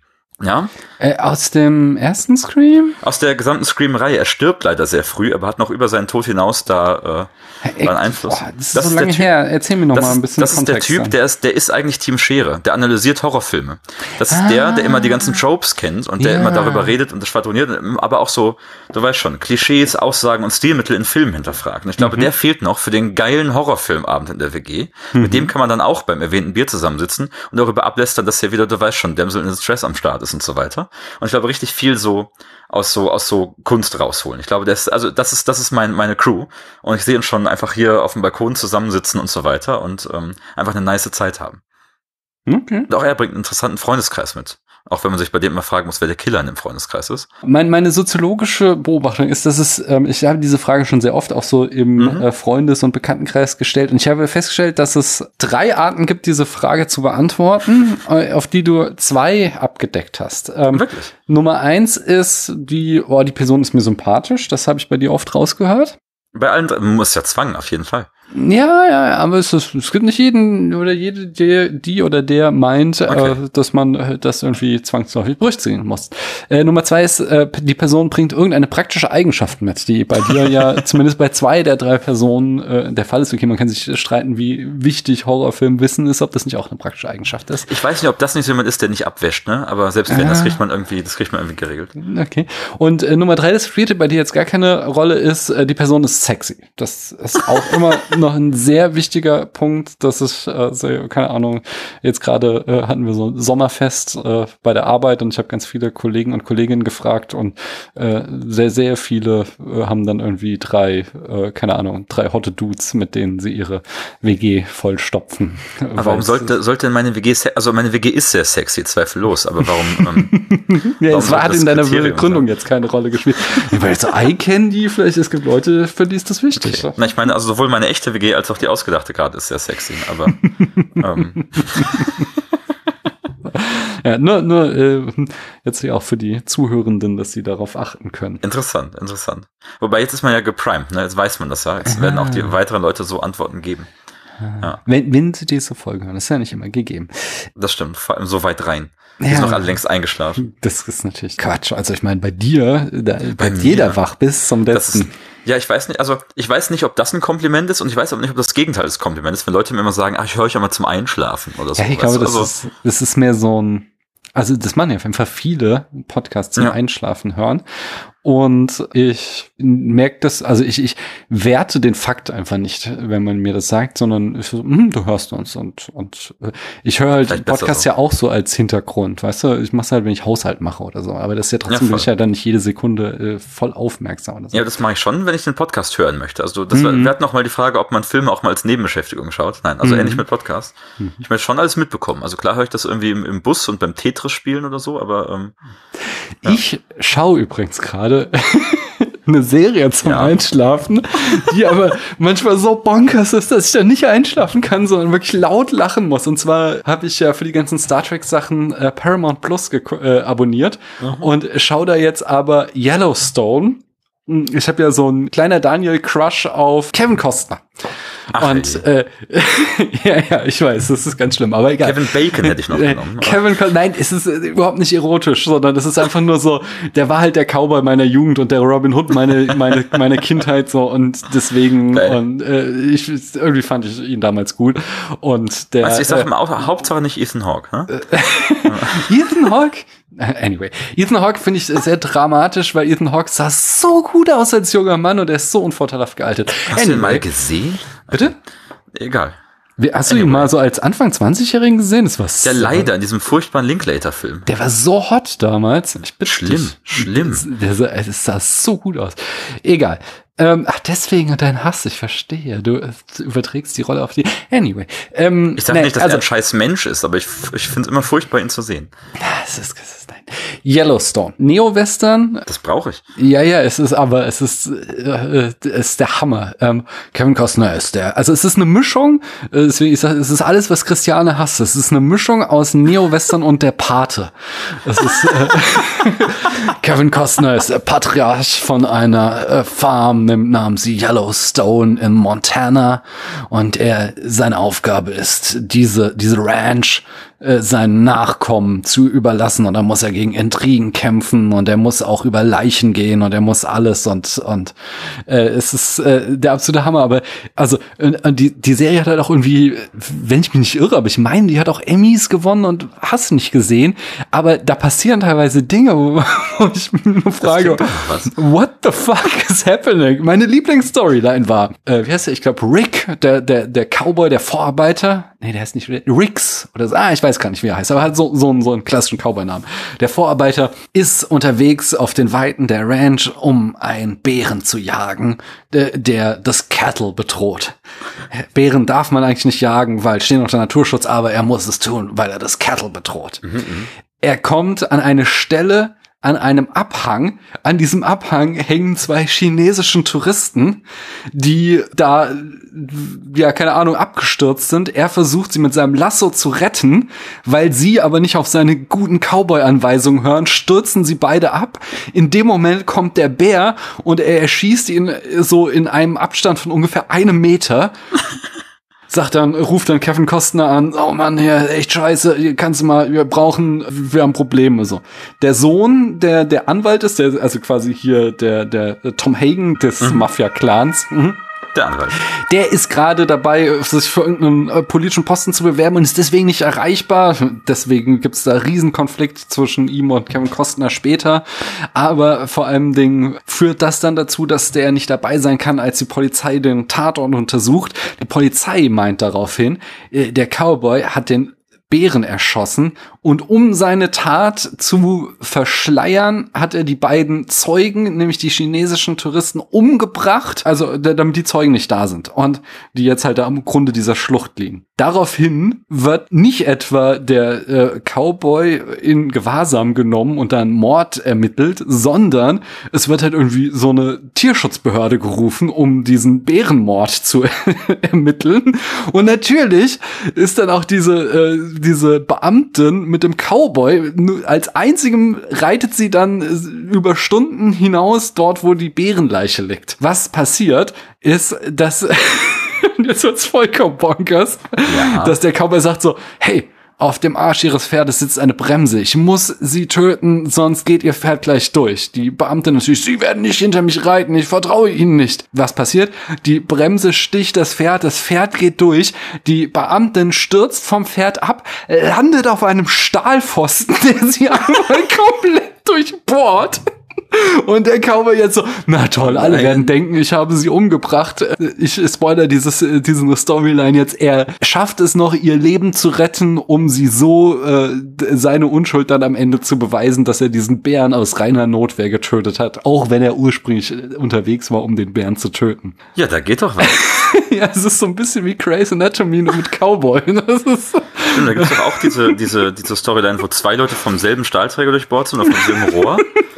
Ja, Äh, aus dem ersten Scream? aus der gesamten Scream-Reihe. Er stirbt leider sehr früh, aber hat noch über seinen Tod hinaus da äh, einen Einfluss. Boah, das ist Das so ist lange Typ- her. Erzähl mir noch das mal ein bisschen das ist der Typ, dann. der ist, der ist eigentlich Team Schere. Der analysiert Horrorfilme. Das ist der, der immer die ganzen Tropes kennt und der Ja. immer darüber redet und das schwadroniert, aber auch so, du weißt schon, Klischees, Aussagen und Stilmittel in Filmen hinterfragt. Und ich glaube, der fehlt noch für den geilen Horrorfilmabend in der WG. Mit dem kann man dann auch beim erwähnten Bier zusammensitzen und darüber ablästern, dass hier wieder, du weißt schon, Damsel in Stress am Start ist und so weiter. Und ich glaube, richtig viel so aus so aus so Kunst rausholen. Ich glaube, das also das ist das ist mein meine Crew und ich sehe ihn schon einfach hier auf dem Balkon zusammensitzen und so weiter und ähm, einfach eine nice Zeit haben. Okay. Und auch er bringt einen interessanten Freundeskreis mit. Auch wenn man sich bei dem mal fragen muss, wer der Killer in dem Freundeskreis ist. Mein, meine soziologische Beobachtung ist, dass es, ähm, ich habe diese Frage schon sehr oft auch so im Mhm. äh, Freundes- und Bekanntenkreis gestellt und ich habe festgestellt, dass es drei Arten gibt, diese Frage zu beantworten, äh, auf die du zwei abgedeckt hast. Ähm, Wirklich? Nummer eins ist die, oh, die Person ist mir sympathisch, das habe ich bei dir oft rausgehört. Bei allen drei, muss ja Zwang, auf jeden Fall. Ja, ja, aber es, ist, es gibt nicht jeden oder jede, der, die oder der meint, Okay. äh, dass man äh, das irgendwie zwangsläufig durchziehen muss. Äh, Nummer zwei ist, äh, die Person bringt irgendeine praktische Eigenschaft mit, die bei dir ja *laughs* zumindest bei zwei der drei Personen äh, der Fall ist. Okay, man kann sich streiten, wie wichtig Horrorfilmwissen ist, ob das nicht auch eine praktische Eigenschaft ist. Ich weiß nicht, ob das nicht so jemand ist, der nicht abwäscht, ne? Aber selbst wenn, Ah. das kriegt man irgendwie, das kriegt man irgendwie geregelt. Okay. Und äh, Nummer drei, das spielte bei dir jetzt gar keine Rolle, ist, äh, die Person ist sexy. Das ist auch *laughs* immer noch ein sehr wichtiger Punkt. Das ist, äh, sehr, keine Ahnung, jetzt gerade äh, hatten wir so ein Sommerfest äh, bei der Arbeit und ich habe ganz viele Kollegen und Kolleginnen gefragt und äh, sehr, sehr viele äh, haben dann irgendwie drei, äh, keine Ahnung, drei hotte Dudes, mit denen sie ihre WG vollstopfen. Aber warum sollte, sollte meine WG, also meine WG ist sehr sexy, zweifellos, aber warum, ähm, *laughs* Ja, Warum es war, hat in deiner Kriterium Gründung jetzt keine Rolle gespielt. Weil so Eye Candy, vielleicht, es gibt Leute, für die ist das wichtig. Na, ich meine, also sowohl meine echte WG als auch die ausgedachte gerade ist sehr sexy, aber *laughs* ähm, *laughs* Ja, nur, nur äh, jetzt auch für die Zuhörenden, dass sie darauf achten können. Interessant, interessant. Wobei jetzt ist man ja geprimed, ne? Jetzt weiß man das ja. Jetzt werden auch die Ah. weiteren Leute so Antworten geben. Ja. Wenn, wenn sie diese Folge hören, das ist ja nicht immer gegeben. Das stimmt, vor allem so weit rein. Die Ja. sind noch alle längst eingeschlafen. Das ist natürlich Quatsch. Also ich meine, bei dir, da Bei bleibt jeder wach bis zum ist, letzten. ja, ich weiß nicht, also ich weiß nicht, ob das ein Kompliment ist und ich weiß auch nicht, ob das Gegenteil des Kompliments ist, wenn Leute mir immer sagen, ach, ich höre euch immer zum Einschlafen oder so. Ja, ich glaube, das, also, ist, das ist mehr so ein, also das machen ja auf jeden Fall viele Podcasts zum Ja. Einschlafen hören. Und ich merke das, also ich, ich werte den Fakt einfach nicht, wenn man mir das sagt, sondern ich so, hm, du hörst uns und, und äh, ich höre halt Vielleicht den besser Podcast so. ja auch so als Hintergrund, weißt du, ich mache halt, wenn ich Haushalt mache oder so, aber das ist ja trotzdem, voll. bin ich ja dann nicht jede Sekunde äh, voll aufmerksam so. ja, das mache ich schon, wenn ich den Podcast hören möchte. Also das Mhm. wir hatten noch mal die Frage, ob man Filme auch mal als Nebenbeschäftigung schaut. Nein, also Mhm. ähnlich mit Podcast. Ich möchte schon alles mitbekommen. Also klar höre ich das irgendwie im, im Bus und beim Tetris spielen oder so, aber ähm, Ja. Ich schaue übrigens gerade *laughs* eine Serie zum Ja. Einschlafen, die aber manchmal so bonkers ist, dass ich da nicht einschlafen kann, sondern wirklich laut lachen muss. Und zwar habe ich ja für die ganzen Star Trek Sachen äh, Paramount Plus äh, abonniert und schaue da jetzt aber Yellowstone. Ich habe ja so einen kleiner Daniel Crush auf Kevin Costner. ach, und ey, äh, *laughs* ja, ja, ich weiß, das ist ganz schlimm, aber egal. Kevin Bacon hätte ich noch Äh, genommen. Kevin nein, es ist äh, überhaupt nicht erotisch, sondern es ist einfach nur so, der war halt der Cowboy meiner Jugend und der Robin Hood meine meine meine Kindheit so und deswegen Geil. und äh, ich irgendwie fand ich ihn damals gut und der du, ich sage äh, mal, auch, Hauptsache nicht Ethan Hawke. Ne? *laughs* Ethan Hawke *laughs* Anyway, Ethan Hawke finde ich sehr dramatisch, weil Ethan Hawke sah so gut aus als junger Mann und er ist so unvorteilhaft gealtet. Hast du ihn mal gesehen? Bitte? Egal. Wie, Hast du ihn mal so als Anfang 20-Jährigen gesehen? Das war Der so- leider in diesem furchtbaren Linklater-Film. Der war so hot damals. Schlimm, schlimm. Der sah, es sah so gut aus. Egal. Ähm, ach, deswegen dein Hass, ich verstehe. Du, du überträgst die Rolle auf die. Anyway. Ähm, Ich sage nee, nicht, dass also, er ein scheiß Mensch ist, aber ich, ich finde es immer furchtbar, ihn zu sehen. es ist, es ist. Yellowstone. Neo-Western. Das brauche ich. Ja, ja, es ist aber, es ist, äh, äh, es ist der Hammer. Ähm, Kevin Costner ist der. Also es ist eine Mischung, äh, deswegen, ich sag, es ist alles, was Christiane hasst. Es ist eine Mischung aus Neo-Western und der Pate. Es ist, äh, *laughs* Kevin Costner ist der Patriarch von einer äh, Farm namens Yellowstone in Montana und er seine Aufgabe ist, diese diese Ranch äh, seinen Nachkommen zu überlassen. Und dann muss er gegen Intrigen kämpfen und er muss auch über Leichen gehen und er muss alles und und äh, es ist äh, der absolute Hammer. Aber also äh, die die Serie hat halt auch irgendwie wenn ich mich nicht irre aber ich meine die hat auch Emmys gewonnen und hast nicht gesehen. Aber da passieren teilweise Dinge *laughs* wo, wo ich mich nur frage what the fuck is happening? Meine Lieblingsstoryline war äh, wie heißt der? Ich glaube Rick der der der Cowboy der Vorarbeiter nee der heißt nicht Ricks oder so. Ah ich weiß gar nicht wie er heißt aber hat so so einen so einen klassischen Cowboy-Namen. Der Vorarbeiter ist unterwegs auf den Weiten der Ranch um einen Bären zu jagen der, der das Cattle bedroht. Bären darf man eigentlich nicht jagen weil stehen unter Naturschutz aber er muss es tun weil er das Cattle bedroht. Er kommt an eine Stelle an einem Abhang. An diesem Abhang hängen zwei chinesischen Touristen, die da, ja, keine Ahnung, abgestürzt sind. Er versucht, sie mit seinem Lasso zu retten, weil sie aber nicht auf seine guten Cowboy-Anweisungen hören, stürzen sie beide ab. In dem Moment kommt der Bär und er erschießt ihn so in einem Abstand von ungefähr einem Meter sagt dann, ruft dann Kevin Costner an, oh Mann, hier, echt scheiße, hier kannst du mal, wir brauchen, wir haben Probleme, so. Der Sohn, der, der Anwalt ist, der, also quasi hier, der, der Tom Hagen des Mafia-Clans, mhm. Der Anwalt. Der ist gerade dabei, sich für irgendeinen äh, politischen Posten zu bewerben und ist deswegen nicht erreichbar. Deswegen gibt's da Riesenkonflikt zwischen ihm und Kevin Costner später. Aber vor allem Ding führt das dann dazu, dass der nicht dabei sein kann, als die Polizei den Tatort untersucht. Die Polizei meint daraufhin, äh, der Cowboy hat den Bären erschossen und um seine Tat zu verschleiern, hat er die beiden Zeugen, nämlich die chinesischen Touristen, umgebracht, also da- damit die Zeugen nicht da sind und die jetzt halt da am Grunde dieser Schlucht liegen. Daraufhin wird nicht etwa der äh, Cowboy in Gewahrsam genommen und dann Mord ermittelt, sondern es wird halt irgendwie so eine Tierschutzbehörde gerufen, um diesen Bärenmord zu *laughs* ermitteln. Und natürlich ist dann auch diese, äh, diese Beamtin mit dem Cowboy. Als einzigem reitet sie dann äh, über Stunden hinaus dort, wo die Bärenleiche liegt. Was passiert, ist, dass *laughs* jetzt wird's vollkommen bonkers, Ja. dass der Cowboy sagt so, hey, auf dem Arsch ihres Pferdes sitzt eine Bremse. Ich muss sie töten, sonst geht ihr Pferd gleich durch. Die Beamte natürlich, sie werden nicht hinter mich reiten, ich vertraue ihnen nicht. Was passiert? Die Bremse sticht das Pferd, das Pferd geht durch, die Beamtin stürzt vom Pferd ab, landet auf einem Stahlpfosten, *laughs* der sie einmal komplett durchbohrt. Und der Cowboy jetzt so, na toll, alle Nein. werden denken, ich habe sie umgebracht. Ich spoiler dieses, diesen Storyline jetzt. Er schafft es noch, ihr Leben zu retten, um sie so äh, seine Unschuld dann am Ende zu beweisen, dass er diesen Bären aus reiner Notwehr getötet hat. Auch wenn er ursprünglich äh, unterwegs war, um den Bären zu töten. Ja, da geht doch was. *laughs* ja, es ist so ein bisschen wie Grey's Anatomy nur mit Cowboy. *laughs* Das ist Stimmt, da gibt's doch auch diese, diese, diese Storyline, wo zwei Leute vom selben Stahlträger durchbohrt sind auf demselben Rohr. *laughs*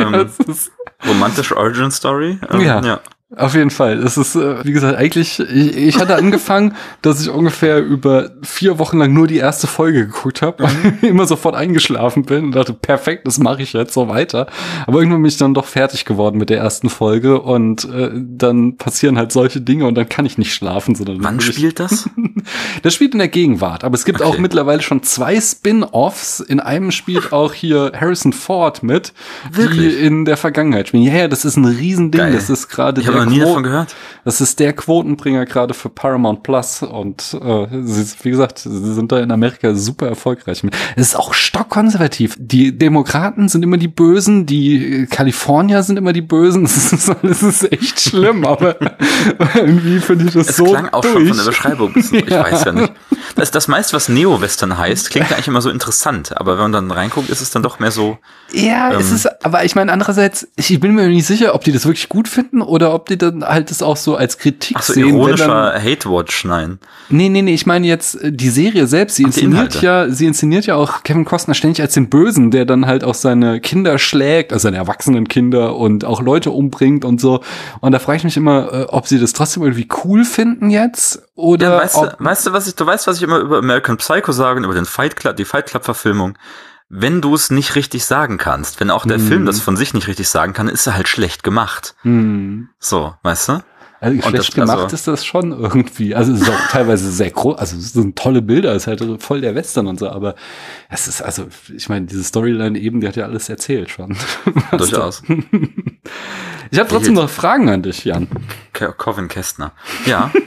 ähm, *laughs* romantische Origin Story. Ähm, Ja. ja. Auf jeden Fall. Es ist, äh, wie gesagt, eigentlich, ich, ich hatte angefangen, *laughs* dass ich ungefähr über vier Wochen lang nur die erste Folge geguckt habe, *laughs* immer sofort eingeschlafen bin und dachte, perfekt, das mache ich jetzt so weiter. Aber irgendwann bin ich dann doch fertig geworden mit der ersten Folge und äh, dann passieren halt solche Dinge und dann kann ich nicht schlafen, sondern Wann spielt das? *laughs* das spielt in der Gegenwart, aber es gibt auch Okay. mittlerweile schon zwei Spin-offs. In einem spielt auch hier Harrison Ford mit, die Wirklich? in der Vergangenheit spielen. Ja, ja, das ist ein Riesending. Geil. Das ist gerade der noch nie davon gehört. Das ist der Quotenbringer gerade für Paramount Plus und äh, sie, wie gesagt, sie sind da in Amerika super erfolgreich. mit. Es ist auch stockkonservativ. Die Demokraten sind immer die Bösen, die Kalifornier sind immer die Bösen. *laughs* Das ist, das ist echt schlimm, aber *laughs* irgendwie finde ich das Es so klang auch durch. schon von der Beschreibung. bisschen. Ich *laughs* Ja. weiß ja nicht. Das, das meiste, was Neo-Western heißt, klingt ja eigentlich immer so interessant. Aber wenn man dann reinguckt, ist es dann doch mehr so, Ja, es Ähm. ist, aber ich meine, andererseits, ich bin mir nicht sicher, ob die das wirklich gut finden oder ob die dann halt das auch so als Kritik ach so sehen. ironischer Hate-Watch, nein. nee, nee, nee, ich meine jetzt äh, die Serie selbst, sie Ach, inszeniert ja, sie inszeniert ja auch Kevin Costner ständig als den Bösen, der dann halt auch seine Kinder schlägt, also seine erwachsenen Kinder und auch Leute umbringt und so. Und da frage ich mich immer, äh, ob sie das trotzdem irgendwie cool finden jetzt oder Ja, weißt, du, weißt du, was ich, du weißt, was ich immer über American Psycho sage und über den Fight Club, die Fight Club Verfilmung. Wenn du es nicht richtig sagen kannst, wenn auch der Mhm. Film das von sich nicht richtig sagen kann, ist er halt schlecht gemacht. hm, So, weißt du? Also schlecht das- gemacht also- ist das schon irgendwie. Also es ist auch teilweise sehr groß, also es sind tolle Bilder, es ist halt voll der Western und so, aber es ist, also, ich meine, diese Storyline eben, die hat ja alles erzählt schon. *laughs* Durchaus. Ich habe trotzdem noch Fragen an dich, Jan. Corvin Kästner. Ja. *laughs*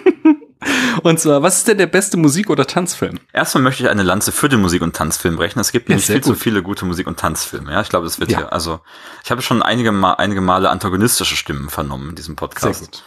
Und zwar, was ist denn der beste Musik- oder Tanzfilm? Erstmal möchte ich eine Lanze für den Musik- und Tanzfilm brechen. Es gibt Ja, nicht sehr viel zu gut. viele gute Musik- und Tanzfilme. Ja, ich glaube, es wird Ja. hier, also, ich habe schon einige, Ma einige Male antagonistische Stimmen vernommen in diesem Podcast. gut.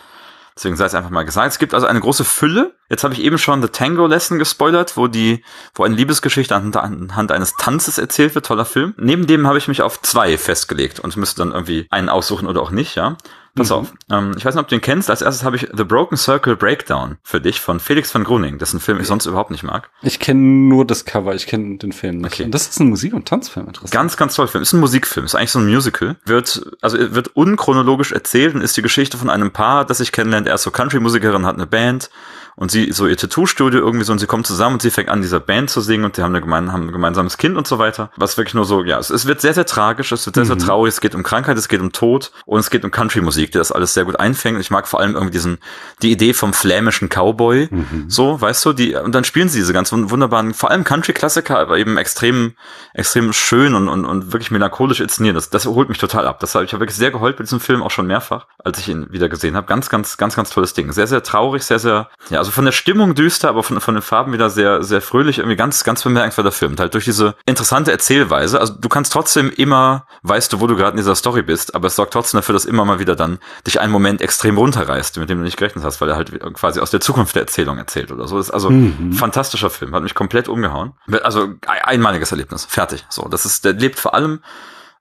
Deswegen sei es einfach mal gesagt. Es gibt also eine große Fülle. Jetzt habe ich eben schon The Tango Lesson gespoilert, wo die, wo eine Liebesgeschichte anhand, anhand eines Tanzes erzählt wird. Toller Film. Neben dem habe ich mich auf zwei festgelegt und müsste dann irgendwie einen aussuchen oder auch nicht, ja. Pass Mhm. auf. Ähm, ich weiß nicht, ob du ihn kennst. Als erstes habe ich The Broken Circle Breakdown für dich von Felix van Groening. Das ist ein Film, ich sonst überhaupt nicht mag. Ich kenne nur das Cover, ich kenne den Film nicht. Okay. Und das ist ein Musik- und Tanzfilm, interessant. Ganz, ganz toll Film. Ist ein Musikfilm, ist eigentlich so ein Musical. Wird, also wird unchronologisch erzählt und ist die Geschichte von einem Paar, das sich kennenlernt. Er ist so Country-Musikerin, hat eine Band und sie so ihr Tattoo-Studio irgendwie so und sie kommen zusammen und sie fängt an, dieser Band zu singen und die haben, eine gemein, haben ein gemeinsames Kind und so weiter. Was wirklich nur so, ja, es, es wird sehr, sehr tragisch, es wird sehr, sehr traurig, es geht um Krankheit, es geht um Tod und es geht um Country-Musik, die das alles sehr gut einfängt. Und ich mag vor allem irgendwie diesen, die Idee vom flämischen Cowboy, so, weißt du, die, und dann spielen sie diese ganz wun- wunderbaren, vor allem Country-Klassiker, aber eben extrem, extrem schön und, und, und wirklich melancholisch inszeniert. Das, das holt mich total ab. Das habe ich habe wirklich sehr geheult bei diesem Film, auch schon mehrfach, als ich ihn wieder gesehen habe. Ganz, ganz, ganz, ganz tolles Ding. Sehr, sehr traurig, sehr, sehr, ja, also von der Stimmung düster, aber von, von den Farben wieder sehr, sehr fröhlich, irgendwie ganz, ganz bemerkenswerter Film. Halt durch diese interessante Erzählweise. Also du kannst trotzdem immer, weißt du, wo du gerade in dieser Story bist, aber es sorgt trotzdem dafür, dass immer mal wieder dann dich einen Moment extrem runterreißt, mit dem du nicht gerechnet hast, weil er halt quasi aus der Zukunft der Erzählung erzählt oder so. Das ist also Mhm. fantastischer Film, hat mich komplett umgehauen. Also ein- einmaliges Erlebnis, fertig. So, das ist, der lebt vor allem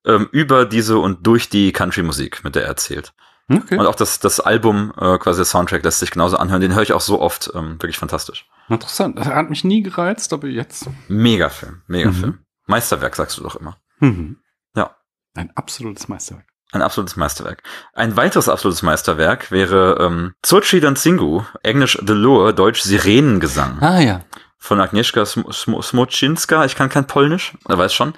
ähm, über diese und durch die Country-Musik, mit der er erzählt. Okay. Und auch das, das Album, äh, quasi der Soundtrack, lässt sich genauso anhören. Den höre ich auch so oft. Ähm, wirklich fantastisch. Interessant. Das hat mich nie gereizt, aber jetzt. Mega Film, mega Mhm. Film. Meisterwerk, sagst du doch immer. Mhm. Ja. Ein absolutes Meisterwerk. Ein absolutes Meisterwerk. Ein weiteres absolutes Meisterwerk wäre ähm, Tsochi Danzingu, englisch The Lure, deutsch Sirenengesang Ah ja. von Agnieszka Sm Sm Smoczynska. Ich kann kein Polnisch, er weiß schon.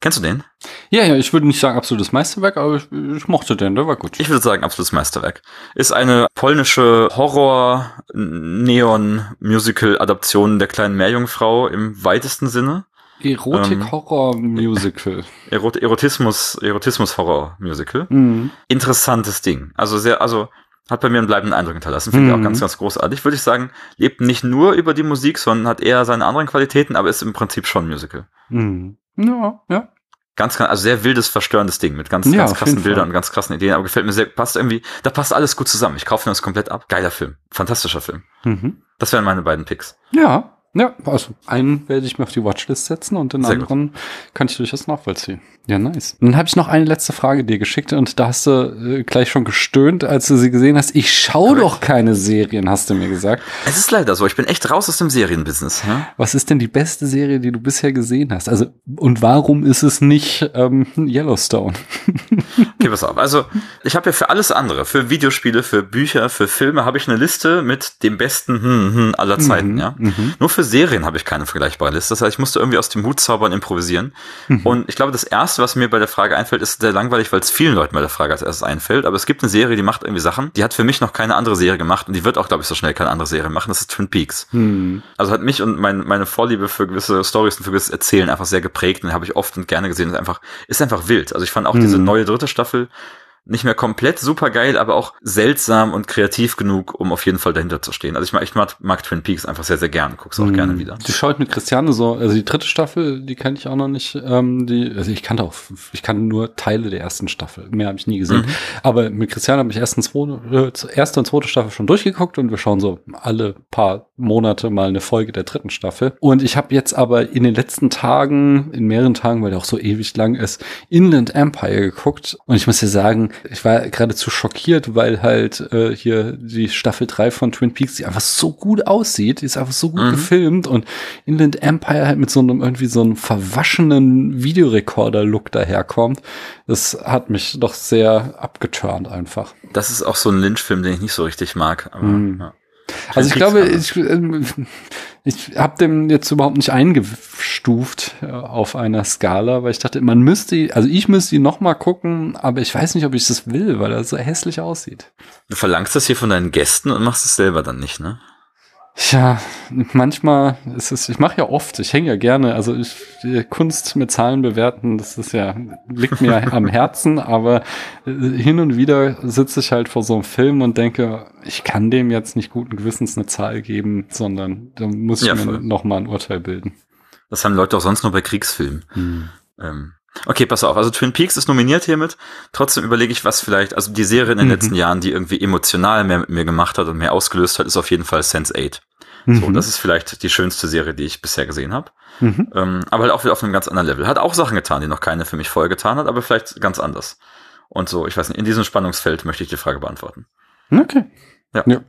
Kennst du den? Ja, ja, ich würde nicht sagen absolutes Meisterwerk, aber ich, ich mochte den, der war gut. Ich würde sagen absolutes Meisterwerk. Ist eine polnische Horror-Neon-Musical-Adaption der kleinen Meerjungfrau im weitesten Sinne. Erotik-Horror-Musical. *laughs* Erot Erotismus, Erotismus-Horror-Musical. Mhm. Interessantes Ding. Also sehr, also hat bei mir einen bleibenden Eindruck hinterlassen. Finde ich Mhm. auch ganz, ganz großartig. Würde ich sagen, lebt nicht nur über die Musik, sondern hat eher seine anderen Qualitäten, aber ist im Prinzip schon Musical. Mhm. Ja, ja. Ganz, ganz, also sehr wildes, verstörendes Ding mit ganz, Ja, ganz krassen Bildern Fall. und ganz krassen Ideen, aber gefällt mir sehr, passt irgendwie, da passt alles gut zusammen. Ich kaufe mir das komplett ab. Geiler Film. Fantastischer Film. Mhm. Das wären meine beiden Picks. Ja, ja, also einen werde ich mir auf die Watchlist setzen und den Sehr gut. anderen kann ich durchaus nachvollziehen. Ja, nice. Dann habe ich noch eine letzte Frage dir geschickt und da hast du äh, gleich schon gestöhnt, als du sie gesehen hast. Ich Korrekt. doch keine Serien, hast du mir gesagt. Es ist leider so, ich bin echt raus aus dem Serienbusiness. Ja? Was ist denn die beste Serie, die du bisher gesehen hast? Also, und warum ist es nicht ähm, Yellowstone? *laughs* Okay, pass auf. Also, ich habe ja für alles andere, für Videospiele, für Bücher, für Filme, habe ich eine Liste mit dem besten hm, hm, aller Zeiten, Mhm, ja. mhm. Nur für Serien habe ich keine vergleichbare Liste. Das heißt, ich musste irgendwie aus dem Hut zaubern, improvisieren. Mhm. Und ich glaube, das erste, was mir bei der Frage einfällt, ist sehr langweilig, weil es vielen Leuten bei der Frage als erstes einfällt. Aber es gibt eine Serie, die macht irgendwie Sachen. Die hat für mich noch keine andere Serie gemacht und die wird auch, glaube ich, so schnell keine andere Serie machen. Das ist Twin Peaks. Hm. Also hat mich und mein, meine Vorliebe für gewisse Stories und für gewisses Erzählen einfach sehr geprägt und habe ich oft und gerne gesehen. Ist einfach, ist einfach wild. Also ich fand auch Mhm. diese neue dritte Staffel feu. Nicht mehr komplett super geil, aber auch seltsam und kreativ genug, um auf jeden Fall dahinter zu stehen. Also ich mag, ich mag, mag Twin Peaks einfach sehr, sehr gern. Guck's auch gerne wieder. Die schaue ich mit Christiane so, also die dritte Staffel, die kenne ich auch noch nicht. Ähm, die, also ich kannte auch, ich kann nur Teile der ersten Staffel. Mehr habe ich nie gesehen. Mhm. Aber mit Christiane habe ich erst und zweite, äh, erste und zweite Staffel schon durchgeguckt und wir schauen so alle paar Monate mal eine Folge der dritten Staffel. Und ich habe jetzt aber in den letzten Tagen, in mehreren Tagen, weil der auch so ewig lang ist, Inland Empire geguckt. Und ich muss dir sagen, ich war geradezu schockiert, weil halt äh, hier die Staffel 3 von Twin Peaks, die einfach so gut aussieht, die ist einfach so gut Mhm. gefilmt und Inland Empire halt mit so einem irgendwie so einem verwaschenen Videorekorder-Look daherkommt. Das hat mich doch sehr abgeturnt einfach. Das ist auch so ein Lynch-Film, den ich nicht so richtig mag. Aber, Mhm. ja. Also ich glaube, ich, ähm, ich habe dem jetzt überhaupt nicht eingestuft äh, auf einer Skala, weil ich dachte, man müsste, also ich müsste ihn noch mal gucken, aber ich weiß nicht, ob ich das will, weil er so hässlich aussieht. Du verlangst das hier von deinen Gästen und machst es selber dann nicht, ne? Ja, manchmal ist es, ich mache ja oft, ich hänge ja gerne, also ich, Kunst mit Zahlen bewerten, das ist ja, liegt mir *laughs* am Herzen, aber äh, hin und wieder sitze ich halt vor so einem Film und denke, ich kann dem jetzt nicht guten Gewissens eine Zahl geben, sondern da muss ich Ja, mir voll. noch mal ein Urteil bilden. Das haben Leute auch sonst nur bei Kriegsfilmen. Ähm, okay, pass auf. Also Twin Peaks ist nominiert hiermit. Trotzdem überlege ich, was vielleicht, also die Serie in den Mhm. letzten Jahren, die irgendwie emotional mehr mit mir gemacht hat und mehr ausgelöst hat, ist auf jeden Fall Sense8. So, Mhm. das ist vielleicht die schönste Serie, die ich bisher gesehen habe. Mhm. Ähm, aber halt auch wieder auf einem ganz anderen Level. Hat auch Sachen getan, die noch keine für mich vorher getan hat, aber vielleicht ganz anders. Und so, ich weiß nicht, in diesem Spannungsfeld möchte ich die Frage beantworten. Okay. Ja. ja.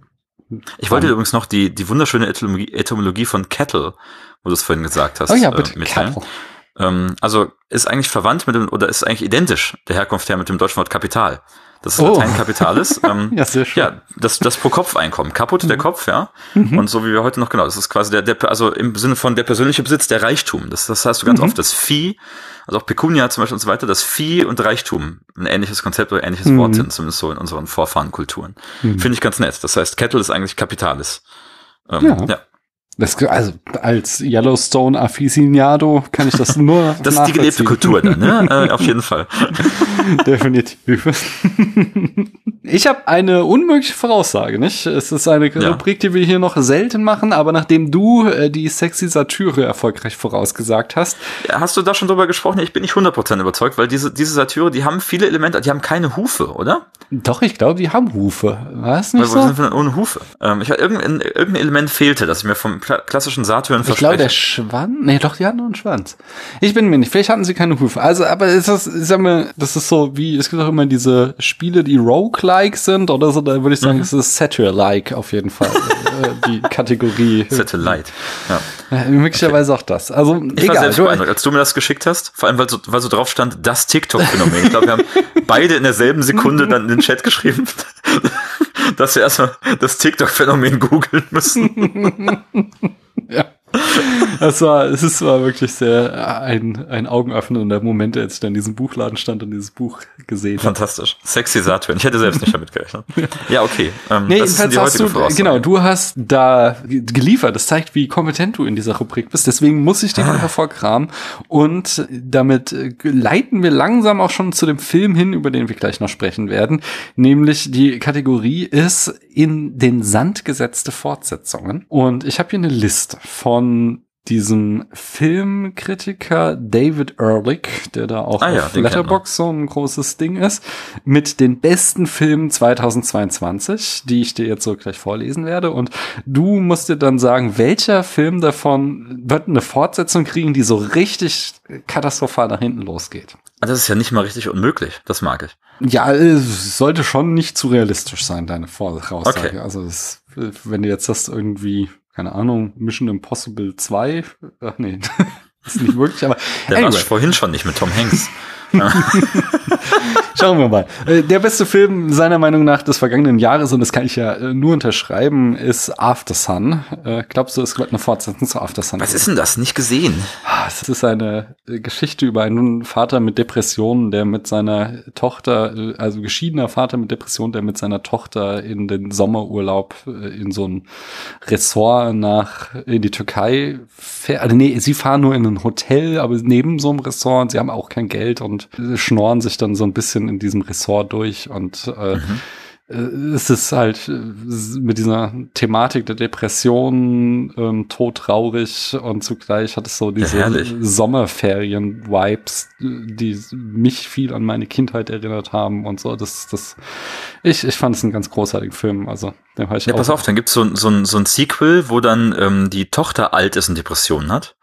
Ich wollte Dann- übrigens noch die, die wunderschöne Etymologie, Etymologie von Kettle, wo du es vorhin gesagt hast, Oh ja, äh, bitte. mitteilen. Kettle. Ähm, also ist eigentlich verwandt mit dem, oder ist eigentlich identisch der Herkunft her mit dem deutschen Wort Kapital. Das ist Oh. Latein Kapitalis. *laughs* ähm, Ja, sehr schön. ja, das, das Pro-Kopf-Einkommen. Kaputt der Kopf, ja. Mhm. Und so wie wir heute noch, genau, das ist quasi der, der, also im Sinne von der persönliche Besitz, der Reichtum. Das, das hast du ganz Mhm. oft. Das Vieh, also auch Pecunia zum Beispiel und so weiter, das Vieh und Reichtum. Ein ähnliches Konzept oder ähnliches Mhm. Wort sind, zumindest so in unseren Vorfahrenkulturen. Mhm. Finde ich ganz nett. Das heißt, Kettle ist eigentlich Kapitalis. Ähm, Ja. ja. Das, also als Yellowstone Aficionado kann ich das *laughs* nur Das ist die gelebte. Kultur dann, ne? *laughs* äh, auf jeden Fall. *laughs* Definitiv. Ich habe eine unmögliche Voraussage, nicht? Es ist eine Ja. Rubrik, die wir hier noch selten machen, aber nachdem du äh, die sexy Satire erfolgreich vorausgesagt hast, Hast du da schon drüber gesprochen? Ich bin nicht 100% überzeugt, weil diese, diese Satire, die haben viele Elemente, die haben keine Hufe, oder? doch, ich glaube, die haben Hufe. War es nicht Weil, wo so? sind wir denn ohne Hufe? Ähm, ich, irgendein, irgendein Element fehlte, das ich mir vom kla klassischen Satyren Ich glaube, der. Schwanz. Nee, doch, die hatten nur einen Schwanz. Ich bin mir nicht. Vielleicht hatten sie keine Hufe. Also, aber ist das, ich sag mal, das ist so wie, es gibt auch immer diese Spiele, die Roguelike sind oder so, da würde ich Mhm. sagen, es ist Satire-like auf jeden Fall. *laughs* äh, die Kategorie. Satellite. Ja. Möglicherweise auch das. Also, Ich war egal. selbst Du, beeindruckt, als du mir das geschickt hast, vor allem weil so, weil so drauf stand, das TikTok-Phänomen. Ich glaube, wir haben *laughs* beide in derselben Sekunde dann in den Chat geschrieben, *laughs* dass wir erstmal das TikTok-Phänomen googeln müssen. *laughs* ja. *laughs* Das war, es ist war wirklich sehr ein, ein augenöffnender Moment, als ich dann in diesem Buchladen stand und dieses Buch gesehen habe. Fantastisch. Sexy Saturn. Ich hätte selbst nicht damit gerechnet. *laughs* Ja, okay. Ähm, nee, das ist hast du, genau, du hast da geliefert. Das zeigt, wie kompetent du in dieser Rubrik bist. Deswegen muss ich den ah. hervorkramen. Und damit leiten wir langsam auch schon zu dem Film hin, über den wir gleich noch sprechen werden. Nämlich die Kategorie ist in den Sand gesetzte Fortsetzungen. Und ich habe hier eine Liste von diesem Filmkritiker David Ehrlich, der da auch ah, auf ja, Letterbox so ein großes Ding ist, mit den besten Filmen 2022, die ich dir jetzt so gleich vorlesen werde. Und du musst dir dann sagen, welcher Film davon wird eine Fortsetzung kriegen, die so richtig katastrophal nach hinten losgeht. Ah, das ist ja nicht mal richtig unmöglich. Das mag ich. Ja, es sollte schon nicht zu realistisch sein, deine Voraussage. Okay. Also es, wenn du jetzt das irgendwie keine Ahnung, Mission Impossible 2. Ach nee, *laughs* ist nicht wirklich, aber. Der anyway. war vorhin schon nicht mit Tom Hanks. *laughs* *laughs* Schauen wir mal. Äh, der beste Film seiner Meinung nach des vergangenen Jahres, und das kann ich ja äh, nur unterschreiben, ist After Sun. Äh, glaubst du, es wird eine Fortsetzung zu After Sun? Was ist denn das? Nicht gesehen. Ah, es ist eine Geschichte über einen Vater mit Depressionen, der mit seiner Tochter, also geschiedener Vater mit Depressionen, der mit seiner Tochter in den Sommerurlaub in so ein Ressort nach, in die Türkei fährt. Also nee, sie fahren nur in ein Hotel, aber neben so einem Ressort und sie haben auch kein Geld und schnorren sich dann so ein bisschen in diesem Ressort durch und äh, mhm. Es ist halt äh, mit dieser Thematik der Depression ähm, todtraurig und zugleich hat es so diese ja, Sommerferien-Vibes, die mich viel an meine Kindheit erinnert haben und so. Das, das, ich, ich fand es einen ganz großartigen Film. Also, den ich Ja, pass auf, dann gibt's so, so, so ein Sequel, wo dann ähm, die Tochter alt ist und Depressionen hat.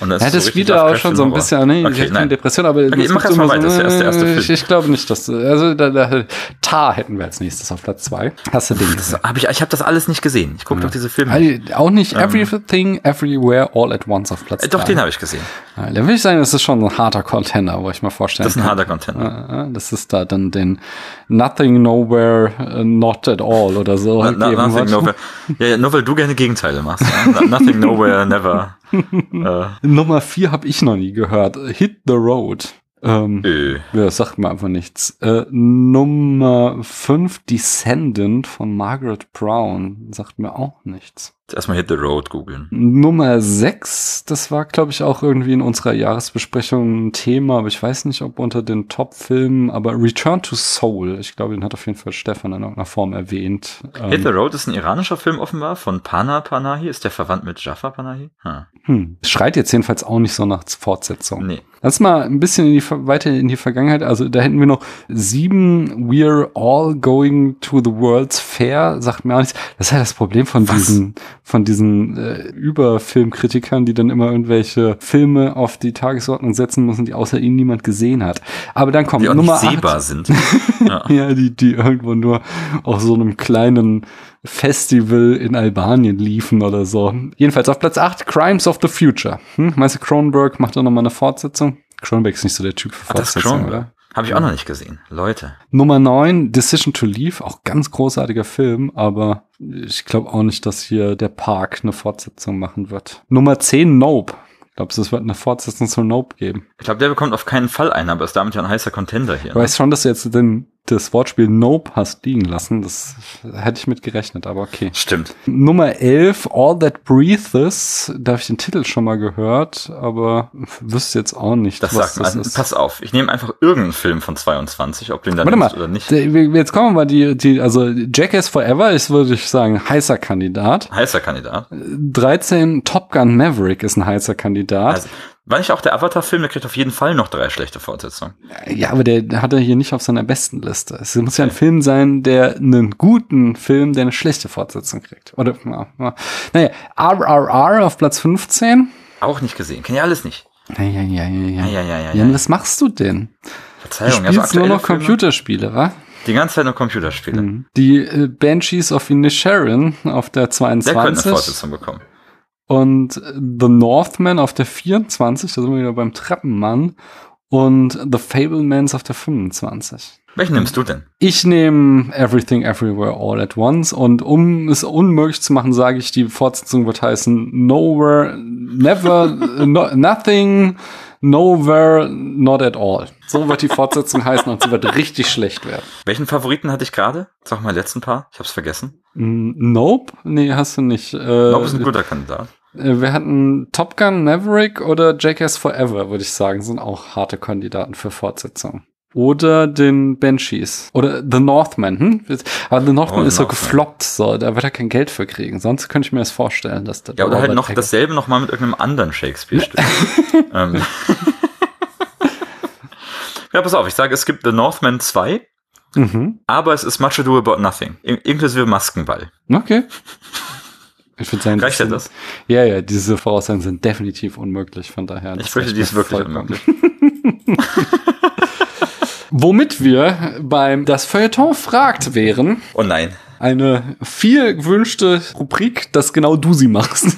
Und das ja, das so spielt ja auch schon so ein bisschen, ne? Okay, ich Depression, aber okay, mach erst mal weiter, so, das ist der erste, erste Film. Ich, ich glaube nicht, dass, also da, da, Tar hätten wir als nächstes auf Platz zwei. Hast du den das hab ich, ich habe das alles nicht gesehen. Ich gucke ja. doch diese Filme. Also, auch nicht ähm, Everything, Everywhere, All at Once auf Platz äh, Doch, den habe ich gesehen. Ja, dann würde ich sagen, das ist schon ein harter Contender, wo ich mal vorstellen Das ist ein harter Contender. Das ist da dann den Nothing, Nowhere, uh, Not at All oder so. Na, na, nothing, nowhere. Ja, nur weil du gerne Gegenteile machst. Ja? nothing, *laughs* Nowhere, Never *laughs* äh. Nummer vier habe ich noch nie gehört. Hit the Road. Ähm, äh. Ja, sagt mir einfach nichts. Äh, Nummer fünf Descendant von Margaret Brown, sagt mir auch nichts. Erstmal Hit the Road googeln. Nummer 6, das war, glaube ich, auch irgendwie in unserer Jahresbesprechung ein Thema, aber ich weiß nicht, ob unter den Top-Filmen, aber Return to Soul, ich glaube, den hat auf jeden Fall Stefan in irgendeiner Form erwähnt. Hit the ähm, Road ist ein iranischer Film offenbar von Pana Panahi. Ist der verwandt mit Jafar Panahi? Hm. Hm. Schreit jetzt jedenfalls auch nicht so nach Fortsetzung. Nee. Lass mal ein bisschen in die, weiter in die Vergangenheit. Also da hätten wir noch sieben We're all going to the World's Fair, sagt mir auch nichts. Das ist ja das Problem von Was? diesen von diesen äh, Überfilmkritikern, die dann immer irgendwelche Filme auf die Tagesordnung setzen müssen, die außer ihnen niemand gesehen hat. Aber dann kommt die auch Nummer nicht sehbar acht. sind. *laughs* ja. ja, die, die irgendwo nur auf so einem kleinen Festival in Albanien liefen oder so. Jedenfalls auf Platz 8 Crimes of the Future. Hm? Meinst du, Cronenberg macht da nochmal eine Fortsetzung? Cronenberg ist nicht so der Typ für Fortsetzung, oder? Habe ich auch noch nicht gesehen. Leute. Nummer 9, Decision to Leave, auch ganz großartiger Film, aber ich glaube auch nicht, dass hier der Park eine Fortsetzung machen wird. Nummer 10, Nope. Glaubst du, es wird eine Fortsetzung zu Nope geben? Ich glaube, der bekommt auf keinen Fall einen, aber ist damit ja ein heißer Contender hier. Ich weiß ne? schon, dass du jetzt den das Wortspiel Nope hast liegen lassen. Das hätte ich mit gerechnet, aber okay. Stimmt. Nummer 11, All That Breathes. Da habe ich den Titel schon mal gehört, aber wüsste jetzt auch nicht, das was sagt das ist. Pass auf, ich nehme einfach irgendeinen Film von 22, ob ihn dann Warte mal, oder nicht. Jetzt kommen wir mal die, die also Jackass Forever ist, würde ich sagen, heißer Kandidat. Heißer Kandidat. 13, Top Gun Maverick ist ein heißer Kandidat. Also, war nicht auch der Avatar-Film, der kriegt auf jeden Fall noch drei schlechte Fortsetzungen. Ja, aber der hat er hier nicht auf seiner besten Liste. Es muss ja ein Film sein, der einen guten Film, der eine schlechte Fortsetzung kriegt. Oder, ja, ja. naja, RRR auf Platz 15. Auch nicht gesehen. Kenn ja alles nicht. Ja, ja, ja, ja, ja. ja, ja, ja, ja. was machst du denn? Verzeihung, du spielst ja, nur noch? Computerspiele, wa? Die ganze Zeit nur Computerspiele. Mhm. Die äh, Banshees of Inisherin auf der 22. Der könnte eine Fortsetzung bekommen. Und The Northman auf der 24, da sind wir wieder beim Treppenmann. Und The Fablemans auf der 25. Welchen nimmst du denn? Ich nehme Everything Everywhere All at Once und um es unmöglich zu machen, sage ich, die Fortsetzung wird heißen Nowhere, Never, *laughs* no, Nothing, Nowhere, Not at All. So wird die Fortsetzung heißen und sie wird richtig schlecht werden. Welchen Favoriten hatte ich gerade? Sag mal, letzten paar. Ich hab's vergessen. Nope? Nee, hast du nicht. Äh, Nope ist ein guter Kandidat. Äh, wir hatten Top Gun Maverick oder Jackass Forever, würde ich sagen, sind auch harte Kandidaten für Fortsetzung. Oder den Banshees. Oder The Northman. Hm? Aber The Northman Oh, ist so Northman. gefloppt, so. Da wird er kein Geld für kriegen. Sonst könnte ich mir das vorstellen, dass der Ja, oder halt noch dasselbe nochmal mit irgendeinem anderen Shakespeare-Stück. *laughs* ähm. ja, pass auf, ich sage, es gibt The Northman 2, Mhm. aber es ist Much Ado About Nothing, in inklusive Maskenball. Okay. Ich würde sagen, Reicht sind- das? Ja, ja, diese Voraussagen sind definitiv unmöglich, von daher. Ich fürchte, die ist wirklich unmöglich. *laughs* Womit wir beim Das Feuilleton fragt wären, Oh nein. eine viel gewünschte Rubrik, dass genau du sie machst.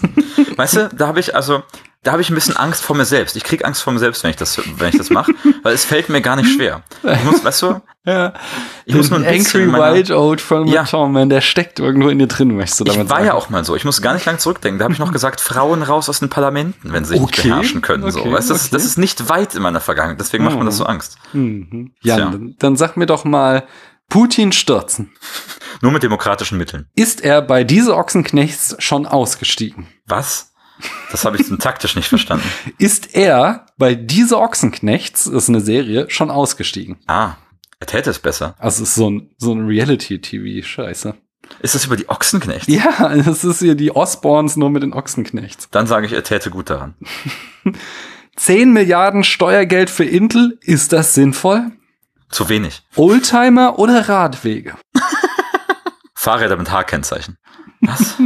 Weißt du, da habe ich also, da habe ich ein bisschen Angst vor mir selbst. Ich krieg Angst vor mir selbst, wenn ich das, wenn ich das mache, *laughs* weil es fällt mir gar nicht schwer. Ich muss, weißt du, ja. ich muss nur ein bisschen Angry meiner- White Old von Ja. Tom, man, der steckt irgendwo in dir drin, möchtest du damit Ich war sagen. ja auch mal so. Ich muss gar nicht lang zurückdenken. Da habe ich noch gesagt, Frauen raus aus den Parlamenten, wenn sie sich Okay, nicht beherrschen können. so. okay, weißt, du, das, okay. das ist nicht weit in meiner Vergangenheit. Deswegen macht mir das so Angst. Mhm. Jan, Tja. dann, dann sag mir doch mal, Putin stürzen. Nur mit demokratischen Mitteln. Ist er bei diese Ochsenknechts schon ausgestiegen? Was? Das habe ich so taktisch nicht verstanden. *laughs* Ist er bei diese Ochsenknechts, das ist eine Serie, schon ausgestiegen? Ah, er täte es besser. Also es ist so ein, so ein Reality-TV-Scheiße. Ist das über die Ochsenknechts? Ja, *laughs* das ist hier die Osborns nur mit den Ochsenknechts. Dann sage ich, er täte gut daran. *laughs* 10 Milliarden Steuergeld für Intel, ist das sinnvoll? Zu wenig. Oldtimer oder Radwege? Fahrräder mit H-Kennzeichen. Was?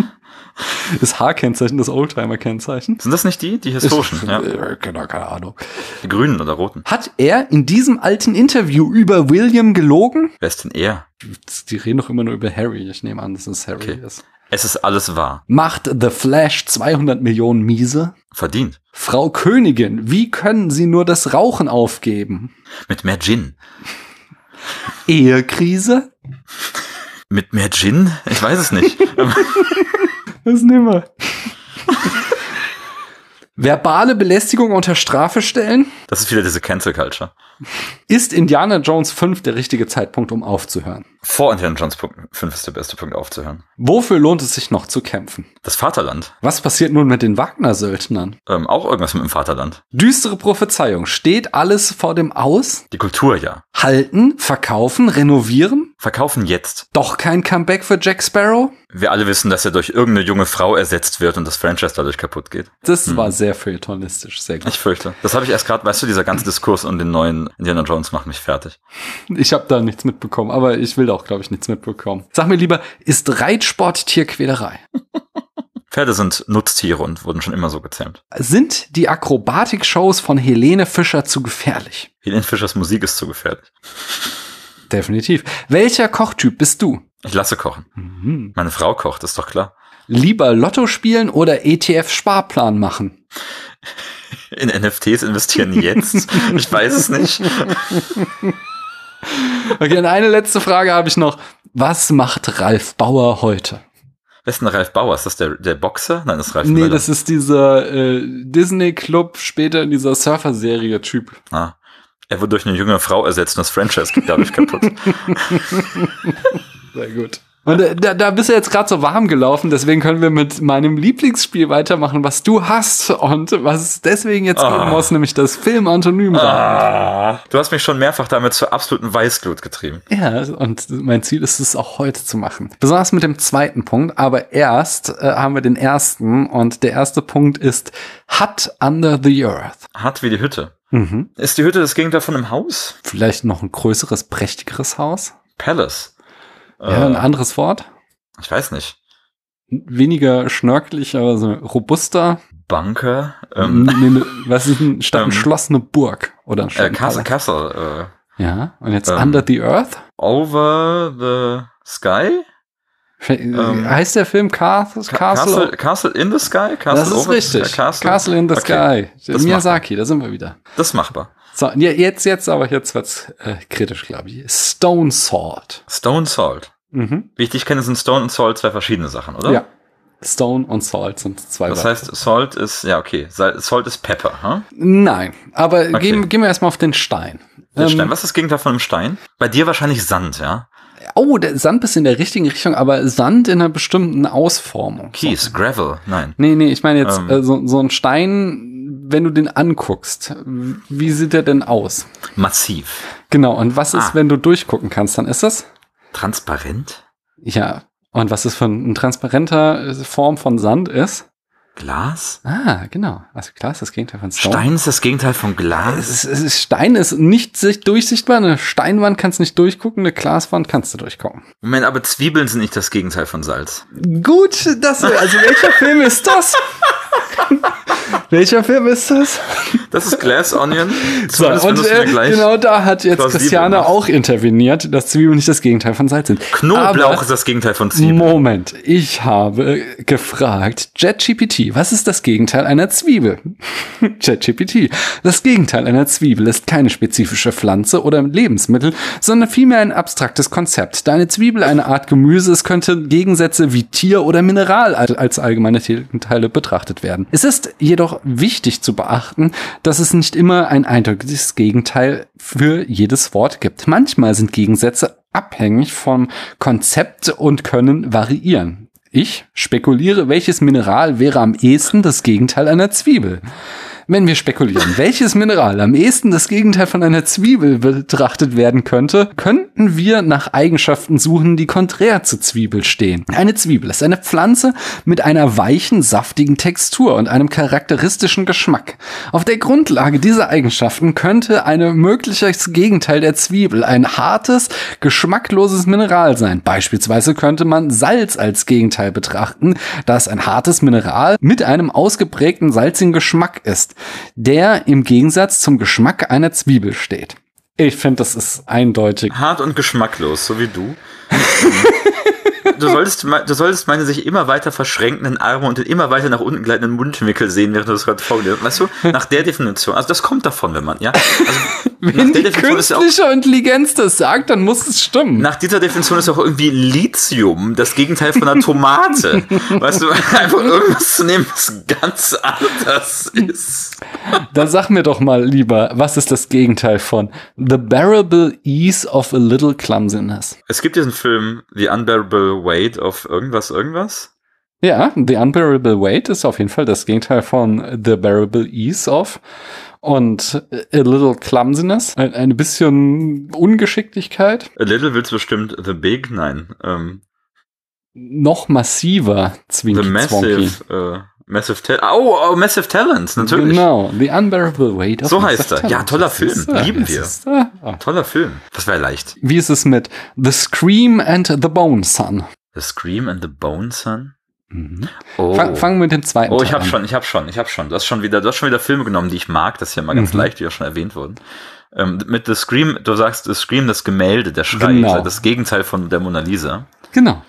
*laughs* Das H-Kennzeichen, das Oldtimer-Kennzeichen? Sind das nicht die? Die historischen, ja. *laughs* Äh, Keine, keine Ahnung. Die grünen oder roten. Hat er in diesem alten Interview über William gelogen? Wer ist denn er? Die reden doch immer nur über Harry. Ich nehme an, dass es Harry Okay. ist. Es ist alles wahr. Macht The Flash 200 Millionen miese? Verdient. Frau Königin, wie können Sie nur das Rauchen aufgeben? Mit mehr Gin. Ehekrise? Mit mehr Gin? Ich weiß es nicht. *laughs* Das nehmen wir. Verbale Belästigung unter Strafe stellen? Das ist wieder diese Cancel Culture. Ist Indiana Jones 5 der richtige Zeitpunkt, um aufzuhören? Vor Indiana Jones 5 ist der beste Punkt aufzuhören. Wofür lohnt es sich noch zu kämpfen? Das Vaterland. Was passiert nun mit den Wagner-Söldnern? Ähm, auch irgendwas mit dem Vaterland. Düstere Prophezeiung. Steht alles vor dem Aus? Die Kultur ja. Halten, verkaufen, renovieren? Verkaufen jetzt. Doch kein Comeback für Jack Sparrow? Wir alle wissen, dass er durch irgendeine junge Frau ersetzt wird und das Franchise dadurch kaputt geht. Das war sehr feuilletonistisch, sehr gut. Ich fürchte. Das habe ich erst gerade, weißt du, dieser ganze Diskurs um den neuen Indiana Jones macht mich fertig. Ich habe da nichts mitbekommen, aber ich will da auch, glaube ich, nichts mitbekommen. Sag mir lieber, ist Reitsport Tierquälerei? *laughs* Pferde sind Nutztiere und wurden schon immer so gezähmt. Sind die Akrobatik-Shows von Helene Fischer zu gefährlich? Helene Fischers Musik ist zu gefährlich. Definitiv. Welcher Kochtyp bist du? Ich lasse kochen. Meine Frau kocht, ist doch klar. Lieber Lotto spielen oder ETF-Sparplan machen? *laughs* *laughs* In NFTs investieren jetzt? Ich weiß es nicht. *laughs* Okay, und eine letzte Frage habe ich noch. Was macht Ralf Bauer heute? Wer ist denn Ralf Bauer? Ist das der, der Boxer? Nein, das ist Ralf Nee, Möller. das ist dieser äh, Disney-Club, später in dieser Surfer-Serie-Typ. ah. Er wurde durch eine junge Frau ersetzt und das Franchise geht dadurch kaputt. *laughs* Sehr gut. Und da, da bist du jetzt gerade so warm gelaufen, deswegen können wir mit meinem Lieblingsspiel weitermachen, was du hast und was es deswegen jetzt geben Ah. muss, nämlich das Film-Antonym. Ah. Du hast mich schon mehrfach damit zur absoluten Weißglut getrieben. Ja, und mein Ziel ist es auch heute zu machen. Besonders mit dem zweiten Punkt, aber erst äh, haben wir den ersten und der erste Punkt ist Hut Under the Earth. Hart wie die Hütte. Mhm. Ist die Hütte das Gegenteil von einem Haus? Vielleicht noch ein größeres, prächtigeres Haus? Palace. Ja, ein Äh, anderes Wort? ich weiß nicht. Weniger schnörkelig, aber so robuster. Bunker. Ähm, Nee, nee, was ist denn *laughs* statt ein ähm, Schloss eine Burg oder ein äh, Castle, Palast? Castle. Äh, Ja, und jetzt ähm, Under the Earth? over the Sky? Ähm, heißt der Film Castle? Ca- Castle? Castle, Castle in the Sky? Castle das ist richtig. Sky? Castle, in the Okay. Sky. Das Miyazaki, da sind wir wieder. Das ist machbar. So, jetzt, jetzt, aber jetzt wird's äh, kritisch, glaube ich. Stone Sword. Stone Salt. Mhm. Wie ich dich kenne, sind Stone und Salt zwei verschiedene Sachen, oder? Ja. Stone und Salt sind zwei Das heißt, Salt ist, ja, okay. Sal- Salt ist Pepper, hm? Nein, aber Okay. gehen, gehen wir erstmal auf den Stein. Der Ähm, Stein. Was ist das Gegenteil von einem Stein? Bei dir wahrscheinlich Sand, ja? Oh, der Sand ist in der richtigen Richtung, aber Sand in einer bestimmten Ausformung. Kies, Gravel, nein. Nee, nee, ich meine jetzt Ähm. äh, so, so ein Stein, wenn du den anguckst, wie sieht der denn aus? Massiv. Genau, und was ist, Ah. wenn du durchgucken kannst, dann ist das? Transparent? Ja. Und was ist von ein transparenter äh, Form von Sand ist? Glas? Ah, genau. Also klar ist das Gegenteil von Stone. Stein ist das Gegenteil von Glas? Ist, Stein ist nicht sicht- durchsichtbar. Eine Steinwand kannst du nicht durchgucken, eine Glaswand kannst du durchgucken. Moment, aber Zwiebeln sind nicht das Gegenteil von Salz. Gut, das, also welcher Film ist das? *laughs* *laughs* welcher Film ist das? Das ist Glass Onion. So, und äh, genau da hat jetzt Christiane auch interveniert, dass Zwiebeln nicht das Gegenteil von Salz sind. Knoblauch Aber- ist das Gegenteil von Zwiebeln. Moment, ich habe gefragt, JetGPT, was ist das Gegenteil einer Zwiebel? *laughs* JetGPT, das Gegenteil einer Zwiebel ist keine spezifische Pflanze oder Lebensmittel, sondern vielmehr ein abstraktes Konzept. Da eine Zwiebel eine Art Gemüse ist, könnte Gegensätze wie Tier oder Mineral al- als allgemeine Teile betrachtet werden. Es ist jedoch wichtig zu beachten, dass es nicht immer ein eindeutiges Gegenteil für jedes Wort gibt. Manchmal sind Gegensätze abhängig vom Konzept und können variieren. Ich spekuliere, welches Mineral wäre am ehesten das Gegenteil einer Zwiebel. Wenn wir spekulieren, *laughs* welches Mineral am ehesten das Gegenteil von einer Zwiebel betrachtet werden könnte, könnten wir nach Eigenschaften suchen, die konträr zur Zwiebel stehen. Eine Zwiebel ist eine Pflanze mit einer weichen, saftigen Textur und einem charakteristischen Geschmack. Auf der Grundlage dieser Eigenschaften könnte ein mögliches Gegenteil der Zwiebel ein hartes, geschmackloses Mineral sein. Beispielsweise könnte man Salz als Gegenteil betrachten, da es ein hartes Mineral mit einem ausgeprägten salzigen Geschmack ist, der im Gegensatz zum Geschmack einer Zwiebel steht. Ich finde, das ist eindeutig. Hart und geschmacklos, so wie du. *laughs* Du solltest, du solltest meine sich immer weiter verschränkenden Arme und den immer weiter nach unten gleitenden Mundwinkel sehen, während du das gerade vorgelesen hast. Weißt du, *laughs* nach der Definition, also das kommt davon, wenn man, ja. Also, *laughs* Wenn die ja auch, künstliche Intelligenz das sagt, dann muss es stimmen. nach dieser Definition ist auch irgendwie Lithium das Gegenteil von einer Tomate. *laughs* weißt du, einfach irgendwas zu nehmen, was ganz anders ist. Dann sag mir doch mal lieber, was ist das Gegenteil von The Bearable Ease of a Little Clumsiness? Es gibt diesen Film The Unbearable Weight of irgendwas, irgendwas. Ja, The Unbearable Weight ist auf jeden Fall das Gegenteil von The Bearable Ease of. Und A Little Clumsiness, ein, ein bisschen Ungeschicklichkeit, A Little willst bestimmt The Big, nein. Ähm, noch massiver the Zwinky Zwonky. Massive, äh, Massive Talent. Oh, oh, Massive Talents, natürlich. Genau, The Unbearable Weight of So Massive heißt er. Talent. Ja, toller Film. Lieben wir. Ah. Toller Film. Das wäre leicht. Wie ist es mit The Scream and the Bone Son? The Scream and the Bone Son. Mhm. Oh. Fang, fangen wir mit dem zweiten Oh, ich habe an. schon, ich habe schon, ich habe schon. Du hast schon wieder, du hast schon wieder Filme genommen, die ich mag. Das ist ja mal ganz Mhm. leicht, wie auch schon erwähnt wurden. Ähm, mit The Scream, du sagst The Scream, das Gemälde, der Schrei, Genau. das Gegenteil von der Mona Lisa. Genau.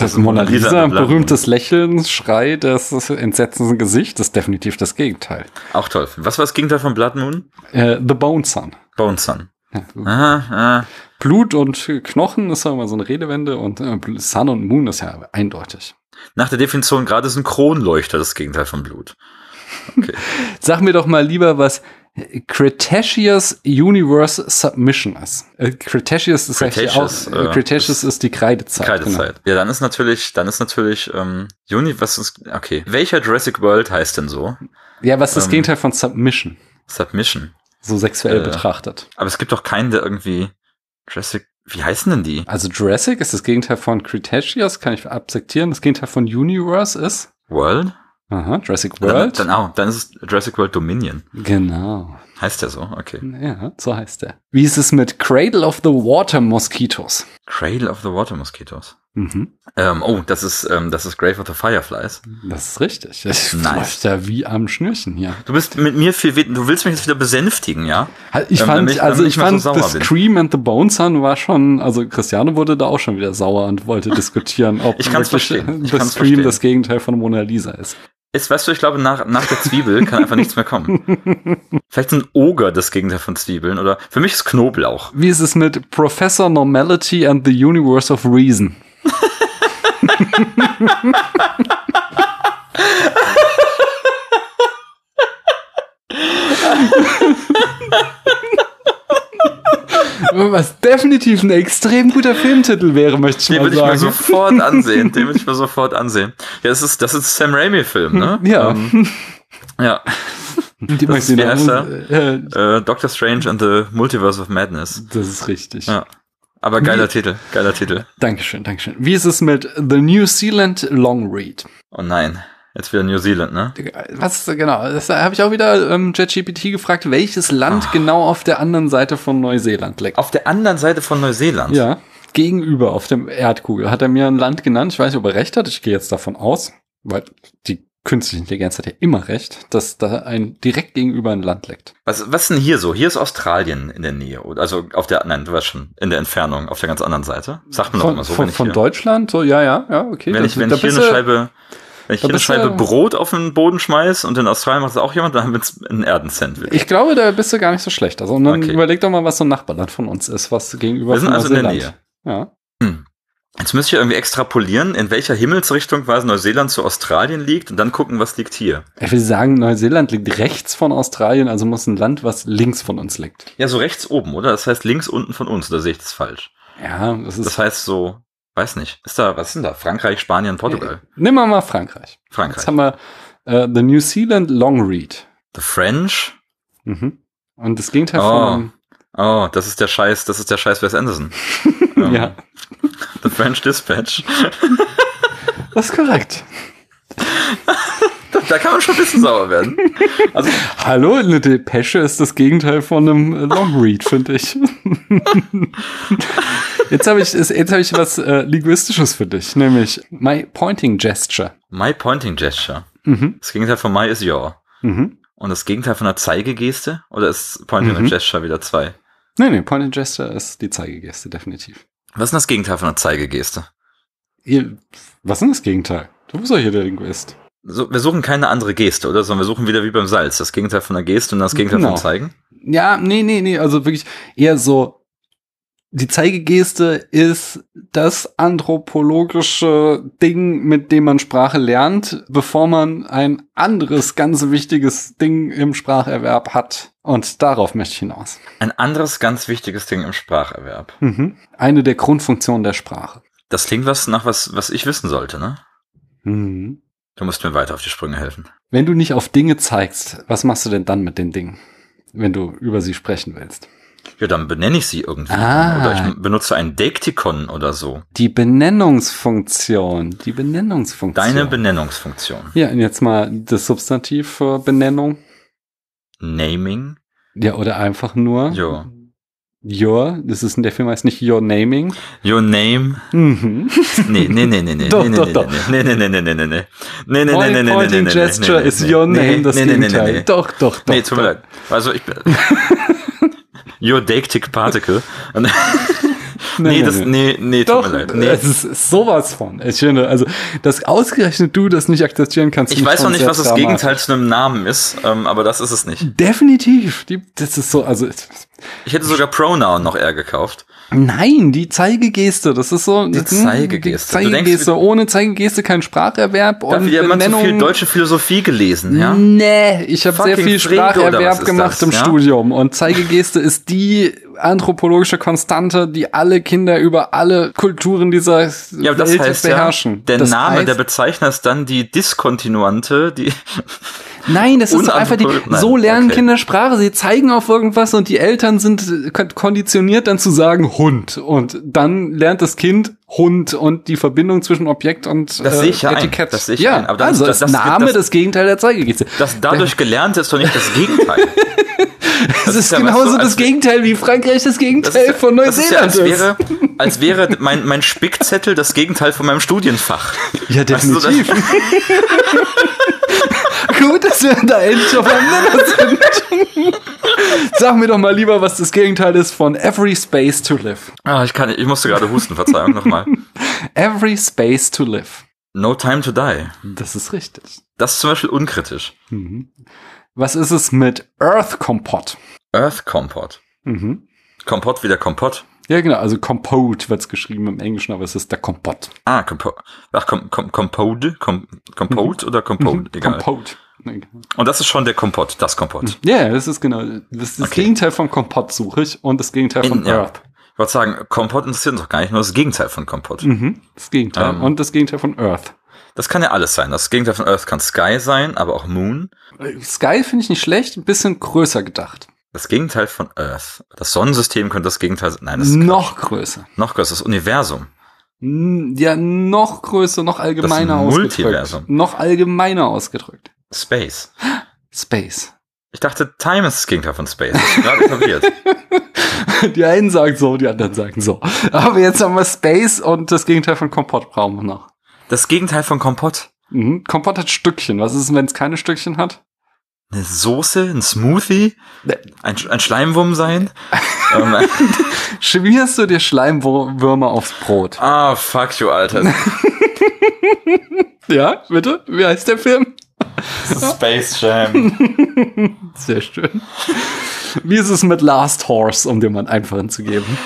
Das Also Mona Lisa berühmtes Lächeln, Schrei des entsetzenden Gesichts, ist definitiv das Gegenteil. Auch toll. Was war das Gegenteil von Blood Moon? Äh, The Bone Son. Bone Son. Ja, Aha, aha. Blut und Knochen ist ja immer so eine Redewende und äh, Sun und Moon ist ja eindeutig. Nach der Definition gerade ist ein Kronleuchter das Gegenteil von Blut. *laughs* Sag mir doch mal lieber, was Cretaceous Universe Submission ist. Äh, Cretaceous ist Cretaceous, auch, äh, äh, Cretaceous ist die Kreidezeit. Kreidezeit. Ja, dann ist natürlich, dann ist natürlich, ähm, Uni, was ist, okay. Welcher Jurassic World heißt denn so? Genau. Ja, was ist das Ähm, Gegenteil von Submission? Submission. So sexuell äh, betrachtet. Aber es gibt doch keinen, der irgendwie Jurassic, wie heißen denn die? Also Jurassic ist das Gegenteil von Cretaceous, kann ich akzeptieren. Das Gegenteil von Universe ist World? Aha, Jurassic Dann, World. dann, auch, dann ist es Jurassic World Dominion. Genau. Heißt der so? Okay. Ja, so heißt er. Wie ist es mit Cradle of the Water Mosquitoes? Cradle of the Water Mosquitoes. Mhm. Ähm, oh, das ist, ähm, das ist Grave of the Fireflies. Das ist richtig. Das Nice. *laughs* läuft ja wie am Schnürchen hier. Du bist mit mir viel, du willst mich jetzt wieder besänftigen, ja? Ich Ähm, fand, damit ich- also ich so fand, The bin. Scream and the Bone Sun war schon, also Cristiano wurde da auch schon wieder sauer und wollte *laughs* diskutieren, ob Ich kann's wirklich verstehen. Ich The kann's Scream verstehen. das Gegenteil von Mona Lisa ist. Ist, weißt du, ich glaube, nach, nach der Zwiebel kann einfach nichts mehr kommen. *laughs* Vielleicht ein Oger das Gegenteil von Zwiebeln oder für mich ist Knoblauch. Wie ist es mit Professor Normality and the Universe of Reason? Was definitiv ein extrem guter Filmtitel wäre, möchte ich Den mal würde ich mir sagen. sofort ansehen. Den würde ich mir sofort ansehen. Ja, das ist, das ist Sam Raimi-Film, ne? Ja. Ähm, ja. Die Das ist, wie heißt äh, Äh, Doctor Strange and the Multiverse of Madness. das ist richtig. Ja. Aber geiler Titel, geiler Titel. Dankeschön, Dankeschön. Wie ist es mit The New Zealand Long Read? Oh nein. Jetzt wieder New Zealand, ne? Was genau? Das habe ich auch wieder ähm, ChatGPT gefragt, welches Land Ah. genau auf der anderen Seite von Neuseeland liegt. Auf der anderen Seite von Neuseeland. Ja, gegenüber auf dem Erdkugel hat er mir ein Land genannt. Ich weiß nicht, ob er recht hat. Ich gehe jetzt davon aus, weil die künstliche Intelligenz hat ja immer recht, dass da ein direkt gegenüber ein Land liegt. Was, was ist denn hier so? Hier ist Australien in der Nähe. Also auf der, nein, du weißt schon, in der Entfernung, auf der ganz anderen Seite. Sagt man doch immer so. von, von hier, Deutschland? So, ja, ja, ja, okay. wenn ich, wenn ich hier eine Scheibe, wenn ich hier eine Scheibe Brot auf den Boden schmeiß und in Australien macht es auch jemand, dann haben wir jetzt ein Erdensandwich. Ich glaube, da bist du gar nicht so schlecht. Also, und dann Okay. überleg doch mal, was so ein Nachbarland von uns ist, was gegenüber Wir sind also in der Neuseeland. Ja. Jetzt müsste ich irgendwie extrapolieren, in welcher Himmelsrichtung quasi Neuseeland zu Australien liegt und dann gucken, was liegt hier. Ich will sagen, Neuseeland liegt rechts von Australien, also muss ein Land, was links von uns liegt. Ja, so rechts oben, oder? Das heißt links unten von uns, oder sehe ich das falsch? Ja, das ist. Das heißt so, weiß nicht. Ist da, was ist denn da? Frankreich, Spanien, Portugal? Nimm mal mal Frankreich. Jetzt Frankreich. haben wir äh, The New Zealand Long Read. The French? Mhm. Und das Gegenteil Oh. von. Oh, das ist der Scheiß, das ist der Scheiß Wes Anderson. Ähm, *laughs* Ja, The French Dispatch. *laughs* das ist korrekt. Da kann man schon ein bisschen sauer werden. Also, Hallo, eine Depesche ist das Gegenteil von einem äh, Long Read, finde ich. *laughs* jetzt habe ich, jetzt habe ich was äh, Linguistisches für dich, nämlich My Pointing Gesture. my pointing gesture. Mhm. Das Gegenteil von my is your. Mhm. Und das Gegenteil von einer Zeigegeste? Oder ist pointing Mhm. and gesture wieder zwei? Nee, nee, Pointing Gesture ist die Zeigegeste, definitiv. Was ist denn das Gegenteil von einer Zeigegeste? Ihr, was ist denn das Gegenteil? Du bist doch hier der Linguist. So, wir suchen keine andere Geste, oder? Sondern wir suchen wieder wie beim Salz. Das Gegenteil von einer Geste und das Gegenteil Genau. von Zeigen. Ja, nee, nee, nee, also wirklich eher so, die Zeigegeste ist das anthropologische Ding, mit dem man Sprache lernt, bevor man ein anderes ganz wichtiges Ding im Spracherwerb hat. Und darauf möchte ich hinaus. Ein anderes ganz wichtiges Ding im Spracherwerb. Mhm. Eine der Grundfunktionen der Sprache. Das klingt was nach was, was ich wissen sollte, ne? Mhm. Du musst mir weiter auf die Sprünge helfen. Wenn du nicht auf Dinge zeigst, was machst du denn dann mit den Dingen, wenn du über sie sprechen willst? Ja, dann benenne ich sie irgendwie. Ah. Oder ich benutze ein Dektikon oder so. Die Benennungsfunktion. Die Benennungsfunktion. Deine Benennungsfunktion. Ja, und jetzt mal das Substantiv für Benennung. Naming. Ja, oder einfach nur Jo. your. Das ist in der Film heißt nicht your naming. Your name. Mhm. Nee, nee, nee, nee, nee. Doch, nee, doch, nee, doch. Nee, nee, nee, nee, nee, nee, nee. Nee, nee, nee, nee, nee, nee, Pointing nee, nee, gesture nee, nee, is nee, your nee, name, das nee, nee, nee, Gegenteil. nee, nee. Doch, doch, doch. Nee, tut mir leid. Also ich bin. Your Deictic Particle. Nee, das, nee, nee, tut Doch, mir leid. Nee. es ist sowas von. Ich finde, also, dass ausgerechnet du das nicht akzeptieren kannst. Ich weiß noch nicht, was das. Gegenteil zu einem Namen ist, ähm, aber das ist es nicht. Definitiv. Die, das ist so, also, Ich hätte sogar Pronoun noch eher gekauft. nein, die Zeigegeste, das ist so. Die hm, Zeigegeste. Die Du denkst, Zeigegeste, ohne Zeigegeste kein Spracherwerb Da hat und wieder jemand zu viel deutsche Philosophie gelesen, ja? Nee, ich habe sehr viel Spracherwerb gemacht das, im ja? Studium und Zeigegeste ist die anthropologische Konstante, die alle Kinder über alle Kulturen dieser Ja, aber das Welt heißt beherrschen. ja, der das Name heißt, der Bezeichner ist dann die Diskontinuante, die Nein, das ist einfach die. Nein, so lernen okay. Kinder Sprache. Sie zeigen auf irgendwas und die Eltern sind äh, kon- konditioniert dann zu sagen Hund. Und dann lernt das Kind Hund und die Verbindung zwischen Objekt und Das äh, sehe ich ja ein. Etikett. Das sehe ich ja, ein. Aber dann- also das- das, das- Name das- das, Gegenteil der Zeigegeste. das dadurch gelernt ist doch nicht das Gegenteil. *laughs* Das, ist ja, weißt genauso du, das Gegenteil wie Frankreich das Das Gegenteil ist, ja- von das ist ja, Neuseeland als wäre, *laughs* als wäre mein, mein Spickzettel das Gegenteil von meinem Studienfach. Ja, Weißt du, definitiv. *laughs* Gut, dass wir da endlich auf einem Nenner sind. Sag mir doch mal lieber, was das Gegenteil ist von Every Space to Live. Ah, ich kann, ich musste gerade husten, Verzeihung nochmal. *laughs* Every Space to Live. No Time to Die. Das ist richtig. Das ist zum Beispiel unkritisch. Mhm. Was ist es mit Earth Kompott? Earth Kompott. Mhm. Kompott wie der Kompott. Ja, genau, also Compote wird's geschrieben im Englischen, aber es ist der Kompott. Ah, Kompo Ach, kom kom Compode? Kom Compote oder Compote? Mhm. Egal. Compote. Und das ist schon der Kompott, das Kompott. Ja, das ist genau. Das, das Okay. Gegenteil von Kompott suche ich und das Gegenteil von In- ja. Ich wollte sagen, Kompott interessiert uns doch gar nicht, nur das Gegenteil von Kompott. Mhm. Das Gegenteil. Ähm. und das Gegenteil von Earth. Das kann ja alles sein. Das Gegenteil von Earth kann Sky sein, aber auch Moon. Sky finde ich nicht schlecht, ein bisschen größer gedacht. Das Gegenteil von Earth. Das Sonnensystem könnte das Gegenteil sein. Nein, das ist Noch größer. noch größer. Das Universum. Ja, noch größer, noch allgemeiner Das ausgedrückt. Multiversum. Noch allgemeiner ausgedrückt. Space. Space. Ich dachte, Time ist das Gegenteil von Space. Das ist gerade *laughs* etabliert. *laughs* Die einen sagen so, die anderen sagen so. Aber jetzt haben wir Space und das Gegenteil von Kompott brauchen wir noch. Das Gegenteil von Kompott. Mhm. Kompott hat Stückchen. Was ist, wenn es keine Stückchen hat? Eine Soße, ein Smoothie, ein, ein Schleimwurm sein. *laughs* ähm, *laughs* Schmierst du dir Schleimwürmer aufs Brot? ah, fuck you, Alter. Ja, bitte? Wie heißt der Film? Space Jam. Sehr schön. Wie ist es mit Last Horse, um dir mal einen einfachen zu geben?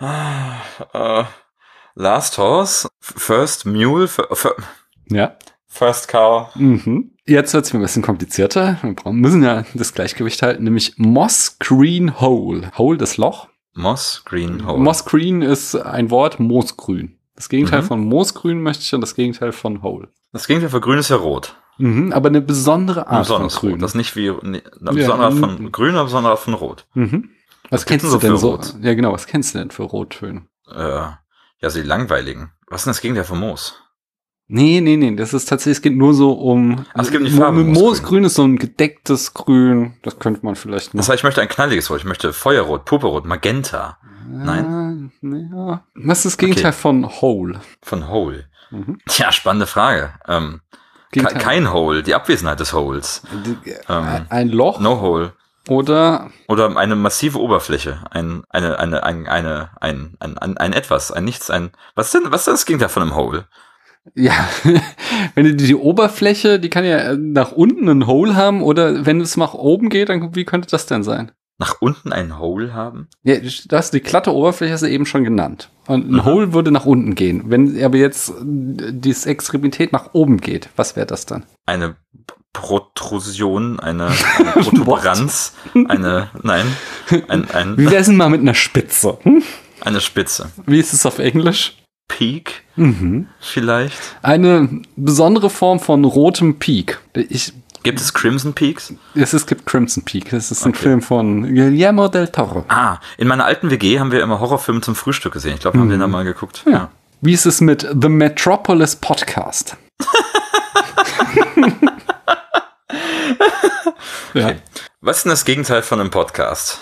Äh, Last Horse, First Mule, fir- fir- Ja. First Cow. Mhm. Jetzt wird es mir ein bisschen komplizierter. Wir müssen ja das Gleichgewicht halten, nämlich Moss Green Hole. Hole, das Loch. Moss Green Hole. Moss Green ist ein Wort, Moosgrün. Das Gegenteil Mhm. von Moosgrün möchte ich und das Gegenteil von Hole. Das Gegenteil von Grün ist ja Rot. Mhm, aber eine besondere Ein Art von besonderes Grün. Rot. Das ist nicht wie ne, ein Ja, besonderer mhm. von Grün, aber besonderer von Rot. Mhm. Was, Was kennst du denn denn so für Ja, genau. Was kennst du denn für Rottöne? Äh, ja, so die langweiligen. Was ist denn das Gegenteil von Moos? Nee, nee, nee. Das ist tatsächlich, es geht nur so um. Ach, es geht um die Mo- Farbe Moosgrün. Moosgrün. ist so ein gedecktes Grün. Das könnte man vielleicht noch. Das heißt, ich möchte ein knalliges Rot. Ich möchte Feuerrot, Purpurrot, Magenta. nein. Äh, ja. Was ist das Gegenteil von Whole? Von Hole. Mhm. Tja, spannende Frage. Ähm, ke- Gegenteil. kein Hole, die Abwesenheit des Holes. Die- Ähm, ein Loch No Hole. oder Oder eine massive Oberfläche. Ein, eine, eine, ein, eine, ein, ein, ein, ein etwas, ein Nichts, ein. Was denn, was denn das Gegenteil von einem Hole? ja, *laughs* wenn du die, die Oberfläche, die kann ja nach unten ein Hole haben oder wenn es nach oben geht, dann wie könnte das denn sein? Nach unten ein Hole haben? Ja, das die glatte Oberfläche hast du eben schon genannt. Und ein Mhm. Hole würde nach unten gehen. Wenn aber jetzt die Extremität nach oben geht, was wäre das dann? Eine Protrusion, eine, *laughs* eine Protuberanz, eine, nein, ein, Wie ein, wäre es denn mal mit einer Spitze? Hm? eine Spitze. Wie ist es auf Englisch? Peak Mhm. vielleicht? Eine besondere Form von rotem Peak. Ich, Gibt es Crimson Peaks? es, es gibt Crimson Peak. Das ist ein Okay. Film von Guillermo del Toro. Ah, in meiner alten WG haben wir immer Horrorfilme zum Frühstück gesehen. Ich glaube, wir haben den da mal geguckt. Ja. Wie ist es mit The Metropolis Podcast? *laughs* ja, Was ist denn das Gegenteil von einem Podcast?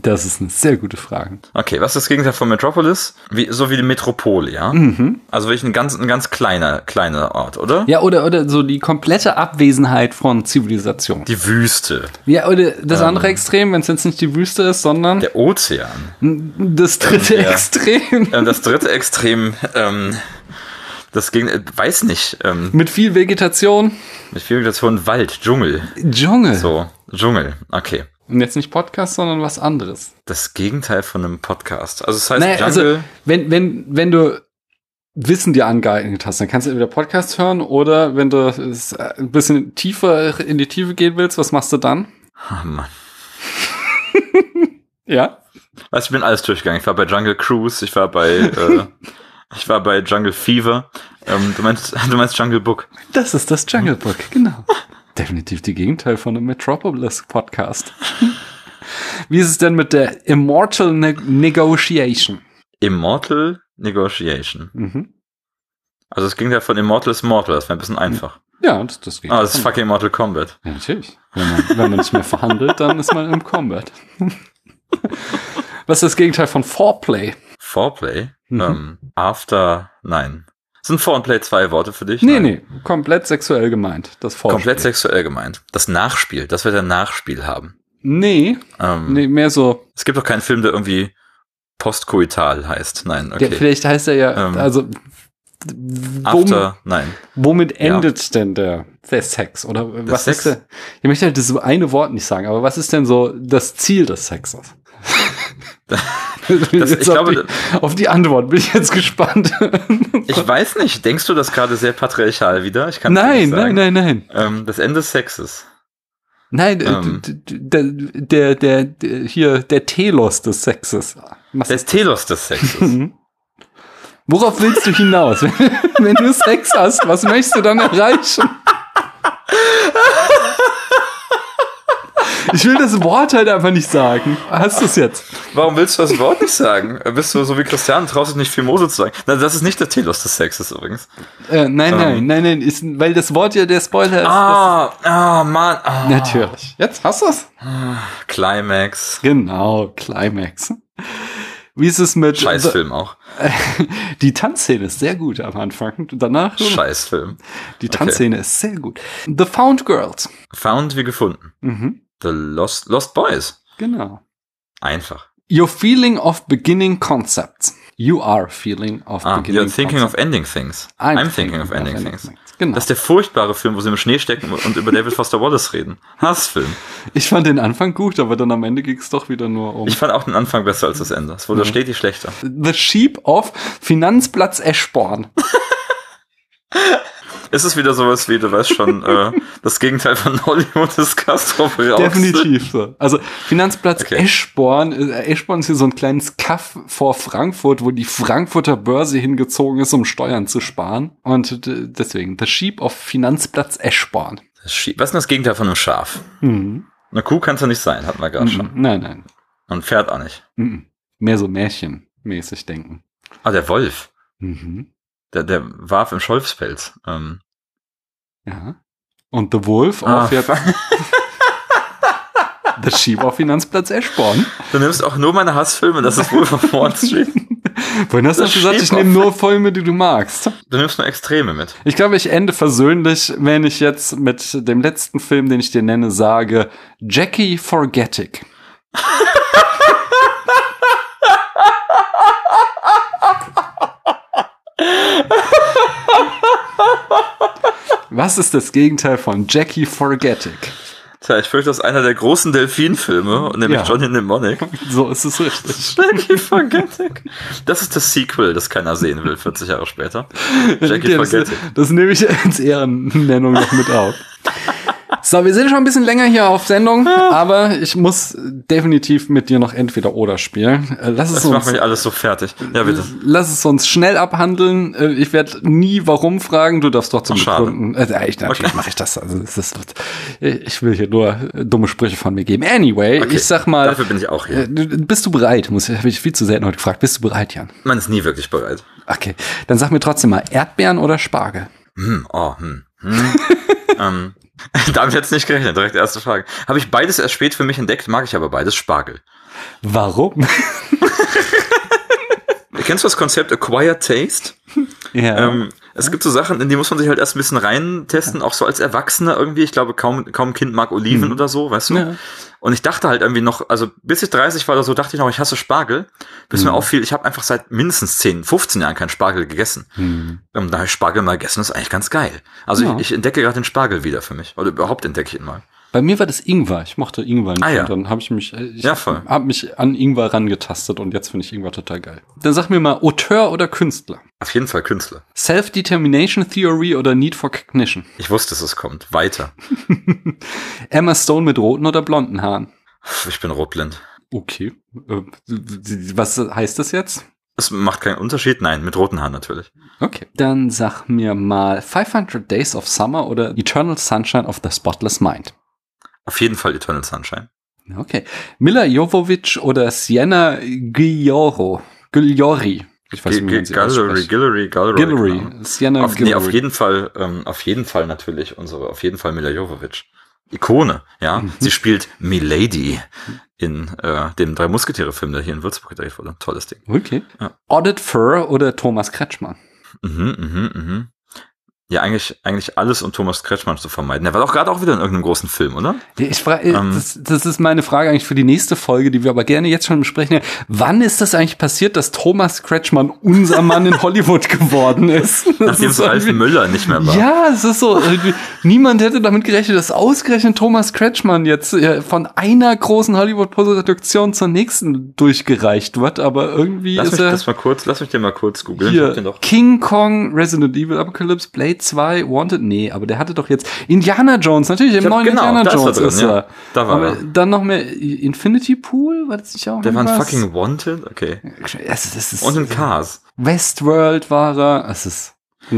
Das ist eine sehr gute Frage. Okay, was ist das Gegenteil von Metropolis? Wie, so wie die Metropole, ja? Mhm. Also wirklich ein ganz, ein ganz kleiner, kleiner Ort, oder? Ja, oder, oder so die komplette Abwesenheit von Zivilisation. Die Wüste, Ja, oder das Ähm. andere Extrem, wenn es jetzt nicht die Wüste ist, sondern der Ozean. das dritte ja. Extrem. Ähm, das dritte Extrem, ähm, das Gegen, äh, weiß nicht, ähm, Mit viel Vegetation. mit viel Vegetation, Wald, Dschungel. Dschungel. So, Dschungel, okay. Und jetzt nicht Podcast, sondern was anderes. Das Gegenteil von einem Podcast. Also das heißt, Naja, also, wenn, wenn, wenn du Wissen dir angeeignet hast, dann kannst du entweder Podcast hören oder wenn du es äh, ein bisschen tiefer in die Tiefe gehen willst, was machst du dann? oh Mann. *laughs* Ja. Weißt du, ich bin alles durchgegangen. Ich war bei Jungle Cruise, ich war bei, äh, *laughs* ich war bei Jungle Fever. Ähm, du meinst, du meinst Jungle Book. Das ist das Jungle Book, genau. Definitiv die Gegenteil von einem Metropolis Podcast. Wie ist es denn mit der Immortal ne Negotiation? Immortal Negotiation. Mhm. Also es ging ja von Immortal ist Mortal, das wäre ein bisschen einfach. Ja, das, das geht. Ah, das ist fucking Immortal Kombat. Ja, natürlich. Wenn man, wenn man nicht mehr verhandelt, dann ist man im Combat. Was ist das Gegenteil von Foreplay? Foreplay? Mhm. Ähm, after, nein. Sind Foreplay zwei Worte für dich? Nee, Nein. nee, komplett sexuell gemeint. Das Foreplay. Komplett sexuell gemeint. Das Nachspiel, das wird ein Nachspiel haben. Nee, Ähm, nee, mehr so. Es gibt doch keinen Film, der irgendwie postkoital heißt. Nein, okay. Ja, vielleicht heißt er ja, Ähm. also wom, After, nein. womit Ja. endet denn der, der Sex? Oder was Sex? ist der? Ich möchte halt das eine Wort nicht sagen, aber was ist denn so das Ziel des Sexes? *laughs* *laughs* Jetzt ich auf, glaube, die, auf die Antwort bin ich jetzt gespannt. *laughs* Ich weiß nicht, denkst du das gerade sehr patriarchal wieder? Ich kann nein, nein, nein, nein. Ähm, das Ende des Sexes. Nein, Ähm. d- d- d- der, der, der, hier, der Telos des Sexes. Was Das Telos des Sexes. *laughs* Mhm. Worauf willst du hinaus? Wenn du Sex hast, was möchtest du dann erreichen? Ich will das Wort halt einfach nicht sagen. Hast du es jetzt? Warum willst du das Wort nicht sagen? Bist du so wie Christian, traust dich nicht viel Mose zu sagen? Na, das ist nicht der Telos des Sexes übrigens. Äh, nein, Ähm. nein, nein, nein, ist, weil das Wort ja der Spoiler ist. Ah, ah, Mann. Ah. natürlich. Jetzt hast du es? Climax. Genau, Climax. Wie ist es mit Scheißfilm auch. *laughs* Die Tanzszene ist sehr gut am Anfang. Danach Scheißfilm. die Tanzszene ist sehr gut. The Found Girls. Found wie gefunden. Mhm, The Lost, Lost Boys. genau. Einfach. Your feeling of beginning concepts. You are feeling of Ah, beginning you're thinking concepts. of ending things. I'm, thinking of ending things. Genau. Das ist der furchtbare Film, wo sie im Schnee stecken und über David Foster Wallace reden. Hassfilm. ich fand den Anfang gut, aber dann am Ende ging es doch wieder nur um Ich fand auch den Anfang besser als das Ende. Es wurde stetig schlechter. The Sheep of Finanzplatz Eschborn. *laughs* Ist es wieder sowas wie, du weißt schon, äh, *laughs* das Gegenteil von Hollywood ist Castro? Definitiv so. Also Finanzplatz Okay. Eschborn. äh, Eschborn ist hier so ein kleines Kaff vor Frankfurt, wo die Frankfurter Börse hingezogen ist, um Steuern zu sparen. Und deswegen, The Sheep of Finanzplatz Eschborn. Das Schie- Was ist denn das Gegenteil von einem Schaf? Mhm. Eine Kuh kann es ja nicht sein, hatten wir gerade schon. Nein, nein. Und ein Pferd auch nicht. Mhm. Mehr so märchenmäßig denken. Ah, der Wolf. Mhm. Der, der warf im Scholfspelz. Ähm, Ja. Und The Wolf ah, auf The Sheep auf Finanzplatz Eschborn. du nimmst auch nur meine Hassfilme, das ist Wolf of Wall Street. Vorhin hast du gesagt, ich nehme nur Filme, die du magst. Du nimmst nur Extreme mit. Ich glaube, ich ende versöhnlich, wenn ich jetzt mit dem letzten Film, den ich dir nenne, sage Jackie Forgetting. *laughs* Was ist das Gegenteil von Jackie Forgetting? Tja, ich fürchte, das ist einer der großen Delfinfilme, nämlich Ja. Johnny Mnemonic. So ist es richtig. *laughs* Jackie Forgetting. Das ist das Sequel, das keiner sehen will, 40 Jahre später. *laughs* Jackie Okay, das, Forgetting. das nehme ich als Ehrennennung noch mit auf. So, wir sind schon ein bisschen länger hier auf Sendung, aber ich muss definitiv mit dir noch entweder oder spielen. Äh, Lass es Das macht uns, mich alles so fertig. Ja, bitte. lass es uns schnell abhandeln. Äh, Ich werde nie warum fragen. Du darfst doch zum. Begründen. Äh, ich, natürlich Okay. mache ich das. Also, es ist, ich will hier nur äh, dumme Sprüche von mir geben. Anyway, Okay, ich sag mal, Dafür bin ich auch hier. bist du bereit? Muss habe ich viel zu selten heute gefragt. Bist du bereit, Jan? Man ist nie wirklich bereit. Okay, dann sag mir trotzdem mal Erdbeeren oder Spargel. Hm, oh, hm, hm. *laughs* ähm, *laughs* damit jetzt nicht gerechnet. Direkt erste Frage. Habe ich beides erst spät für mich entdeckt, mag ich aber beides Spargel. Warum? *laughs* Kennst du das Konzept Acquired Taste? ja. Ähm, es gibt so Sachen, in die muss man sich halt erst ein bisschen reintesten, auch so als Erwachsener irgendwie. Ich glaube, kaum, kaum Kind mag Oliven oder so, weißt du? Ja. Und ich dachte halt irgendwie noch, also bis ich 30 war oder so, dachte ich noch, ich hasse Spargel. Bis mir auffiel, ich habe einfach seit mindestens 10, 15 Jahren keinen Spargel gegessen. Hm. Ähm, da habe ich Spargel mal gegessen, das ist eigentlich ganz geil. Also Ja. ich, ich entdecke gerade den Spargel wieder für mich. Oder überhaupt entdecke ich ihn mal. Bei mir war das Ingwer. Ich mochte Ingwer nicht. Ah, ja. Und dann habe ich mich, äh, ich Ja, habe mich an Ingwer rangetastet und jetzt finde ich Ingwer total geil. Dann sag mir mal Auteur oder Künstler. Auf jeden Fall Künstler. Self-Determination Theory oder Need for Cognition. Ich wusste, dass es kommt. Weiter. *laughs* Emma Stone mit roten oder blonden Haaren. Ich bin rotblind. Okay. Äh, Was heißt das jetzt? Es macht keinen Unterschied. Nein, mit roten Haaren natürlich. Okay. Dann sag mir mal 500 Days of Summer oder Eternal Sunshine of the Spotless Mind. Auf jeden Fall Eternal Sunshine. Okay. Mila Jovovich oder Sienna Gioro. Gigliori. Ich weiß nicht, wie man sie Gallery. Gillery, Gallery. Guillory. genau. Sienna Auf, nee, Guillory. auf jeden Fall, ähm, auf jeden Fall natürlich unsere, auf jeden Fall Mila Jovovich. Ikone, ja. Mhm. Sie spielt Milady in äh, dem Drei Musketiere-Film, der hier in Würzburg gedreht wurde. Tolles Ding. Okay. Ja. Audit Fur oder Thomas Kretschmann. Mhm, mhm, mhm. Ja eigentlich, eigentlich alles, um Thomas Kretschmann zu vermeiden. Der war doch gerade auch wieder in irgendeinem großen Film, oder? Ich frage, Ähm. das, das ist meine Frage eigentlich für die nächste Folge, die wir aber gerne jetzt schon besprechen. Wann ist das eigentlich passiert, dass Thomas Kretschmann unser Mann in Hollywood geworden *laughs* ist? Das Nachdem ist es Ralf Müller nicht mehr war. Ja, es ist so, niemand hätte damit gerechnet, dass ausgerechnet Thomas Kretschmann jetzt äh, von einer großen Hollywood-Produktion zur nächsten durchgereicht wird, aber irgendwie Lass ist mich er das mal kurz, lass mich den mal kurz googeln. Hier. King Kong, Resident Evil, Apocalypse, Blade 2, Wanted, nee, aber der hatte doch jetzt Indiana Jones, natürlich im neuen genau, Indiana Jones drin, ist ja. er. Da war aber er. dann noch mehr Infinity Pool, war das nicht auch Der war in irgendwas? fucking Wanted, okay. es, es ist Und in Cars. Westworld war er, es ist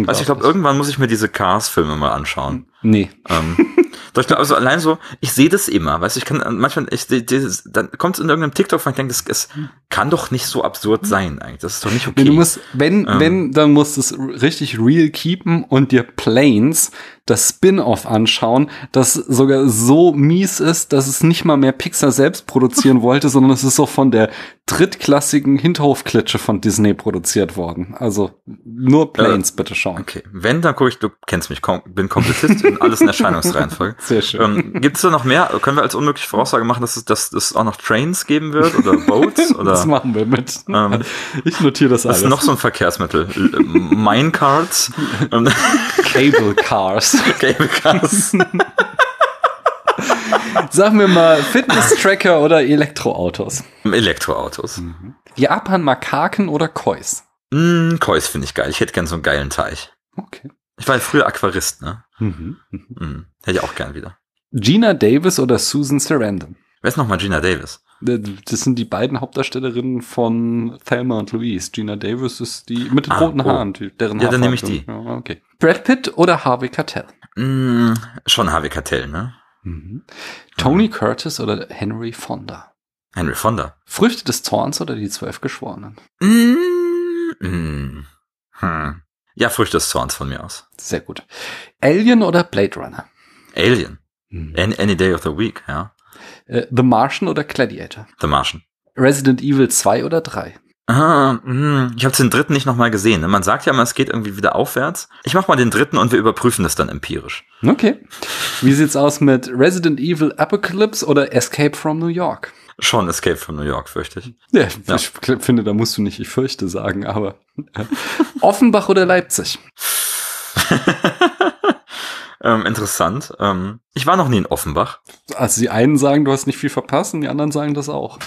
Also ich glaube, irgendwann muss ich mir diese Cars-Filme mal anschauen. Nee. ähm, *laughs* doch ich glaube, also allein so, ich sehe das immer, weißt du, ich kann äh, manchmal, ich dieses, dann kommt es in irgendeinem TikTok, wo ich denke, das, es kann doch nicht so absurd sein eigentlich. Das ist doch nicht okay. Nee, du musst, wenn, Ähm. wenn, dann musst du es richtig real keepen und dir Planes, das Spin-off anschauen, das sogar so mies ist, dass es nicht mal mehr Pixar selbst produzieren *laughs* wollte, sondern es ist so von der drittklassigen Hinterhofklitsche von Disney produziert worden. Also nur Planes bitte schauen. okay, wenn, dann gucke ich, du kennst mich, kom bin Komplettist *laughs* alles in Erscheinungsreihenfolge. *laughs* Sehr schön. Ähm, Gibt es da noch mehr? Können wir als unmögliche Voraussage machen, dass es, dass es auch noch Trains geben wird oder Boats *laughs* oder das machen wir mit. Ähm, ich notiere das was alles. ist noch so ein Verkehrsmittel? Äh, Minecarts? *laughs* Ähm, Cable Cars. Cable Cars? Sag mir mal, Fitness-Tracker oder Elektroautos? Elektroautos. Japan Makaken oder Kois? Mm, Kois finde ich geil. Ich hätte gern so einen geilen Teich. Okay. Ich war ja früher Aquarist, ne? Mhm. Mhm. Mm, hätte ich auch gern wieder. Gina Davis oder Susan Sarandon? Wer ist nochmal Gina Davis? Das sind die beiden Hauptdarstellerinnen von Thelma und Louise. Gina Davis ist die mit den Ah, roten oh. Haaren, deren Ja, dann nehme ich die. Ja, okay. Brad Pitt oder Harvey Keitel? Mm, schon Harvey Keitel, ne? Tony Curtis oder Henry Fonda? Henry Fonda. Früchte des Zorns oder die Zwölf Geschworenen? Mm, mm, hm. Ja, Früchte des Zorns von mir aus. Sehr gut. Alien oder Blade Runner? Alien. Any, any Day of the Week, ja. Äh, The Martian oder Gladiator? The Martian. Resident Evil 2 oder 3? Ah, mm, ich habe den dritten nicht nochmal gesehen. ne? Man sagt ja immer, es geht irgendwie wieder aufwärts. Ich mach mal den dritten und wir überprüfen das dann empirisch. Okay. Wie sieht's aus mit Resident Evil Apocalypse oder Escape from New York? Schon Escape from New York, fürchte ich. Ja, Ja. ich finde, da musst du nicht ich fürchte sagen, aber äh, Offenbach oder Leipzig? *laughs* ähm, interessant. Ähm, ich war noch nie in Offenbach. Also die einen sagen, du hast nicht viel verpasst und die anderen sagen das auch.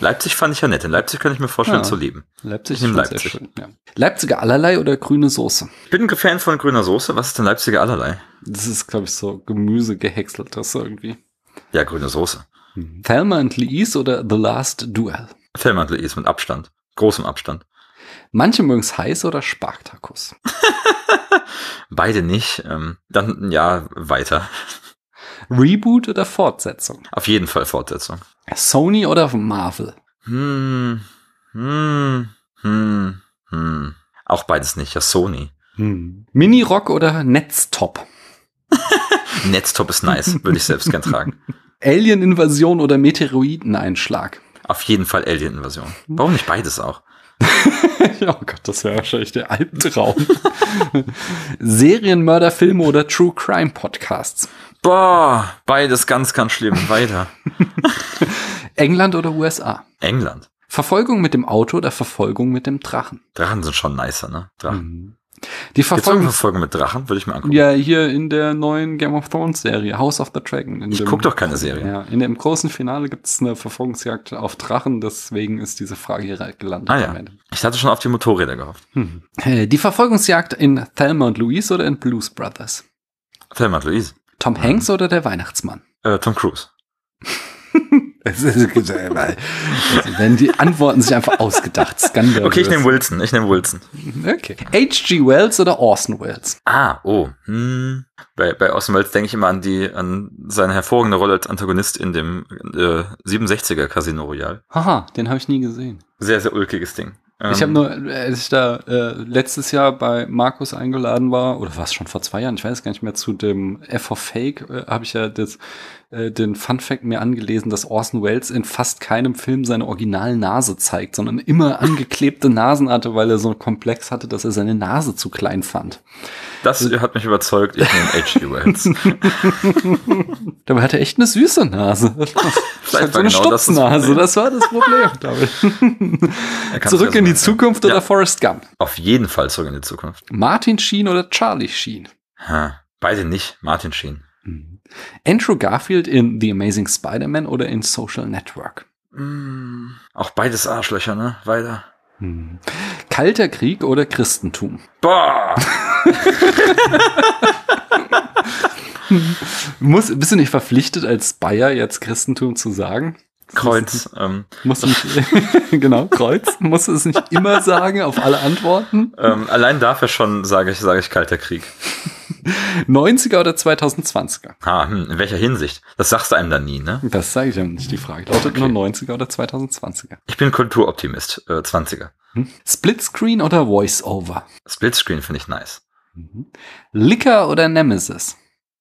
Leipzig fand ich ja nett. In Leipzig kann ich mir vorstellen Ja. zu leben. Leipzig Ich nehm schon Leipzig. schön. Ja. Leipziger Allerlei oder grüne Soße? Ich bin ein Fan von grüner Soße. Was ist denn Leipziger allerlei? Das ist, glaube ich, so Gemüse gehäckselt, das irgendwie. Ja, grüne Soße. Thelma and Louise oder The Last Duel? Fellmantel ist mit Abstand. Großem Abstand. Manche mögen es heiß oder Spartakus. *laughs* Beide nicht. Ähm, dann, ja, weiter. Reboot oder Fortsetzung? Auf jeden Fall Fortsetzung. Sony oder Marvel? Hm, hm, hm, hm. Auch beides nicht. Ja, Sony. Mini-Rock oder Netztop? *laughs* Netztop ist nice. Würde ich selbst gern tragen. *laughs* Alien-Invasion oder Meteoriteneinschlag? Auf jeden Fall Alien-Invasion. Warum nicht beides auch? *laughs* oh Gott, das wäre wahrscheinlich der Albtraum. *laughs* Serienmörderfilme oder True Crime Podcasts? Boah, beides ganz, ganz schlimm. Weiter. *laughs* England oder USA? England. Verfolgung mit dem Auto oder Verfolgung mit dem Drachen? Drachen sind schon nicer, ne? Drachen. Die Verfolgung. Folge mit Drachen? Würde ich mir angucken. Ja, hier in der neuen Game of Thrones Serie, House of the Dragon. In Ich dem- guck doch keine Serie. Ja, in dem großen Finale gibt es eine Verfolgungsjagd auf Drachen, deswegen ist diese Frage hier gelandet. Ah ja. Ich hatte schon auf die Motorräder gehofft. Äh, Die Verfolgungsjagd in Thelma und Louise oder in Blues Brothers? Thelma und Louise. Tom Hanks oder der Weihnachtsmann? Äh, Tom Cruise. *laughs* Es ist- weil- *laughs* werden die Antworten sich einfach ausgedacht. Skandalös. Okay, ich nehme Wilson. Ich nehme Wilson. Okay. H.G. Wells oder Orson Welles? Ah, oh. Hm. Bei, bei Orson Welles denke ich immer an die, an seine hervorragende Rolle als Antagonist in dem äh, 67er Casino Royale. Haha, den habe ich nie gesehen. Sehr, sehr ulkiges Ding. Ich habe nur, als ich da äh, letztes Jahr bei Markus eingeladen war, oder war es schon vor zwei Jahren, ich weiß gar nicht mehr, zu dem F for Fake, äh, habe ich ja das, äh, den Fun Fact mir angelesen, dass Orson Welles in fast keinem Film seine Originalnase zeigt, sondern immer *laughs* angeklebte Nasen hatte, weil er so einen Komplex hatte, dass er seine Nase zu klein fand. Das hat mich überzeugt, ich nehme H.G. Wells. *laughs* *laughs* Dabei hat er echt eine süße Nase. Vielleicht so eine genau das das Stupsnase, Problem. das war das Problem, kann Zurück in die Zukunft Ja. oder Forrest Gump? Auf jeden Fall zurück in die Zukunft. Martin Sheen oder Charlie Sheen? Ha, beide nicht. Martin Sheen. Andrew Garfield in The Amazing Spider-Man oder in Social Network? Mm, auch beides Arschlöcher, ne? Weiter. Kalter Krieg oder Christentum? Boah! *laughs* Muss, bist du nicht verpflichtet, als Bayer jetzt Christentum zu sagen? Kreuz. Ähm, Musst du nicht, *laughs* genau, Kreuz. Musst du es nicht immer sagen auf alle Antworten? ähm, allein dafür schon sage ich, sage ich Kalter Krieg. 90er oder 2020er? Ha, hm, in welcher Hinsicht? Das sagst du einem dann nie, ne? Das sage ich ja nicht, die Frage. Lautet nur 90er oder 2020er? Ich bin Kulturoptimist, äh, 20er. Splitscreen oder Voice-Over? Splitscreen finde ich nice. Licker oder Nemesis?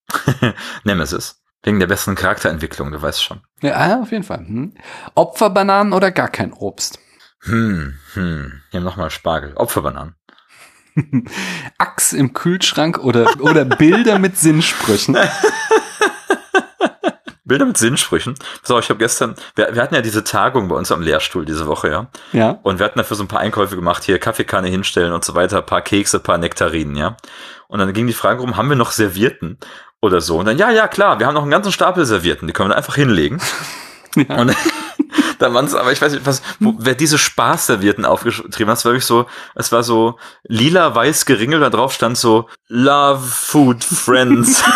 *laughs* Nemesis. Wegen der besseren Charakterentwicklung, du weißt schon. Ja, auf jeden Fall. Hm. Opferbananen oder gar kein Obst? Hm, hm. Hier nochmal Spargel. Opferbananen. *laughs* Axt im Kühlschrank oder, oder Bilder mit Sinnsprüchen? *laughs* Bilder mit Sinnsprüchen. Auf, ich habe gestern, wir, wir hatten ja diese Tagung bei uns am Lehrstuhl diese Woche, ja. Ja. Und wir hatten dafür so ein paar Einkäufe gemacht, hier Kaffeekanne hinstellen und so weiter, paar Kekse, paar Nektarinen, ja. Und dann ging die Frage rum, haben wir noch Servierten oder so? Und dann, ja, ja, klar, wir haben noch einen ganzen Stapel Servierten, die können wir einfach hinlegen. *laughs* Ja. Und dann waren es, aber ich weiß nicht, was, wo, wer diese Spaßservierten aufgetrieben hat, das war wirklich so, es war so lila, weiß geringelt, da drauf stand so Love, Food, Friends. *laughs*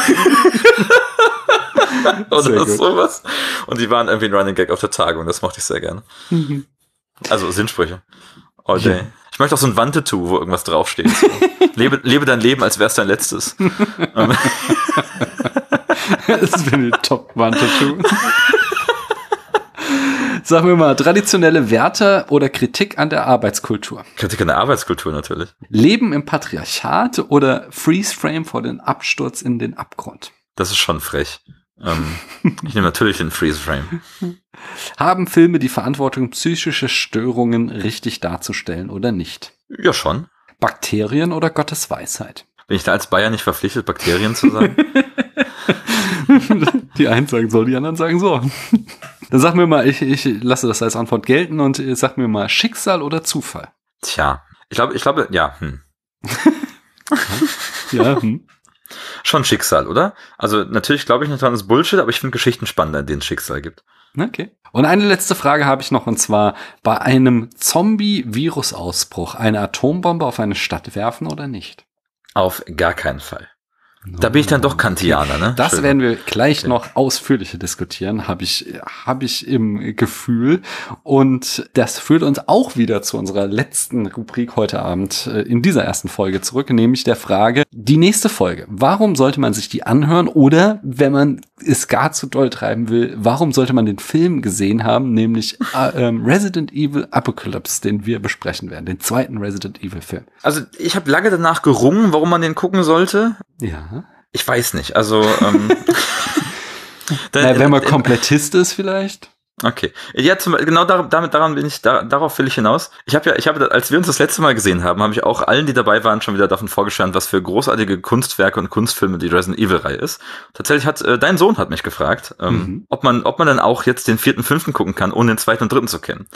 *laughs* Oder sowas. Und die waren irgendwie ein Running Gag auf der Tagung, das mochte ich sehr gerne. Also Sinnsprüche. All day. Ich möchte auch so ein Wandtattoo, wo irgendwas draufsteht. So. *laughs* lebe, lebe dein Leben, als wär's dein letztes. Ähm, Das finde ich top Wandtattoo. Sag mir mal, traditionelle Werte oder Kritik an der Arbeitskultur? Kritik an der Arbeitskultur natürlich. Leben im Patriarchat oder Freeze Frame vor den Absturz in den Abgrund? Das ist schon frech. Ähm, ich nehme natürlich den Freeze Frame. Haben Filme die Verantwortung, psychische Störungen richtig darzustellen oder nicht? Ja, schon. Bakterien oder Gottes Weisheit? Bin ich da als Bayer nicht verpflichtet, Bakterien zu sagen? *laughs* Die einen sagen so, die anderen sagen so. Dann sag mir mal, ich, ich lasse das als Antwort gelten und sag mir mal Schicksal oder Zufall? Tja. Ich glaube, ich glaube, ja, hm. *laughs* Ja, hm. Schon Schicksal, oder? Also natürlich glaube ich nicht dran, das ist Bullshit, aber ich finde Geschichten spannender, in denen es Schicksal gibt. Okay. Und eine letzte Frage habe ich noch und zwar bei einem Zombie-Virus-Ausbruch eine Atombombe auf eine Stadt werfen oder nicht? Auf gar keinen Fall. Da bin ich dann doch Kantianer, ne? Das Schön. werden wir gleich Okay. noch ausführlicher diskutieren, habe ich, habe ich im Gefühl. Und das führt uns auch wieder zu unserer letzten Rubrik heute Abend äh, in dieser ersten Folge zurück, nämlich der Frage, die nächste Folge. Warum sollte man sich die anhören? Oder wenn man es gar zu doll treiben will, warum sollte man den Film gesehen haben, nämlich äh, ähm, Resident Evil Apocalypse, den wir besprechen werden, den zweiten Resident Evil Film. Also ich habe lange danach gerungen, warum man den gucken sollte. Ja. Ich weiß nicht. Also ähm, *laughs* dann- Na, wenn man Komplettist ist vielleicht. Okay. Ja, zum, genau dar, damit, daran bin ich, da, darauf will ich hinaus. Ich habe ja, ich habe, als wir uns das letzte Mal gesehen haben, habe ich auch allen, die dabei waren, schon wieder davon vorgeschwärmt, was für großartige Kunstwerke und Kunstfilme die Resident Evil Reihe ist. Tatsächlich hat, äh, dein Sohn hat mich gefragt, ähm, Mhm. ob man, ob man dann auch jetzt den vierten, fünften gucken kann, ohne den zweiten und dritten zu kennen.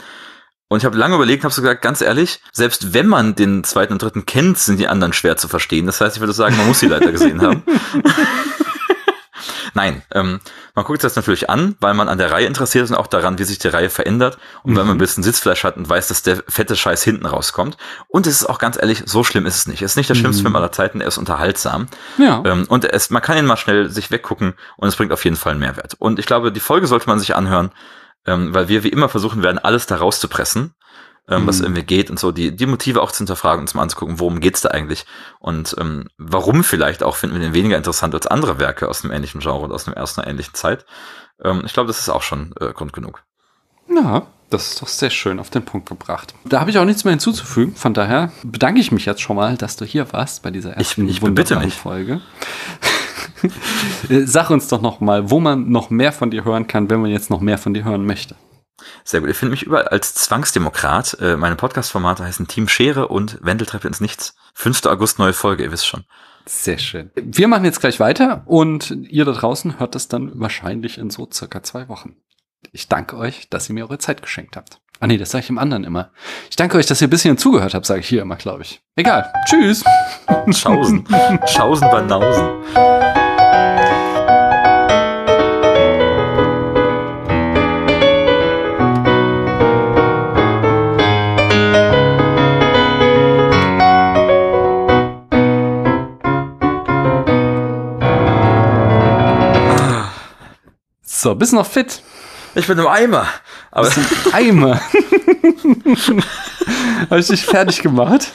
Und ich habe lange überlegt, habe so gesagt, ganz ehrlich, selbst wenn man den zweiten und dritten kennt, sind die anderen schwer zu verstehen. Das heißt, ich würde sagen, man muss sie leider gesehen haben. *laughs* Nein, ähm, man guckt sich das natürlich an, weil man an der Reihe interessiert ist und auch daran, wie sich die Reihe verändert und weil man ein bisschen Sitzfleisch hat und weiß, dass der fette Scheiß hinten rauskommt. Und es ist auch ganz ehrlich, so schlimm ist es nicht. Es ist nicht der schlimmste Film aller Zeiten, er ist unterhaltsam. Ja. Ähm, und es, man kann ihn mal schnell sich weggucken und es bringt auf jeden Fall einen Mehrwert. Und ich glaube, die Folge sollte man sich anhören, ähm, weil wir wie immer versuchen werden, alles da rauszupressen, ähm, was Mhm. irgendwie geht und so, die, die Motive auch zu hinterfragen und zum anzugucken, worum geht's da eigentlich und ähm, warum vielleicht auch finden wir den weniger interessant als andere Werke aus einem ähnlichen Genre und aus einem ersten ähnlichen Zeit. Ähm, ich glaube, das ist auch schon äh, Grund genug. Ja, Das ist doch sehr schön auf den Punkt gebracht. Da habe ich auch nichts mehr hinzuzufügen. Von daher bedanke ich mich jetzt schon mal, dass du hier warst bei dieser ersten ich bebitte wunderbaren. Folge. *laughs* Sag uns doch noch mal, wo man noch mehr von dir hören kann, wenn man jetzt noch mehr von dir hören möchte. Sehr gut. Ihr findet mich überall als Zwangsdemokrat. Äh, meine Podcast-Formate heißen Team Schere und Wendeltreppe ins Nichts. 5. August neue Folge, ihr wisst schon. Sehr schön. Wir machen jetzt gleich weiter und ihr da draußen hört das dann wahrscheinlich in so circa zwei Wochen. Ich danke euch, dass ihr mir eure Zeit geschenkt habt. Ah nee, das sage ich im anderen immer. Ich danke euch, dass ihr ein bisschen zugehört habt, sage ich hier immer, glaube ich. Egal. Tschüss. *laughs* Schausen. Schausen, Banausen. So, bist noch fit? Ich bin im Eimer. Aber Eimer. *laughs* Habe ich dich fertig gemacht?